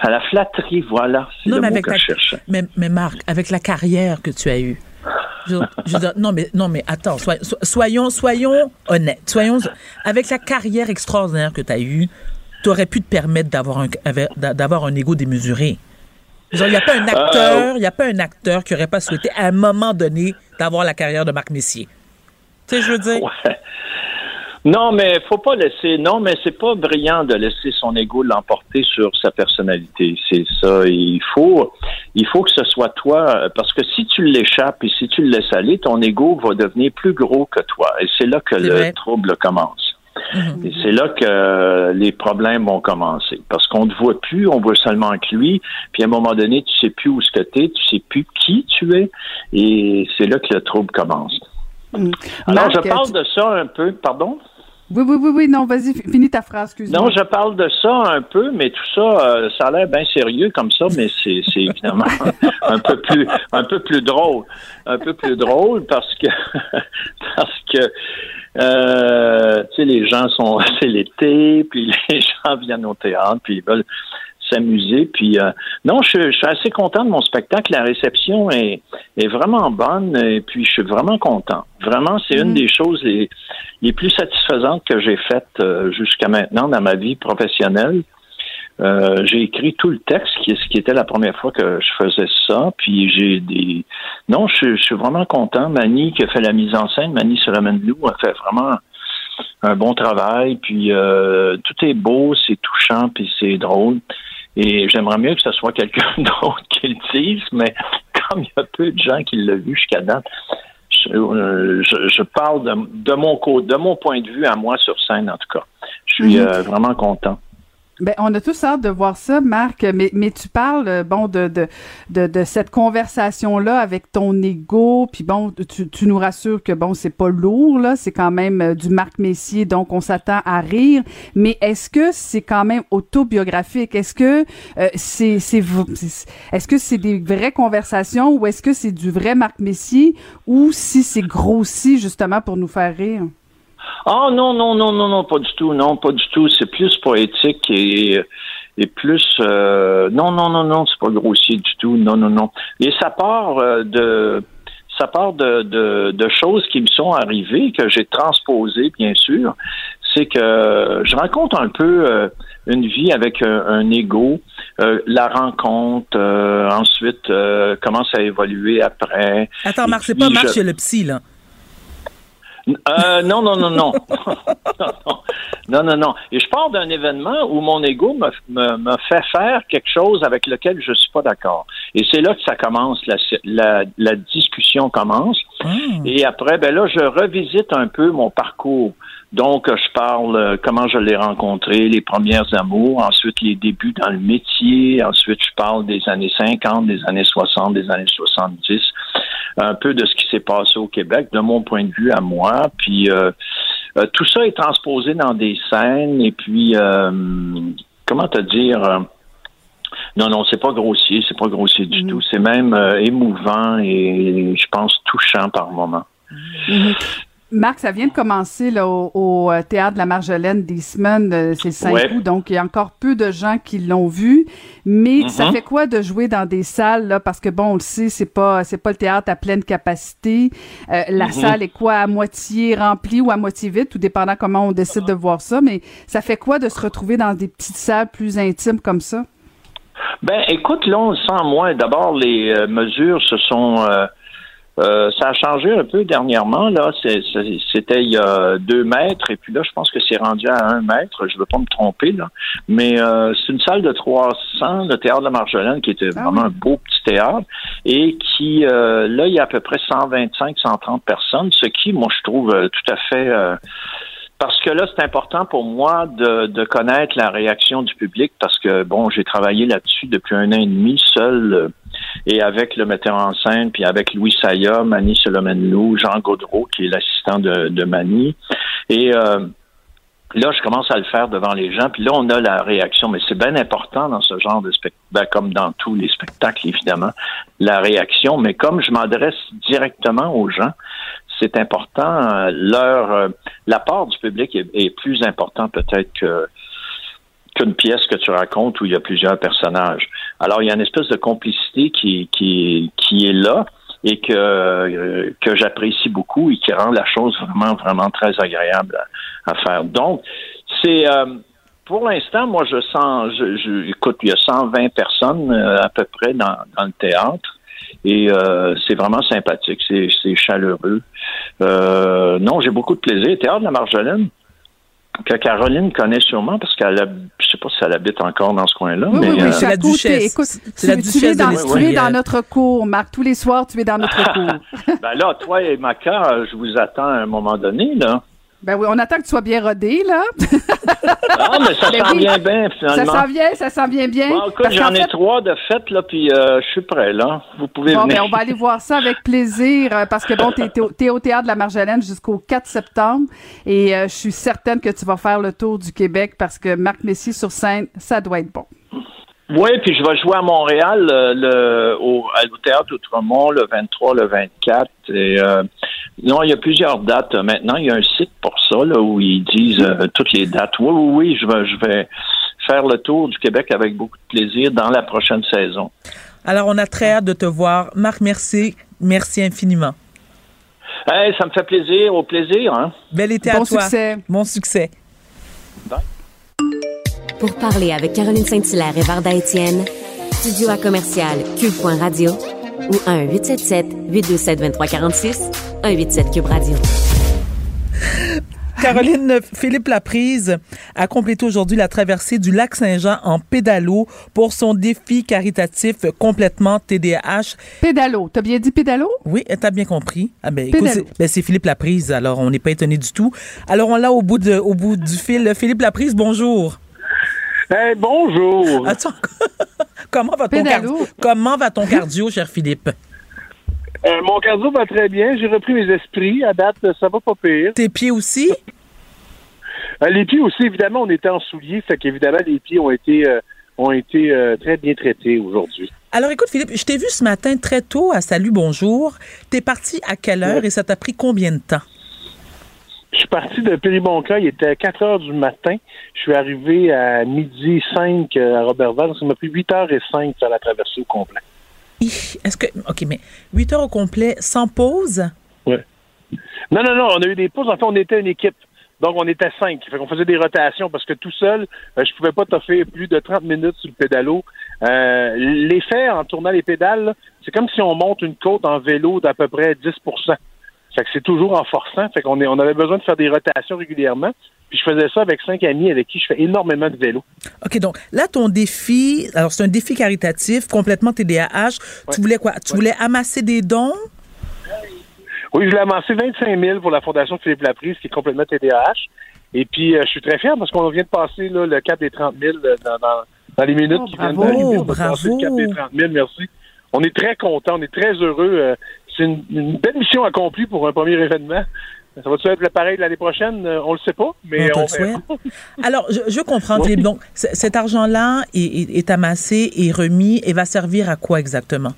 À la flatterie, voilà. C'est Non, le mais mot avec que la- je cherchais. Mais, mais Marc, avec la carrière que tu as eue, je, je veux dire, non, mais, non, mais attends, soy- so- soyons, soyons honnêtes. Soyons, avec la carrière extraordinaire que tu as eue, tu aurais pu te permettre d'avoir un, d'avoir un ego démesuré. Il n'y a pas un acteur, il y a pas un acteur qui aurait pas souhaité à un moment donné d'avoir la carrière de Marc Messier. Tu sais, je veux dire. Ouais. Non, mais faut pas laisser. Non, mais c'est pas brillant de laisser son ego l'emporter sur sa personnalité. C'est ça. Il faut, il faut que ce soit toi, parce que si tu l'échappes et si tu le laisses aller, ton ego va devenir plus gros que toi. Et c'est là que le vrai. trouble commence. Et c'est là que les problèmes vont commencer. Parce qu'on ne te voit plus, on voit seulement que lui. Puis à un moment donné, tu sais plus où ce que t'es, tu sais plus qui tu es. Et c'est là que le trouble commence. Alors, Marc, je parle tu- de ça un peu, pardon? Oui, oui, oui, oui, non, vas-y, fi- finis ta phrase, excuse-moi. Non, je parle de ça un peu, mais tout ça, euh, ça a l'air bien sérieux comme ça, mais c'est c'est évidemment *laughs* un peu plus un peu plus drôle, un peu plus drôle parce que *laughs* parce que euh, tu sais les gens sont *laughs* c'est l'été, puis les gens viennent au théâtre, puis ils veulent s'amuser. Puis euh, non, je, je suis assez content de mon spectacle. La réception est, est vraiment bonne et puis je suis vraiment content. Vraiment, c'est une des choses les, les plus satisfaisantes que j'ai faites euh, jusqu'à maintenant dans ma vie professionnelle. Euh, j'ai écrit tout le texte, qui, ce qui était la première fois que je faisais ça. Puis j'ai des. Non, je, je suis vraiment content. Mani qui a fait la mise en scène, Mani Solomon-Lou a fait vraiment un bon travail. Puis euh, tout est beau, c'est touchant, puis c'est drôle. Et j'aimerais mieux que ce soit quelqu'un *laughs* d'autre qui le dise, mais comme il y a peu de gens qui l'ont vu jusqu'à date, je, euh, je, je parle de, de mon de mon point de vue à moi sur scène en tout cas. Je suis Mhm. euh, vraiment content. Ben, on a tous hâte de voir ça, Marc, mais, mais tu parles, euh, bon, de, de, de, de cette conversation-là avec ton ego, puis bon, tu, tu nous rassures que, bon, c'est pas lourd, là, c'est quand même euh, du Marc Messier, donc on s'attend à rire, mais est-ce que c'est quand même autobiographique? Est-ce que euh, c'est, c'est, est-ce que c'est des vraies conversations ou est-ce que c'est du vrai Marc Messier ou si c'est grossi, justement, pour nous faire rire? Oh non, non, non, non, non, pas du tout, non, pas du tout. C'est plus poétique et, et plus euh, non, non, non, non, c'est pas grossier du tout, non, non, non. Et ça part euh, de ça part de, de, de choses qui me sont arrivées, que j'ai transposées, bien sûr. C'est que je raconte un peu euh, une vie avec un, un ego, euh, la rencontre, euh, ensuite euh, comment ça a évolué après. Attends, Marc, c'est pas Marc chez le psy, là. Euh, non, non, non, non. *laughs* non, non, non. Et je pars d'un événement où mon ego me, me, me fait faire quelque chose avec lequel je suis pas d'accord. Et c'est là que ça commence, la, la, la discussion commence. Et après, ben là, je revisite un peu mon parcours. Donc, je parle euh, comment je l'ai rencontré, les premières amours, ensuite les débuts dans le métier, ensuite je parle des années 50, des années 60, des années 70, un peu de ce qui s'est passé au Québec, de mon point de vue à moi. Puis euh, euh, tout ça est transposé dans des scènes et puis euh, comment te dire euh, non, non, c'est pas grossier, c'est pas grossier du tout. C'est même euh, émouvant et je pense touchant par moment. Marc, ça vient de commencer là, au, au, euh, théâtre de la Marjolaine des semaines, euh, c'est le 5 Ouais. août, donc il y a encore peu de gens qui l'ont vu. Mais ça fait quoi de jouer dans des salles là? Parce que bon, on le sait, c'est pas c'est pas le théâtre à pleine capacité. Euh, la Mhm. salle est quoi à moitié remplie ou à moitié vide, tout dépendant comment on décide de voir ça. Mais ça fait quoi de se retrouver dans des petites salles plus intimes comme ça? Ben, écoute, là, on le sent moins. D'abord, les euh, mesures se sont. euh, euh, ça a changé un peu dernièrement. Là, c'était il y a deux mètres, et puis là, je pense que c'est rendu à un mètre. Je ne veux pas me tromper là, mais euh, c'est une salle de 300, le théâtre de la Marjolaine, qui était vraiment un beau petit théâtre, et qui euh, là, il y a à peu près 125, 130 personnes, ce qui, moi, je trouve euh, tout à fait. euh, parce que là, c'est important pour moi de, de connaître la réaction du public parce que, bon, j'ai travaillé là-dessus depuis un an et demi seul et avec le metteur en scène, puis avec Louis Saya, Mani Solomon-Lou, Jean Gaudreau, qui est l'assistant de, de Mani. Et euh, là, je commence à le faire devant les gens, puis là, on a la réaction. Mais c'est bien important dans ce genre de spectacle, comme dans tous les spectacles, évidemment, la réaction. Mais comme je m'adresse directement aux gens, c'est important. euh, leur euh, l'apport du public est, est plus important peut-être que qu'une pièce que tu racontes où il y a plusieurs personnages. Alors il y a une espèce de complicité qui qui qui est là et que euh, que j'apprécie beaucoup et qui rend la chose vraiment vraiment très agréable à, à faire. Donc c'est euh, pour l'instant, moi, je sens, je, je- écoute, il y a 120 personnes euh, à peu près dans, dans le théâtre. Et euh, c'est vraiment sympathique, c'est chaleureux. Euh, non, j'ai beaucoup de plaisir. Théâtre de la Marjolaine, que Caroline connaît sûrement parce qu'elle, a- je sais pas si elle habite encore dans ce coin-là, Oui, mais oui, oui, euh, je suis à côté. Écoute, tu, tu es, dans, tu es dans notre cours, Marc? Tous les soirs, tu es dans notre *laughs* cours. ben là, toi et Maca, je vous attends à un moment donné, là. Ben oui, on attend que tu sois bien rodé, là. Ah, mais ça *laughs* Ben s'en oui. vient bien, finalement. Ça s'en vient, ça s'en vient bien. Bon, écoute, j'en ai fait- trois de fait, là, puis euh, je suis prêt, là. Vous pouvez Bon, venir. ben, on va aller voir ça avec plaisir euh, parce que bon, t'es, t'es au théâtre de la Marjolaine jusqu'au 4 septembre et euh, je suis certaine que tu vas faire le tour du Québec parce que Marc Messier sur scène, ça doit être bon. Oui, puis je vais jouer à Montréal euh, le, au, au Théâtre Outremont le 23, le 24. Et, euh, non, il y a plusieurs dates. euh, Maintenant, il y a un site pour ça là, où ils disent euh, toutes les dates. Oui, oui, oui, je vais, je vais faire le tour du Québec avec beaucoup de plaisir dans la prochaine saison. Alors, on a très hâte de te voir. Marc, merci. Merci infiniment. Hey, ça me fait plaisir, au plaisir. Hein? Bel été Bon à toi. succès. Bon succès. Bye. Pour parler avec Caroline Saint-Hilaire et Varda Étienne, studio à commercial cube.radio ou 1-877-827-2346, 187 Cube Radio. Caroline Philippe Laprise a complété aujourd'hui la traversée du lac Saint-Jean en pédalo pour son défi caritatif complètement TDAH. Pédalo, t'as bien dit pédalo? Oui, t'as bien compris. Ah ben, écoute, c'est, ben, c'est Philippe Laprise, alors on n'est pas étonné du tout. Alors on l'a au bout de, au bout du fil. Philippe Laprise, bonjour. Eh, bonjour. *laughs* Attends, *laughs* comment va ton cardio? Comment va ton cardio, cher Philippe? Euh, mon cardio va très bien. J'ai repris mes esprits. À date, ça va pas pire. Tes pieds aussi? Euh, les pieds aussi, évidemment, on était en souliers. Fait qu'évidemment, les pieds ont été, euh, ont été très bien traités aujourd'hui. Alors écoute, Philippe, je t'ai vu ce matin très tôt à Salut Bonjour. T'es parti à quelle heure et ça t'a pris combien de temps? Je suis parti de Péribonca, il était 4 heures du matin. Je suis arrivé à midi 5 à Robertval. Ça m'a pris 8 heures et 5 faire la traversée au complet. Est-ce que. OK, mais 8 heures au complet sans pause? Oui. Non, non, non, on a eu des pauses. En fait, on était une équipe. Donc, on était cinq. Fait qu'on faisait des rotations parce que tout seul, euh, je pouvais pas t'offrir plus de 30 minutes sur le pédalo. Euh, L'effet en tournant les pédales, c'est comme si on monte une côte en vélo d'à peu près 10 Fait que c'est toujours en forçant. Fait qu'on on avait besoin de faire des rotations régulièrement. Puis je faisais ça avec cinq amis avec qui je fais énormément de vélo. OK, donc là, ton défi, alors c'est un défi caritatif, complètement TDAH. Tu voulais quoi? Tu voulais amasser des dons? Oui, je voulais amasser 25 000 pour la Fondation Philippe Laprise, qui est complètement TDAH. Et puis, euh, je suis très fier parce qu'on vient de passer là, le cap des 30 000 dans, dans, les minutes oh, qui bravo, viennent d'arriver. On bravo. le cap des 30 000, merci. On est très contents, on est très heureux. Euh, c'est une, une belle mission accomplie pour un premier événement. Ça va-tu être pareil l'année prochaine? Euh, on le sait pas, mais on, on *laughs* Alors, je, je comprends, Philippe. Donc, cet argent-là est, est, est, amassé et remis et va servir à quoi exactement?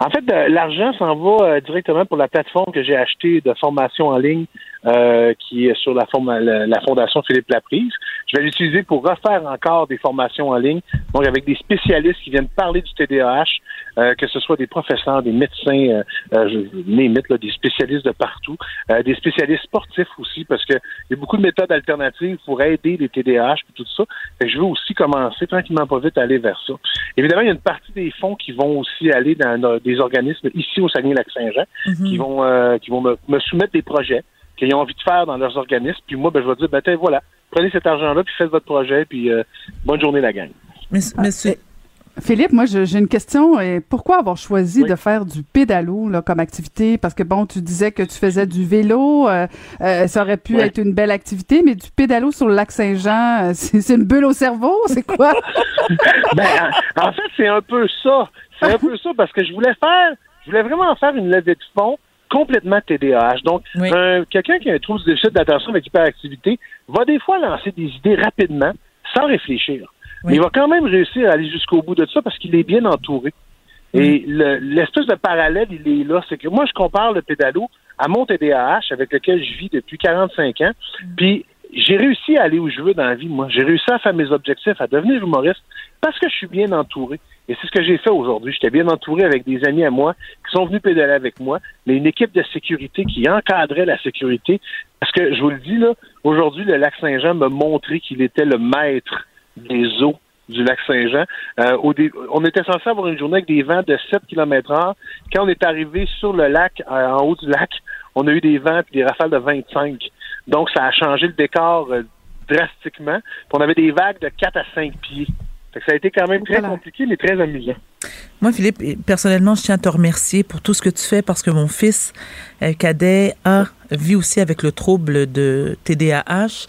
En fait, euh, l'argent s'en va euh, directement pour la plateforme que j'ai achetée de formation en ligne euh, qui est sur la, la, fondation Philippe Laprise. Je vais l'utiliser pour refaire encore des formations en ligne, donc avec des spécialistes qui viennent parler du TDAH, euh, que ce soit des professeurs, des médecins, euh, je là, des spécialistes de partout, euh, des spécialistes sportifs aussi, parce que il y a beaucoup de méthodes alternatives pour aider les TDAH et tout ça. Et je veux aussi commencer tranquillement pas vite à aller vers ça. Évidemment, il y a une partie des fonds qui vont aussi aller dans, des organismes ici au Saguenay-Lac-Saint-Jean, Mhm. qui vont euh, qui vont me, me soumettre des projets qu'ils ont envie de faire dans leurs organismes. Puis moi, ben, je vais dire, ben, tiens, voilà, prenez cet argent-là, puis faites votre projet, puis euh, bonne journée, la gang. Mais, monsieur... Philippe, moi, j'ai une question. Et pourquoi avoir choisi de faire du pédalo là, comme activité? Parce que, bon, tu disais que tu faisais du vélo. euh, euh, ça aurait pu être une belle activité, mais du pédalo sur le lac Saint-Jean, euh, *laughs* c'est c'est une bulle au cerveau? C'est quoi? *laughs* ben, en, en fait, c'est un peu ça. C'est un peu ça parce que je voulais faire, je voulais vraiment faire une levée de fonds complètement TDAH. Donc, un- quelqu'un qui a un trouble de déficit d'attention avec hyperactivité va des fois lancer des idées rapidement, sans réfléchir. Mais il va quand même réussir à aller jusqu'au bout de ça parce qu'il est bien entouré. Et le- l'espèce de parallèle, il est là. C'est que moi, je compare le pédalo à mon TDAH avec lequel je vis depuis 45 ans. Puis, j'ai réussi à aller où je veux dans la vie, moi. J'ai réussi à faire mes objectifs, à devenir humoriste parce que je suis bien entouré. Et c'est ce que j'ai fait aujourd'hui. J'étais bien entouré avec des amis à moi qui sont venus pédaler avec moi, mais une équipe de sécurité qui encadrait la sécurité. Parce que, je vous le dis, là, aujourd'hui, le lac Saint-Jean m'a montré qu'il était le maître des eaux du lac Saint-Jean. Euh, on était censé avoir une journée avec des vents de 7 km heure. Quand on est arrivé sur le lac, euh, en haut du lac, on a eu des vents et des rafales de 25. Donc, ça a changé le décor euh, drastiquement. Puis on avait des vagues de 4 à 5 pieds. Fait que ça a été quand même très compliqué, mais très amusant. Moi, Philippe, personnellement, je tiens à te remercier pour tout ce que tu fais parce que mon fils euh, cadet a vit aussi avec le trouble de TDAH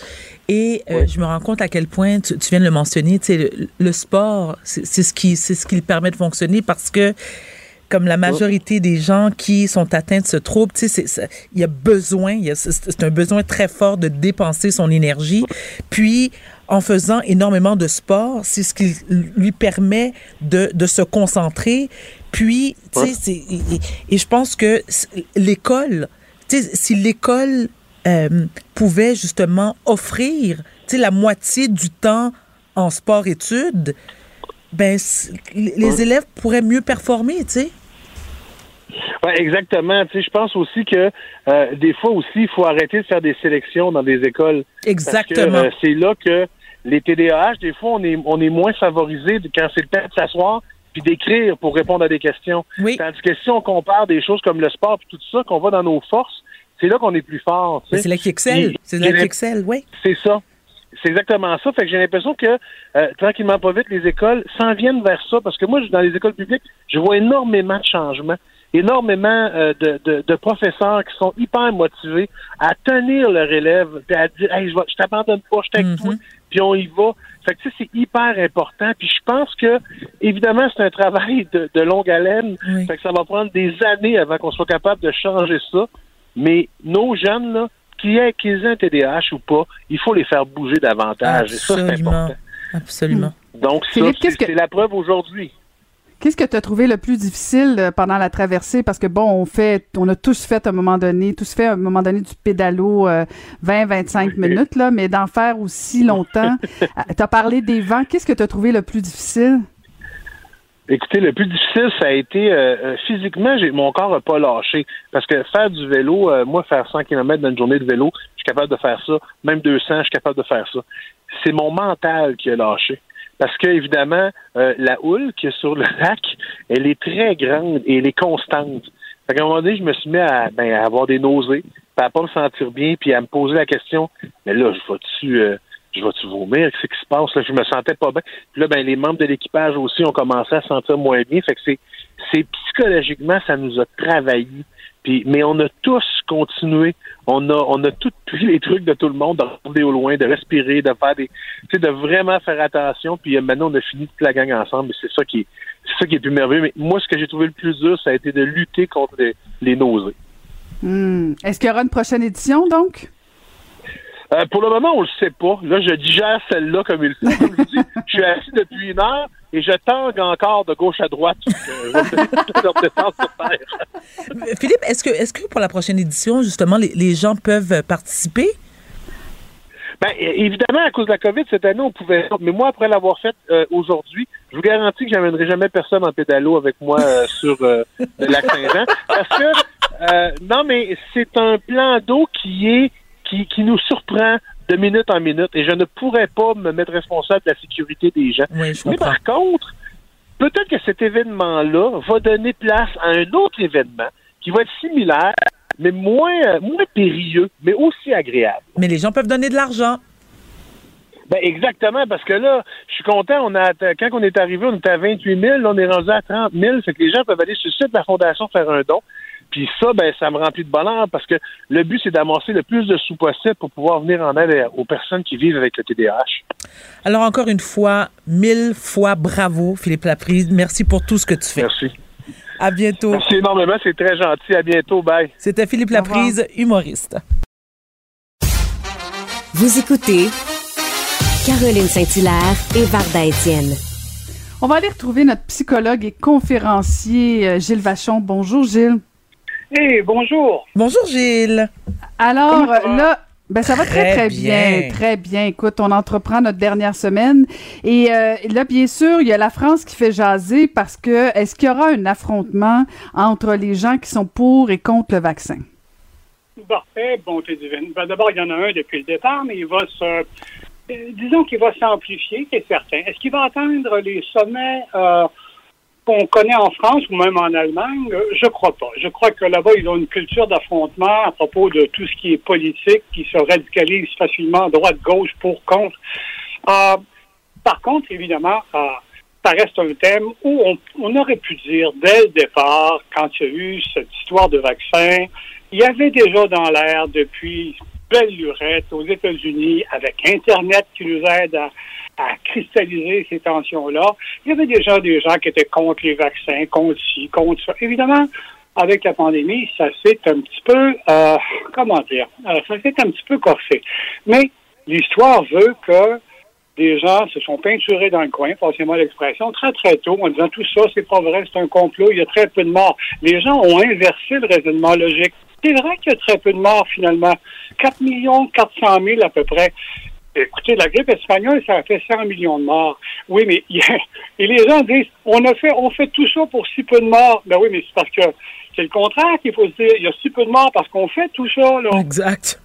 et euh, je me rends compte à quel point tu, tu viens de le mentionner, tu sais, le, le sport, c'est ce qui c'est ce qui le permet de fonctionner parce que comme la majorité des gens qui sont atteints de ce trouble, tu sais, il y a besoin, c'est un besoin très fort de dépenser son énergie. Puis, en faisant énormément de sport, c'est ce qui lui permet de, de se concentrer. Puis, tu sais, et, je pense que l'école, tu sais, si l'école euh, pouvait justement offrir, tu sais, la moitié du temps en sport-études, ben, les élèves pourraient mieux performer, tu sais. Ouais, exactement. Tu sais, je pense aussi que euh, des fois aussi, il faut arrêter de faire des sélections dans des écoles. Exactement. Euh, c'est là que les TDAH, des fois, on est, on est moins favorisé quand c'est le temps de s'asseoir puis d'écrire pour répondre à des questions. Tandis que si on compare des choses comme le sport puis tout ça, qu'on va dans nos forces, c'est là qu'on est plus fort. C'est là qui excelle. C'est là qui excelle, oui. C'est ça. C'est exactement ça. Fait que j'ai l'impression que euh, tranquillement, pas vite, les écoles s'en viennent vers ça. Parce que moi, dans les écoles publiques, je vois énormément de changements, énormément euh, de, de, de, professeurs qui sont hyper motivés à tenir leur élève, puis à dire Hey, je, je t'abandonne pas, je t'aide toi, puis on y va. Fait que c'est hyper important. Puis je pense que, évidemment, c'est un travail de, de longue haleine. Fait que ça va prendre des années avant qu'on soit capable de changer ça. Mais nos jeunes, là, qu'ils aient, qu'ils aient un TDAH ou pas, il faut les faire bouger davantage. Et ça, c'est important. Absolument. Donc, ça, c'est la preuve aujourd'hui. Qu'est-ce que tu as trouvé le plus difficile euh, pendant la traversée? Parce que bon, on fait, on a tous fait à un moment donné, tous fait à un moment donné du pédalo 20-25 euh, minutes, là, mais d'en faire aussi longtemps. *laughs* Euh, tu as parlé des vents. Qu'est-ce que tu as trouvé le plus difficile? Écoutez, le plus difficile, ça a été physiquement, j'ai, mon corps n'a pas lâché. Parce que faire du vélo, moi, faire 100 km dans une journée de vélo, je suis capable de faire ça. Même 200, je suis capable de faire ça. C'est mon mental qui a lâché parce que évidemment, euh, la houle qui est sur le *laughs* lac, elle est très grande et elle est constante. Fait qu'à un moment donné, je me suis mis à, ben, à avoir des nausées, à pas me sentir bien, puis à me poser la question, mais là, je vais-tu euh, je vais-tu vomir? Qu'est-ce qui se passe? Là, je me sentais pas bien. Puis là, ben, les membres de l'équipage aussi ont commencé à se sentir moins bien. Fait que c'est, c'est psychologiquement, ça nous a travaillé. Puis, mais on a tous continué. On a, on a tout pris les trucs de tout le monde, de regarder au loin, de respirer, de faire des, tu sais, de vraiment faire attention. Puis euh, maintenant, on a fini toute la gang ensemble. C'est ça qui est, c'est ça qui est plus merveilleux. Mais moi, ce que j'ai trouvé le plus dur, ça a été de lutter contre les, nausées. Hmm. Est-ce qu'il y aura une prochaine édition, donc? Euh, pour le moment, on le sait pas. Là, je digère celle-là comme il faut. Comme je dis, je suis assis depuis une heure et je tangue encore de gauche à droite. *laughs* Philippe, est-ce que, est-ce que pour la prochaine édition, justement, les, gens peuvent participer? Ben, évidemment, à cause de la COVID, cette année, on pouvait. Mais moi, après l'avoir fait euh, aujourd'hui, je vous garantis que j'amènerai jamais personne en pédalo avec moi euh, *laughs* sur le lac Saint-Jean. Parce que, non, mais c'est un plan d'eau qui est qui, nous surprend de minute en minute et je ne pourrais pas me mettre responsable de la sécurité des gens. Mais par contre, peut-être que cet événement-là va donner place à un autre événement qui va être similaire, mais moins, moins périlleux, mais aussi agréable. Mais les gens peuvent donner de l'argent. Ben exactement, parce que là, je suis content. On a quand on est arrivé, on était à 28 000, là, on est rendu à 30 000. Fait que les gens peuvent aller sur le site de la Fondation faire un don. Puis ça, ben, ça me remplit de bonheur parce que le but, c'est d'amasser le plus de sous possible pour pouvoir venir en aide aux personnes qui vivent avec le TDAH. Alors, encore une fois, mille fois bravo, Philippe Laprise. Merci pour tout ce que tu fais. Merci. À bientôt. Merci énormément, c'est très gentil. À bientôt. Bye. C'était Philippe Laprise, humoriste. Vous écoutez Caroline Saint-Hilaire et Varda Étienne. On va aller retrouver notre psychologue et conférencier euh, Gilles Vachon. Bonjour Gilles. Hey, bonjour. Bonjour Gilles. Alors là, ben ça va très très, bien. très bien. Écoute, on entreprend notre dernière semaine et euh, là bien sûr, il y a la France qui fait jaser parce que est-ce qu'il y aura un affrontement entre les gens qui sont pour et contre le vaccin? Parfait, bonté divine. Ben, D'abord, il y en a un depuis le départ, mais il va se euh, disons qu'il va s'amplifier, c'est certain. Est-ce qu'il va atteindre les sommets euh, qu'on connaît en France ou même en Allemagne, je crois pas. Je crois que là-bas, ils ont une culture d'affrontement à propos de tout ce qui est politique, qui se radicalise facilement droite-gauche pour contre. Euh, par contre, évidemment, euh, ça reste un thème où on, on, aurait pu dire dès le départ, quand il y a eu cette histoire de vaccin, il y avait déjà dans l'air depuis belle lurette aux États-Unis avec Internet qui nous aide à, à cristalliser ces tensions-là. Il y avait déjà des gens qui étaient contre les vaccins, contre ci, contre ça. Évidemment, avec la pandémie, ça s'est un petit peu, euh, comment dire, euh, ça s'est un petit peu corsé. Mais l'histoire veut que des gens se sont peinturés dans le coin, passez-moi l'expression, très très tôt, en disant tout ça, c'est pas vrai, c'est un complot, il y a très peu de morts. Les gens ont inversé le raisonnement logique. C'est vrai qu'il y a très peu de morts finalement. 4 millions 400 000 à peu près. Écoutez, la grippe espagnole, ça a fait 100 millions de morts. Oui, mais et les gens disent, on a fait, on fait tout ça pour si peu de morts. Ben oui, mais c'est parce que c'est le contraire qu'il faut se dire. Il y a si peu de morts parce qu'on fait tout ça. Exact.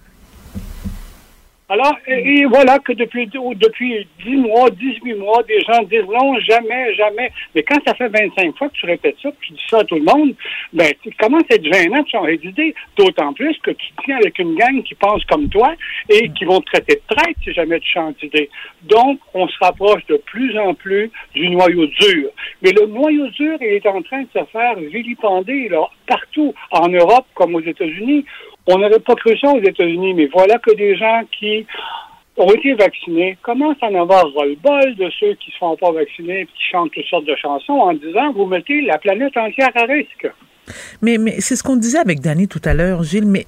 Alors, et, voilà que depuis, depuis 10 mois, 18 mois, des gens disent non, jamais, jamais. Mais quand ça fait 25 fois que tu répètes ça, que tu dis ça à tout le monde, ben, à être gênant de changer d'idée. D'autant plus que tu tiens avec une gang qui pense comme toi et qui vont te traiter de traite si jamais tu changes d'idée. Donc, on se rapproche de plus en plus du noyau dur. Mais le noyau dur, il est en train de se faire vilipender, là, partout, en Europe comme aux États-Unis. On n'aurait pas cru ça aux États-Unis, mais voilà que des gens qui ont été vaccinés commencent à en avoir ras-le-bol de ceux qui ne sont pas vaccinés et qui chantent toutes sortes de chansons en disant vous mettez la planète entière à risque. Mais, c'est ce qu'on disait avec Danny tout à l'heure, Gilles, mais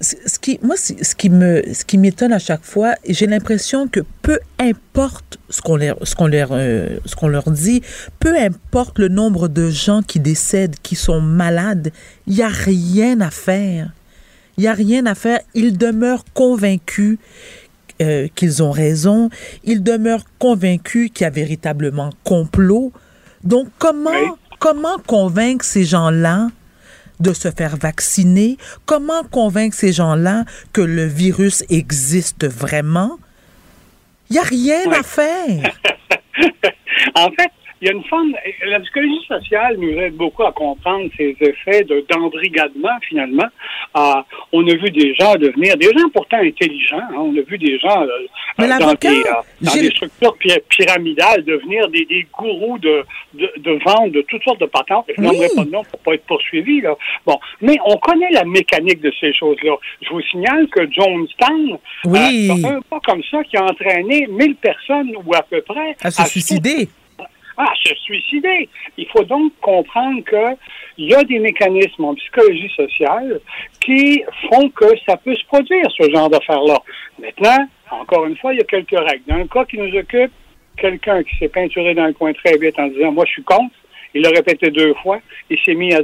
ce qui, moi, ce qui me, ce qui m'étonne à chaque fois, j'ai l'impression que peu importe ce qu'on leur, ce qu'on leur, euh, ce qu'on leur dit, peu importe le nombre de gens qui décèdent, qui sont malades, il n'y a rien à faire. Il n'y a rien à faire. Ils demeurent convaincus euh, qu'ils ont raison. Ils demeurent convaincus qu'il y a véritablement complot. Donc, comment, comment convaincre ces gens-là de se faire vacciner? Comment convaincre ces gens-là que le virus existe vraiment? Il n'y a rien à faire. *laughs* en fait, il y a une forme. La psychologie sociale nous aide beaucoup à comprendre ces effets de d'embrigadement, finalement. Euh, on a vu des gens devenir, des gens pourtant intelligents, hein, on a vu des gens euh, dans, des, euh, dans des structures pyramidales devenir des, des gourous de, de, de, vente de toutes sortes de patentes. Je n'en pas de nom pour pas être poursuivi. Là. Bon, mais on connaît la mécanique de ces choses-là. Je vous signale que Jonestown, oui. euh, un pas comme ça qui a entraîné 1000 personnes ou à peu près à se suicider à se suicider. Il faut donc comprendre qu'il y a des mécanismes en psychologie sociale qui font que ça peut se produire, ce genre d'affaires-là. Maintenant, encore une fois, il y a quelques règles. Dans le cas qui nous occupe, quelqu'un qui s'est peinturé dans le coin très vite en disant, moi, je suis contre, il l'a répété deux fois, il s'est mis à,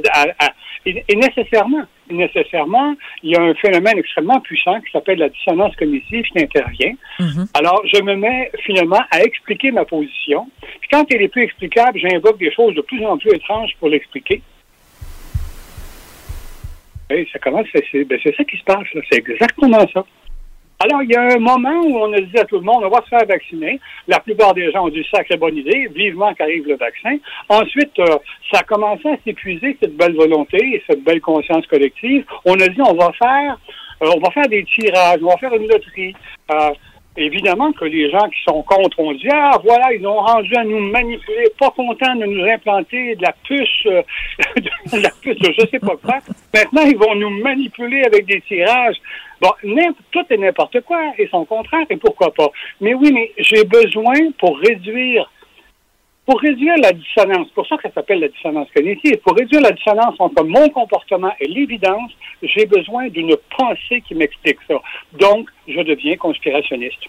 et, nécessairement, nécessairement, il y a un phénomène extrêmement puissant qui s'appelle la dissonance cognitive qui intervient. Mm-hmm. Alors, je me mets finalement à expliquer ma position. Puis quand elle est plus explicable, j'invoque des choses de plus en plus étranges pour l'expliquer. Et ça commence, c'est ben, ça qui se passe. C'est exactement ça. Alors, il y a un moment où on a dit à tout le monde, on va se faire vacciner. La plupart des gens ont dit, sacrée bonne idée, vivement qu'arrive le vaccin. Ensuite, euh, ça a commencé à s'épuiser, cette belle volonté et cette belle conscience collective. On a dit, on va faire, euh, on va faire des tirages, on va faire une loterie. Euh, évidemment que les gens qui sont contre ont dit Ah, voilà, ils ont rendu à nous manipuler, pas contents de nous implanter de la puce, euh, *laughs* de la puce de je sais pas quoi. Maintenant, ils vont nous manipuler avec des tirages. Bon, tout et n'importe quoi, et son contraire, et pourquoi pas. Mais oui, mais j'ai besoin pour réduire pour réduire la dissonance, pour ça que ça s'appelle la dissonance cognitive, pour réduire la dissonance entre mon comportement et l'évidence, j'ai besoin d'une pensée qui m'explique ça. Donc, je deviens conspirationniste.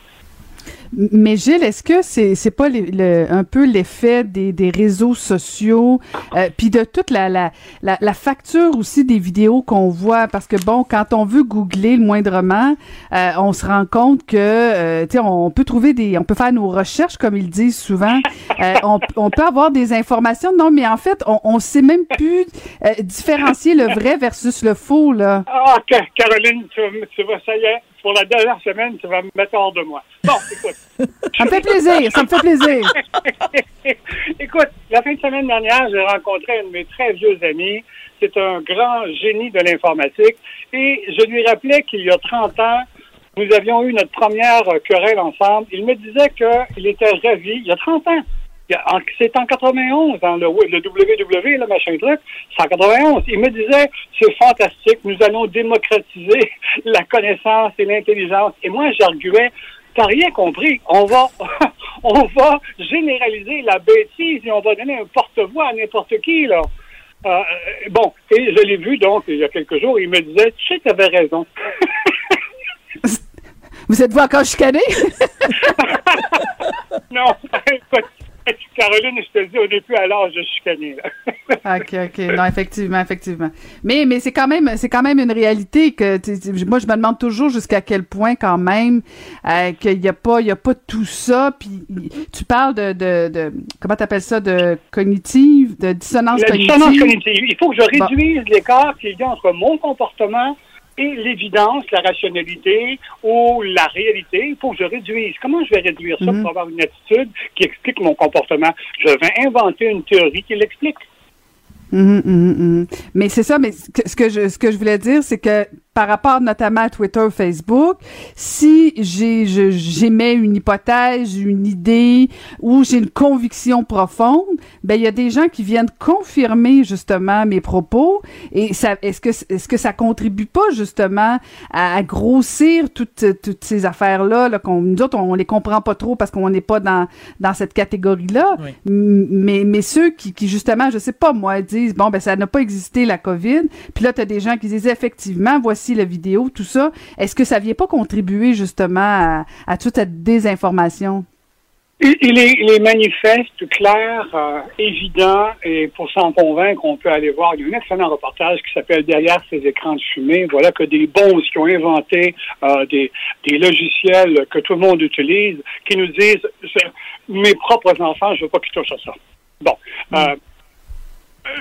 Mais Gilles, est-ce que c'est c'est pas le, un peu l'effet des, des réseaux sociaux, euh, puis de toute la, la, la, la, facture aussi des vidéos qu'on voit, parce que bon, quand on veut googler le moindrement, euh, on se rend compte que euh, tu sais, on peut trouver des, on peut faire nos recherches comme ils disent souvent, euh, on, on peut avoir des informations, non, mais en fait, on, on sait même plus euh, différencier le vrai versus le faux là. Ah, Caroline, tu, tu vas, ça y est, pour la dernière semaine, tu vas me mettre hors de moi. Bon, *laughs* écoute. ça me fait plaisir, ça me fait plaisir. *laughs* écoute, la fin de semaine dernière, j'ai rencontré un de mes très vieux amis. C'est un grand génie de l'informatique. Et je lui rappelais qu'il y a 30 ans, nous avions eu notre première querelle ensemble. Il me disait qu'il était ravi, il y a 30 ans, c'est en 91, dans le, le WW, le machin truc, c'est en 91. Il me disait, c'est fantastique, nous allons démocratiser *laughs* la connaissance et l'intelligence. Et moi, j'arguais, t'as rien compris. On va, *laughs* on va généraliser la bêtise et on va donner un porte-voix à n'importe qui, là. Euh, bon, et je l'ai vu, donc, il y a quelques jours, il me disait, tu sais, tu avais raison. *laughs* Vous êtes-vous encore chicané? non, écoute, Caroline, je te dis, on n'est plus à l'âge de chicaner. *laughs* OK, OK. Non, effectivement, effectivement. Mais, mais c'est quand même, c'est quand même une réalité que, moi, je me demande toujours jusqu'à quel point, quand même, euh, qu'il n'y a pas, il y a pas tout ça. Puis, tu parles de, de, de comment t'appelles ça, de cognitive, de dissonance La cognitive. dissonance cognitive. Il faut que je réduise l'écart qu'il y a entre mon comportement et l'évidence, la rationalité ou la réalité, il faut que je réduise. Comment je vais réduire ça Mhm. pour avoir une attitude qui explique mon comportement? Je vais inventer une théorie qui l'explique. Mhm, mhm. Mais c'est ça, mais ce que je ce que je voulais dire, c'est que par rapport notamment à Twitter, Facebook, si j'émets une hypothèse, une idée ou j'ai une conviction profonde, ben il y a des gens qui viennent confirmer justement mes propos et ça est-ce que est-ce que ça contribue pas justement à, à grossir toutes toutes ces affaires là, là qu'on nous autres on les comprend pas trop parce qu'on n'est pas dans dans cette catégorie là, mais mais ceux qui qui justement je sais pas moi disent bon ben ça n'a pas existé la Covid, puis là tu as des gens qui disent effectivement voici la vidéo tout ça, est-ce que ça vient pas contribuer justement à, toute cette désinformation? Il, est, manifeste, clair, euh, évident, et pour s'en convaincre, on peut aller voir. Il y a un excellent reportage qui s'appelle Derrière ces écrans de fumée. Voilà que des bons qui ont inventé euh, des, logiciels que tout le monde utilise, qui nous disent mes propres enfants, je veux pas qu'ils touchent à ça. Bon. Euh,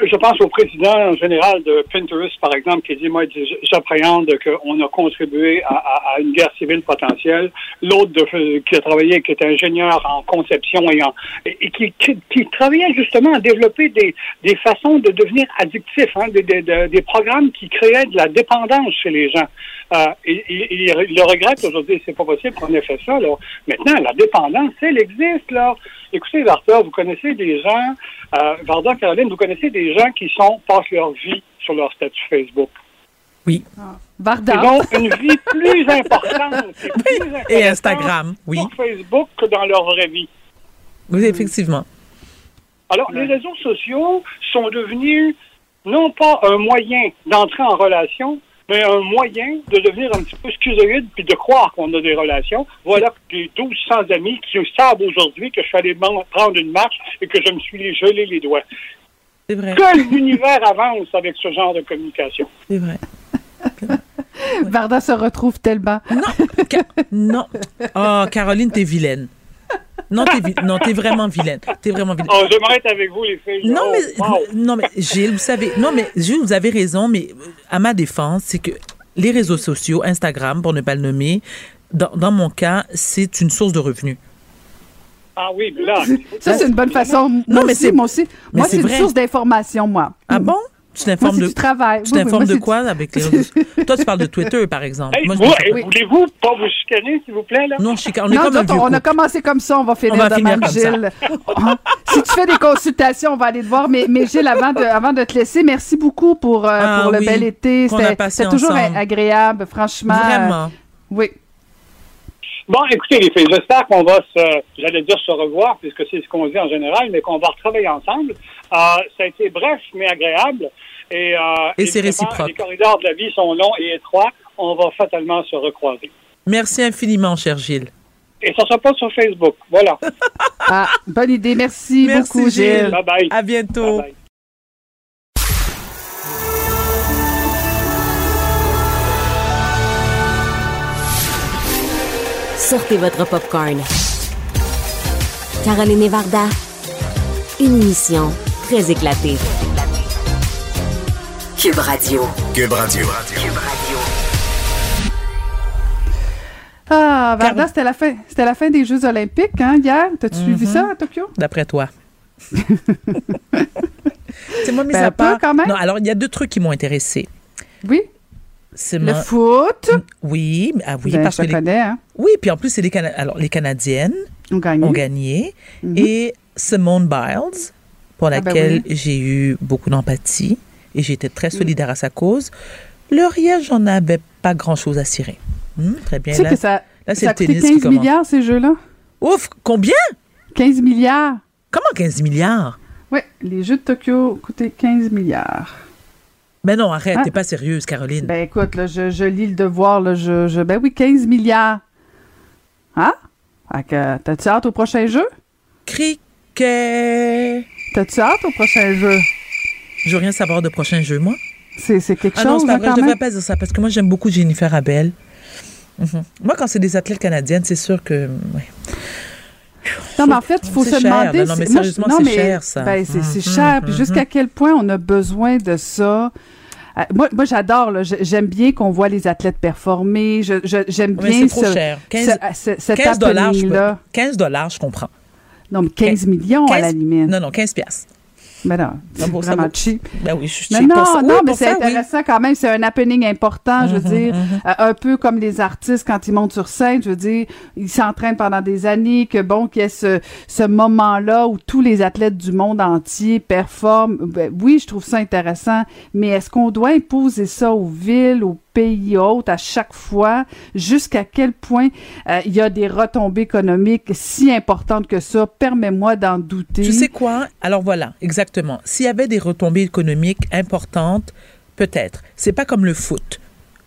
je pense au président général de Pinterest, par exemple, qui dit, moi, j'appréhende qu'on a contribué à, à- une guerre civile potentielle. L'autre de- qui a travaillé, qui est ingénieur en conception et, en, et, qui, qui, qui travaillait justement à développer des, des façons de devenir addictif, hein, des, des- des programmes qui créaient de la dépendance chez les gens. Euh, et- et il le regrette aujourd'hui, c'est pas possible qu'on ait fait ça. Là. Maintenant, la dépendance, elle existe. là. Écoutez, Varda, vous connaissez des gens, euh, Varda, Caroline, vous connaissez des gens qui sont passent leur vie sur leur statut Facebook. Oui. Varda. Ils ont une vie plus importante et plus Et intéressante Instagram, oui. sur Facebook que dans leur vraie vie. Oui, effectivement. Alors, les réseaux sociaux sont devenus non pas un moyen d'entrer en relation, mais un moyen de devenir un petit peu schizoïde puis de croire qu'on a des relations. Voilà que j'ai 1200 amis qui savent aujourd'hui que je suis allé prendre une marche et que je me suis gelé les doigts. C'est vrai. Que l'univers avance avec ce genre de communication. C'est vrai. Varda se retrouve tellement. Non. Oh, Caroline, t'es vilaine. Non, t'es vi- non, t'es vraiment vilaine. T'es vraiment vilaine. Oh, j'aimerais être avec vous, les filles. Non, Oh, mais, wow. non, mais Gilles, vous savez, non, mais Gilles, vous avez raison, mais euh, à ma défense, c'est que les réseaux sociaux, Instagram, pour ne pas le nommer, dans, dans mon cas, c'est une source de revenus. Ah oui, là. Ça, c'est une bonne façon. Moi Non, mais aussi, c'est- moi aussi. mais Moi, c'est c'est une vrai. source d'information, moi. Ah bon? Tu t'informes c'est de travail. Tu Oui, oui, t'informes moi, de c'est quoi avec les? *laughs* Toi, tu parles de Twitter, par exemple. Hey, hey, voulez-vous pas vous chicaner, s'il vous plaît, là? Non. On est Non, comme nous un autres, vieux on a commencé comme ça, on va finir On va de finir même, comme ça. *laughs* Gilles. si tu fais des consultations, on va aller te voir. Mais, mais Gilles, avant de, avant de te laisser, merci beaucoup pour, euh, Ah pour le oui, bel été. c'était toujours ensemble. agréable, franchement. Vraiment. Euh, oui. Bon, écoutez, les filles, j'espère qu'on va se, j'allais dire se revoir, puisque c'est ce qu'on dit en général, mais qu'on va retravailler ensemble. Euh, ça a été bref, mais agréable. Et, euh, Et c'est réciproque. Les corridors de la vie sont longs et étroits. On va fatalement se recroiser. Merci infiniment, cher Gilles. Et ça sera pas sur Facebook. Voilà. *laughs* Ah, bonne idée. Merci, Merci, beaucoup, Gilles. Gilles. bye bye. À bientôt. Bye bye. Sortez votre popcorn. Caroline Varda, une émission très éclatée. Cube Radio. Cube Radio. Ah, Varda, c'était la fin, c'était la fin des Jeux Olympiques, hein, hier. T'as-tu suivi Mhm. ça à Tokyo? D'après toi. *laughs* C'est moi, mis Ben, à un peu, part. quand même? Non, alors, il y a deux trucs qui m'ont intéressé. Oui. C'est Le ma- foot? Oui, ah oui, Ben, parce je que les- connais, hein. oui, puis en plus c'est les Cana- alors les Canadiennes ont gagné, ont gagné Mhm. et Simone Biles pour Ah ben laquelle oui. j'ai eu beaucoup d'empathie et j'étais très solidaire à sa cause. Le rien, j'en avais pas grand-chose à cirer. Hmm, très bien. Tu sais là, que ça, là, ça a coûté tennis 15 qui commence. milliards, ces jeux-là? Ouf, combien? 15 milliards. Comment 15 milliards? Oui, les Jeux de Tokyo coûté 15 milliards. Mais non, arrête, Ah. t'es pas sérieuse, Caroline. Ben écoute, là, je, je lis le devoir, là, je, je- ben oui, 15 milliards. Hein? Fait que, t'as-tu hâte au prochain jeu? Cricket! T'as-tu hâte au prochain jeu? Je veux rien savoir de prochain jeu, moi. C'est, quelque Ah non, chose, c'est pas hein, vrai, je devrais pas dire ça parce que moi, j'aime beaucoup Jennifer Abel. Mhm. Moi, quand c'est des athlètes canadiennes, c'est sûr que. ouais. Non, mais en fait, il faut se cher, demander... Non, mais sérieusement, non, c'est mais- cher, ça. Ben, c'est, Mhm, cher. Puis mhm. jusqu'à quel point on a besoin de ça? euh, moi, moi j'adore. J'aime bien qu'on voit les athlètes performer. J'aime Mais bien c'est trop ce- cher. ce- 15, ce- cet 15 dollars, je peux- happening-là. 15 dollars, je comprends. Non, mais 15 millions à la 15 limite. Non, non, 15 piastres. Mais non, c'est vraiment cheap. Ben oui, je suis Mais cheap non, pour ça. non, Oui, mais c'est oui. intéressant quand même. C'est un happening important, je veux Mhm, dire. mhm. Euh, un peu comme les artistes quand ils montent sur scène, je veux dire, ils s'entraînent pendant des années, que bon, qu'il y ait ce, ce moment-là où tous les athlètes du monde entier performent. Ben, oui, je trouve ça intéressant, mais est-ce qu'on doit imposer ça aux villes, aux pays hôtes à chaque fois? Jusqu'à quel point euh, il y a des retombées économiques si importantes que ça? Permets-moi d'en douter. Tu sais quoi? Alors voilà, exactement. S'il y avait des retombées économiques importantes, peut-être. C'est pas comme le foot.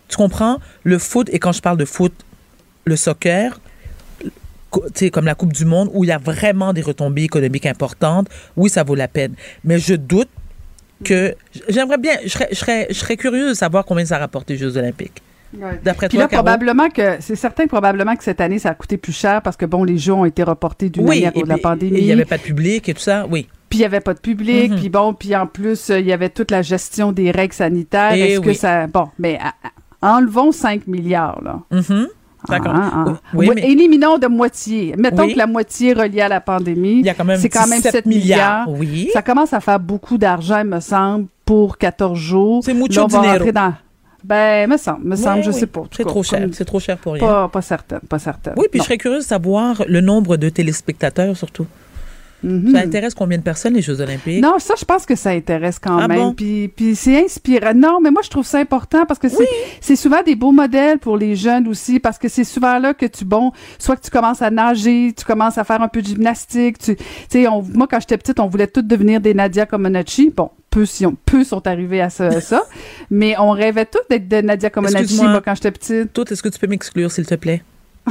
Tu comprends? Le foot, et quand je parle de foot, le soccer, comme la Coupe du Monde, où il y a vraiment des retombées économiques importantes, oui, ça vaut la peine. Mais je doute que. J'aimerais bien. Je serais, je serais, je serais curieux de savoir combien ça rapporte les Jeux Olympiques. Ouais. D'après toi, là, Caro? probablement que c'est certain probablement que cette année, ça a coûté plus cher parce que bon, les jeux ont été reportés d'une Oui, année à cause de la pandémie. Il n'y avait pas de public et tout ça, oui. Puis il y avait pas de public, Mhm. puis bon, puis en plus, euh, il y avait toute la gestion des règles sanitaires. Eh Est-ce que ça... Bon, mais à- enlevons 5 milliards, là. Mhm. D'accord. Ah, ah. Oui, Ouais, mais- Éliminons de moitié. Mettons Oui. que la moitié est reliée à la pandémie. Il y a quand même C'est quand même 17 7 milliards. milliards, oui. Ça commence à faire beaucoup d'argent, me semble, pour 14 jours. C'est mucho Là, on va dinero. rentrer dans... Ben, me semble, me semble, je oui. sais pas. C'est trop cher. C'est trop cher pour rien. Pas, pas certaine, pas certaine. Oui, puis Non. je serais curieuse de savoir le nombre de téléspectateurs surtout. Mhm. Ça intéresse combien de personnes les Jeux Olympiques? Non, ça, je pense que ça intéresse quand Ah même. bon? Puis, puis c'est inspirant. Non, mais moi, je trouve ça important parce que c'est, c'est souvent des beaux modèles pour les jeunes aussi, parce que c'est souvent là que tu, bon, soit que tu commences à nager, tu commences à faire un peu de gymnastique. Tu sais, moi, quand j'étais petite, on voulait toutes devenir des Nadia Comaneci. Bon, peu, si on, peu sont arrivés à ça, ça. *laughs* mais on rêvait toutes d'être des Nadia Comaneci, moi, quand j'étais petite. Tout, est-ce que tu peux m'exclure, s'il te plaît? *laughs*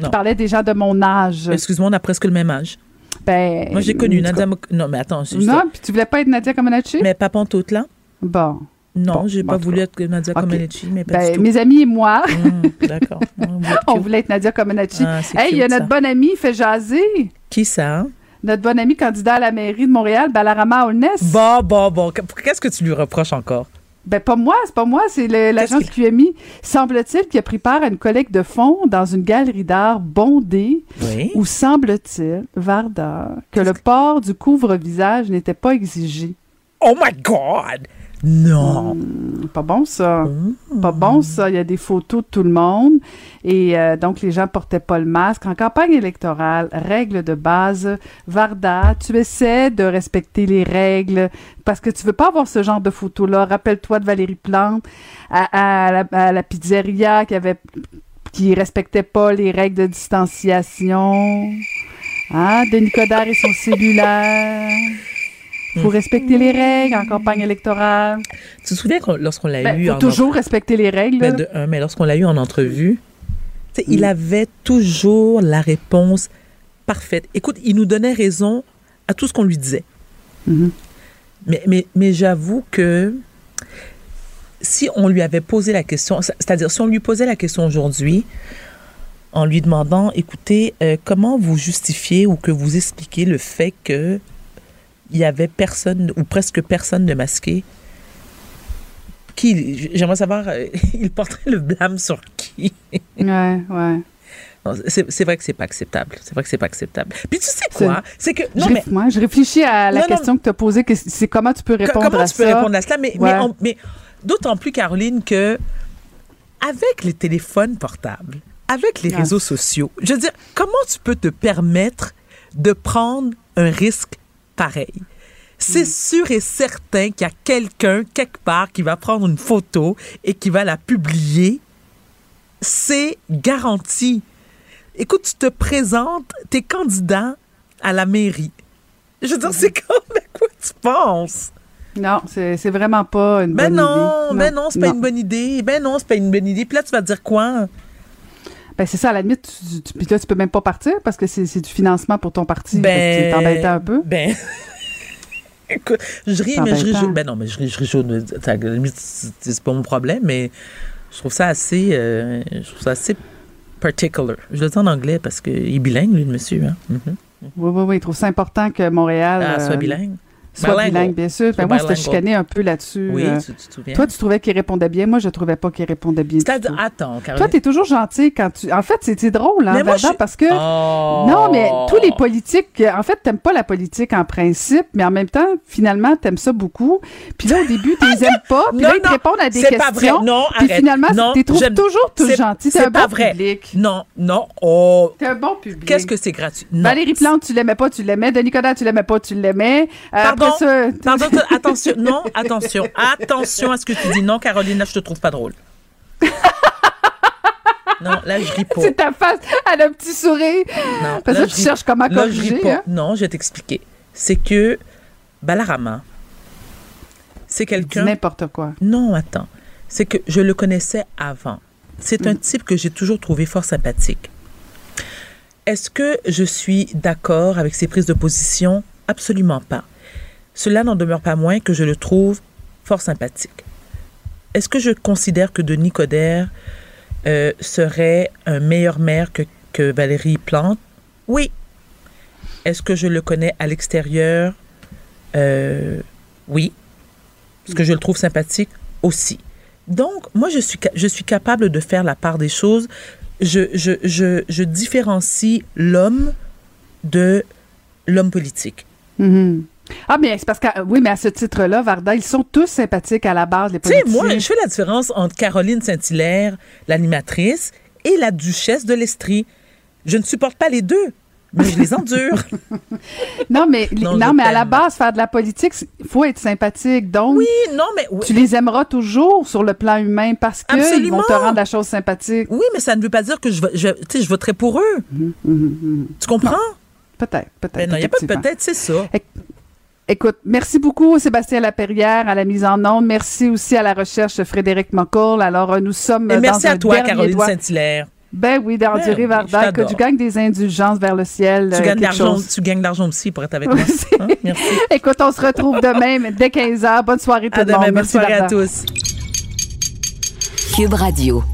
Je parlais des gens de mon âge. Excuse-moi, on a presque le même âge. Ben, Moi, j'ai connu Nadia... cas- Mo- Non, mais attends. Non, puis tu voulais pas être Nadia Comaneci? Mais pas pantoute, là? Bon. Non, Bon, j'ai bon, pas voulu être Nadia Ok. Comaneci, mais pas Ben, du tout. mes amis et moi, Hum, D'accord. *laughs* on voulait être Nadia Comaneci. Ah, hey, il y a notre bonne amie, fait jaser. Qui ça? Notre bonne amie candidat à la mairie de Montréal, Balarama Holness. Bon, bon, bon. Qu'est-ce que tu lui reproches encore? Ben, pas moi, c'est pas moi, c'est l'agence QMI. Semble-t-il qu'il a pris part à une collecte de fonds dans une galerie d'art bondée Oui. où semble-t-il, Varda, que le port du couvre-visage n'était pas exigé. Oh my God! Non! Hmm, pas bon, ça. Pas bon, ça. Il y a des photos de tout le monde. Et euh, donc, les gens portaient pas le masque. En campagne électorale, règle de base, Varda, tu essaies de respecter les règles parce que tu veux pas avoir ce genre de photos-là. Rappelle-toi de Valérie Plante à, à la, à la pizzeria qui avait qui respectait pas les règles de distanciation. Ah, Denis Coderre et son cellulaire. Faut respecter les règles en campagne électorale. Tu te souviens qu'on- lorsqu'on l'a Ben, eu faut en toujours respecter les règles. Ben, de un, mais lorsqu'on l'a eu en entrevue, sais, Mm. il avait toujours la réponse parfaite. Écoute, il nous donnait raison à tout ce qu'on lui disait. Mm-hmm. Mais, mais, mais j'avoue que si on lui avait posé la question, c'est- c'est-à-dire si on lui posait la question aujourd'hui, en lui demandant, écoutez, euh, comment vous justifiez ou que vous expliquez le fait que il y avait personne ou presque personne de masqué qui, j'aimerais savoir, euh, *laughs* il porterait le blâme sur qui? Ouais, ouais. C'est vrai que c'est pas acceptable. C'est vrai que c'est pas acceptable. Puis tu sais quoi? C'est que. Je, Non, mais. réf- moi, je réfléchis à la Non, non, question que tu as posée, que c'est comment tu peux répondre Comment à tu peux ça? répondre à cela? Mais, Ouais. mais, mais d'autant plus, Caroline, que avec les téléphones portables, avec les Ouais. réseaux sociaux, je veux dire, comment tu peux te permettre de prendre un risque pareil? C'est sûr et certain qu'il y a quelqu'un, quelque part, qui va prendre une photo et qui va la publier. C'est garanti. Écoute, tu te présentes, tu es candidat à la mairie. Je veux dire, c'est comme à quoi tu penses? Non, c'est vraiment pas une Ben bonne non, idée. ben non, c'est pas une bonne idée. Ben non, c'est pas une bonne idée. Puis là, tu vas te dire quoi? Ben c'est ça, à la limite, tu, tu, puis là, tu peux même pas partir parce que c'est du financement pour ton parti. Ben, C'est embêtant un peu. Ben, *laughs* écoute, je ris, mais je ris. Ben non, mais je ris, je ris chaud. de- à la limite, c'est pas mon problème, mais je trouve ça assez, euh, je trouve ça assez particular. Je le dis en anglais parce qu'il est bilingue, lui, le monsieur. Hein? Mhm. Oui, oui, oui. Il trouve ça important que Montréal. Ah, soit euh, bilingue. Soit bilingue, bien sûr. Ben moi, bilingual. chicané un peu là-dessus. Oui, euh. tu- tu te souviens. Toi, tu trouvais qu'il répondait bien. Moi, je trouvais pas qu'il répondait bien. C'est-à-dire, attends, Toi, Caroline. t'es toujours gentil quand tu. En fait, c'est c'est drôle, hein, moi, je- parce que. Oh. Non, mais tous les politiques. euh, En fait, t'aimes pas la politique en principe, mais en même temps, finalement, t'aimes ça beaucoup. Puis là, au début, tu les *laughs* aimes pas. Puis Non, là, ils te répondent à des c'est questions. pas vrai. Non, Puis arrête. finalement, non, tu les trouves j'aime- toujours tout c'est- gentil. C'est C'est un pas bon vrai. public. Non, non. Oh. T'es un bon public. Qu'est-ce que c'est gratuit? Valérie Plante, tu l'aimais pas, tu l'aimais. Denis Coderre, tu l'aimais pas, tu l'aimais. Attention, non, attention, attention à ce que tu dis. Non, Caroline, là, je te trouve pas drôle. *laughs* non, là, je ris pas. c'est ta face. Elle a un petit sourire. Non, Parce là, que je tu ris- cherches comment là, je corriger. pas. hein? Non, je vais t'expliquer. C'est que Balarama, c'est quelqu'un. N'importe quoi. Non, attends. C'est que je le connaissais avant. C'est Mm. un type que j'ai toujours trouvé fort sympathique. Est-ce que je suis d'accord avec ses prises de position? Absolument pas. Cela n'en demeure pas moins que je le trouve fort sympathique. Est-ce que je considère que Denis Coderre euh, serait un meilleur maire que, que Valérie Plante? Oui. Est-ce que je le connais à l'extérieur? Euh, oui. Est-ce que je le trouve sympathique? Aussi. Donc, moi, je suis, je suis capable de faire la part des choses. Je, je, je, je différencie l'homme de l'homme politique. Mhm. Ah, mais c'est parce que, oui, mais à ce titre-là, Varda, ils sont tous sympathiques à la base, les Tu sais, politiciens. moi, je fais la différence entre Caroline Saint-Hilaire, l'animatrice, et la duchesse de l'Estrie. Je ne supporte pas les deux, mais je les endure. *laughs* *laughs* Non, mais, Non, mais à la base, faire de la politique, il faut être sympathique. Donc, oui, non, mais. oui. tu les aimeras toujours sur le plan humain parce qu'ils vont te rendre la chose sympathique. Oui, mais ça ne veut pas dire que je, je, je voterai pour eux. Tu comprends? Peut-être, peut-être. Ben non, il n'y a pas de peut-être, c'est ça. Écoute, merci beaucoup Sébastien Laperrière à la mise en onde. Merci aussi à la recherche Frédéric Mocourle. Alors, euh, nous sommes Et dans merci un à toi, dernier Caroline doigt. Saint-Hilaire. Ben oui, d'endurer Ben oui, Varda. t'adore. tu gagnes des indulgences vers le ciel. Tu euh, gagnes de l'argent, chose. tu gagnes de l'argent aussi pour être avec *laughs* moi. Hein? Merci. *laughs* Écoute, on se retrouve demain dès 15h. Bonne soirée tout À le monde. demain, bonne Merci soirée à tous. Cube Radio.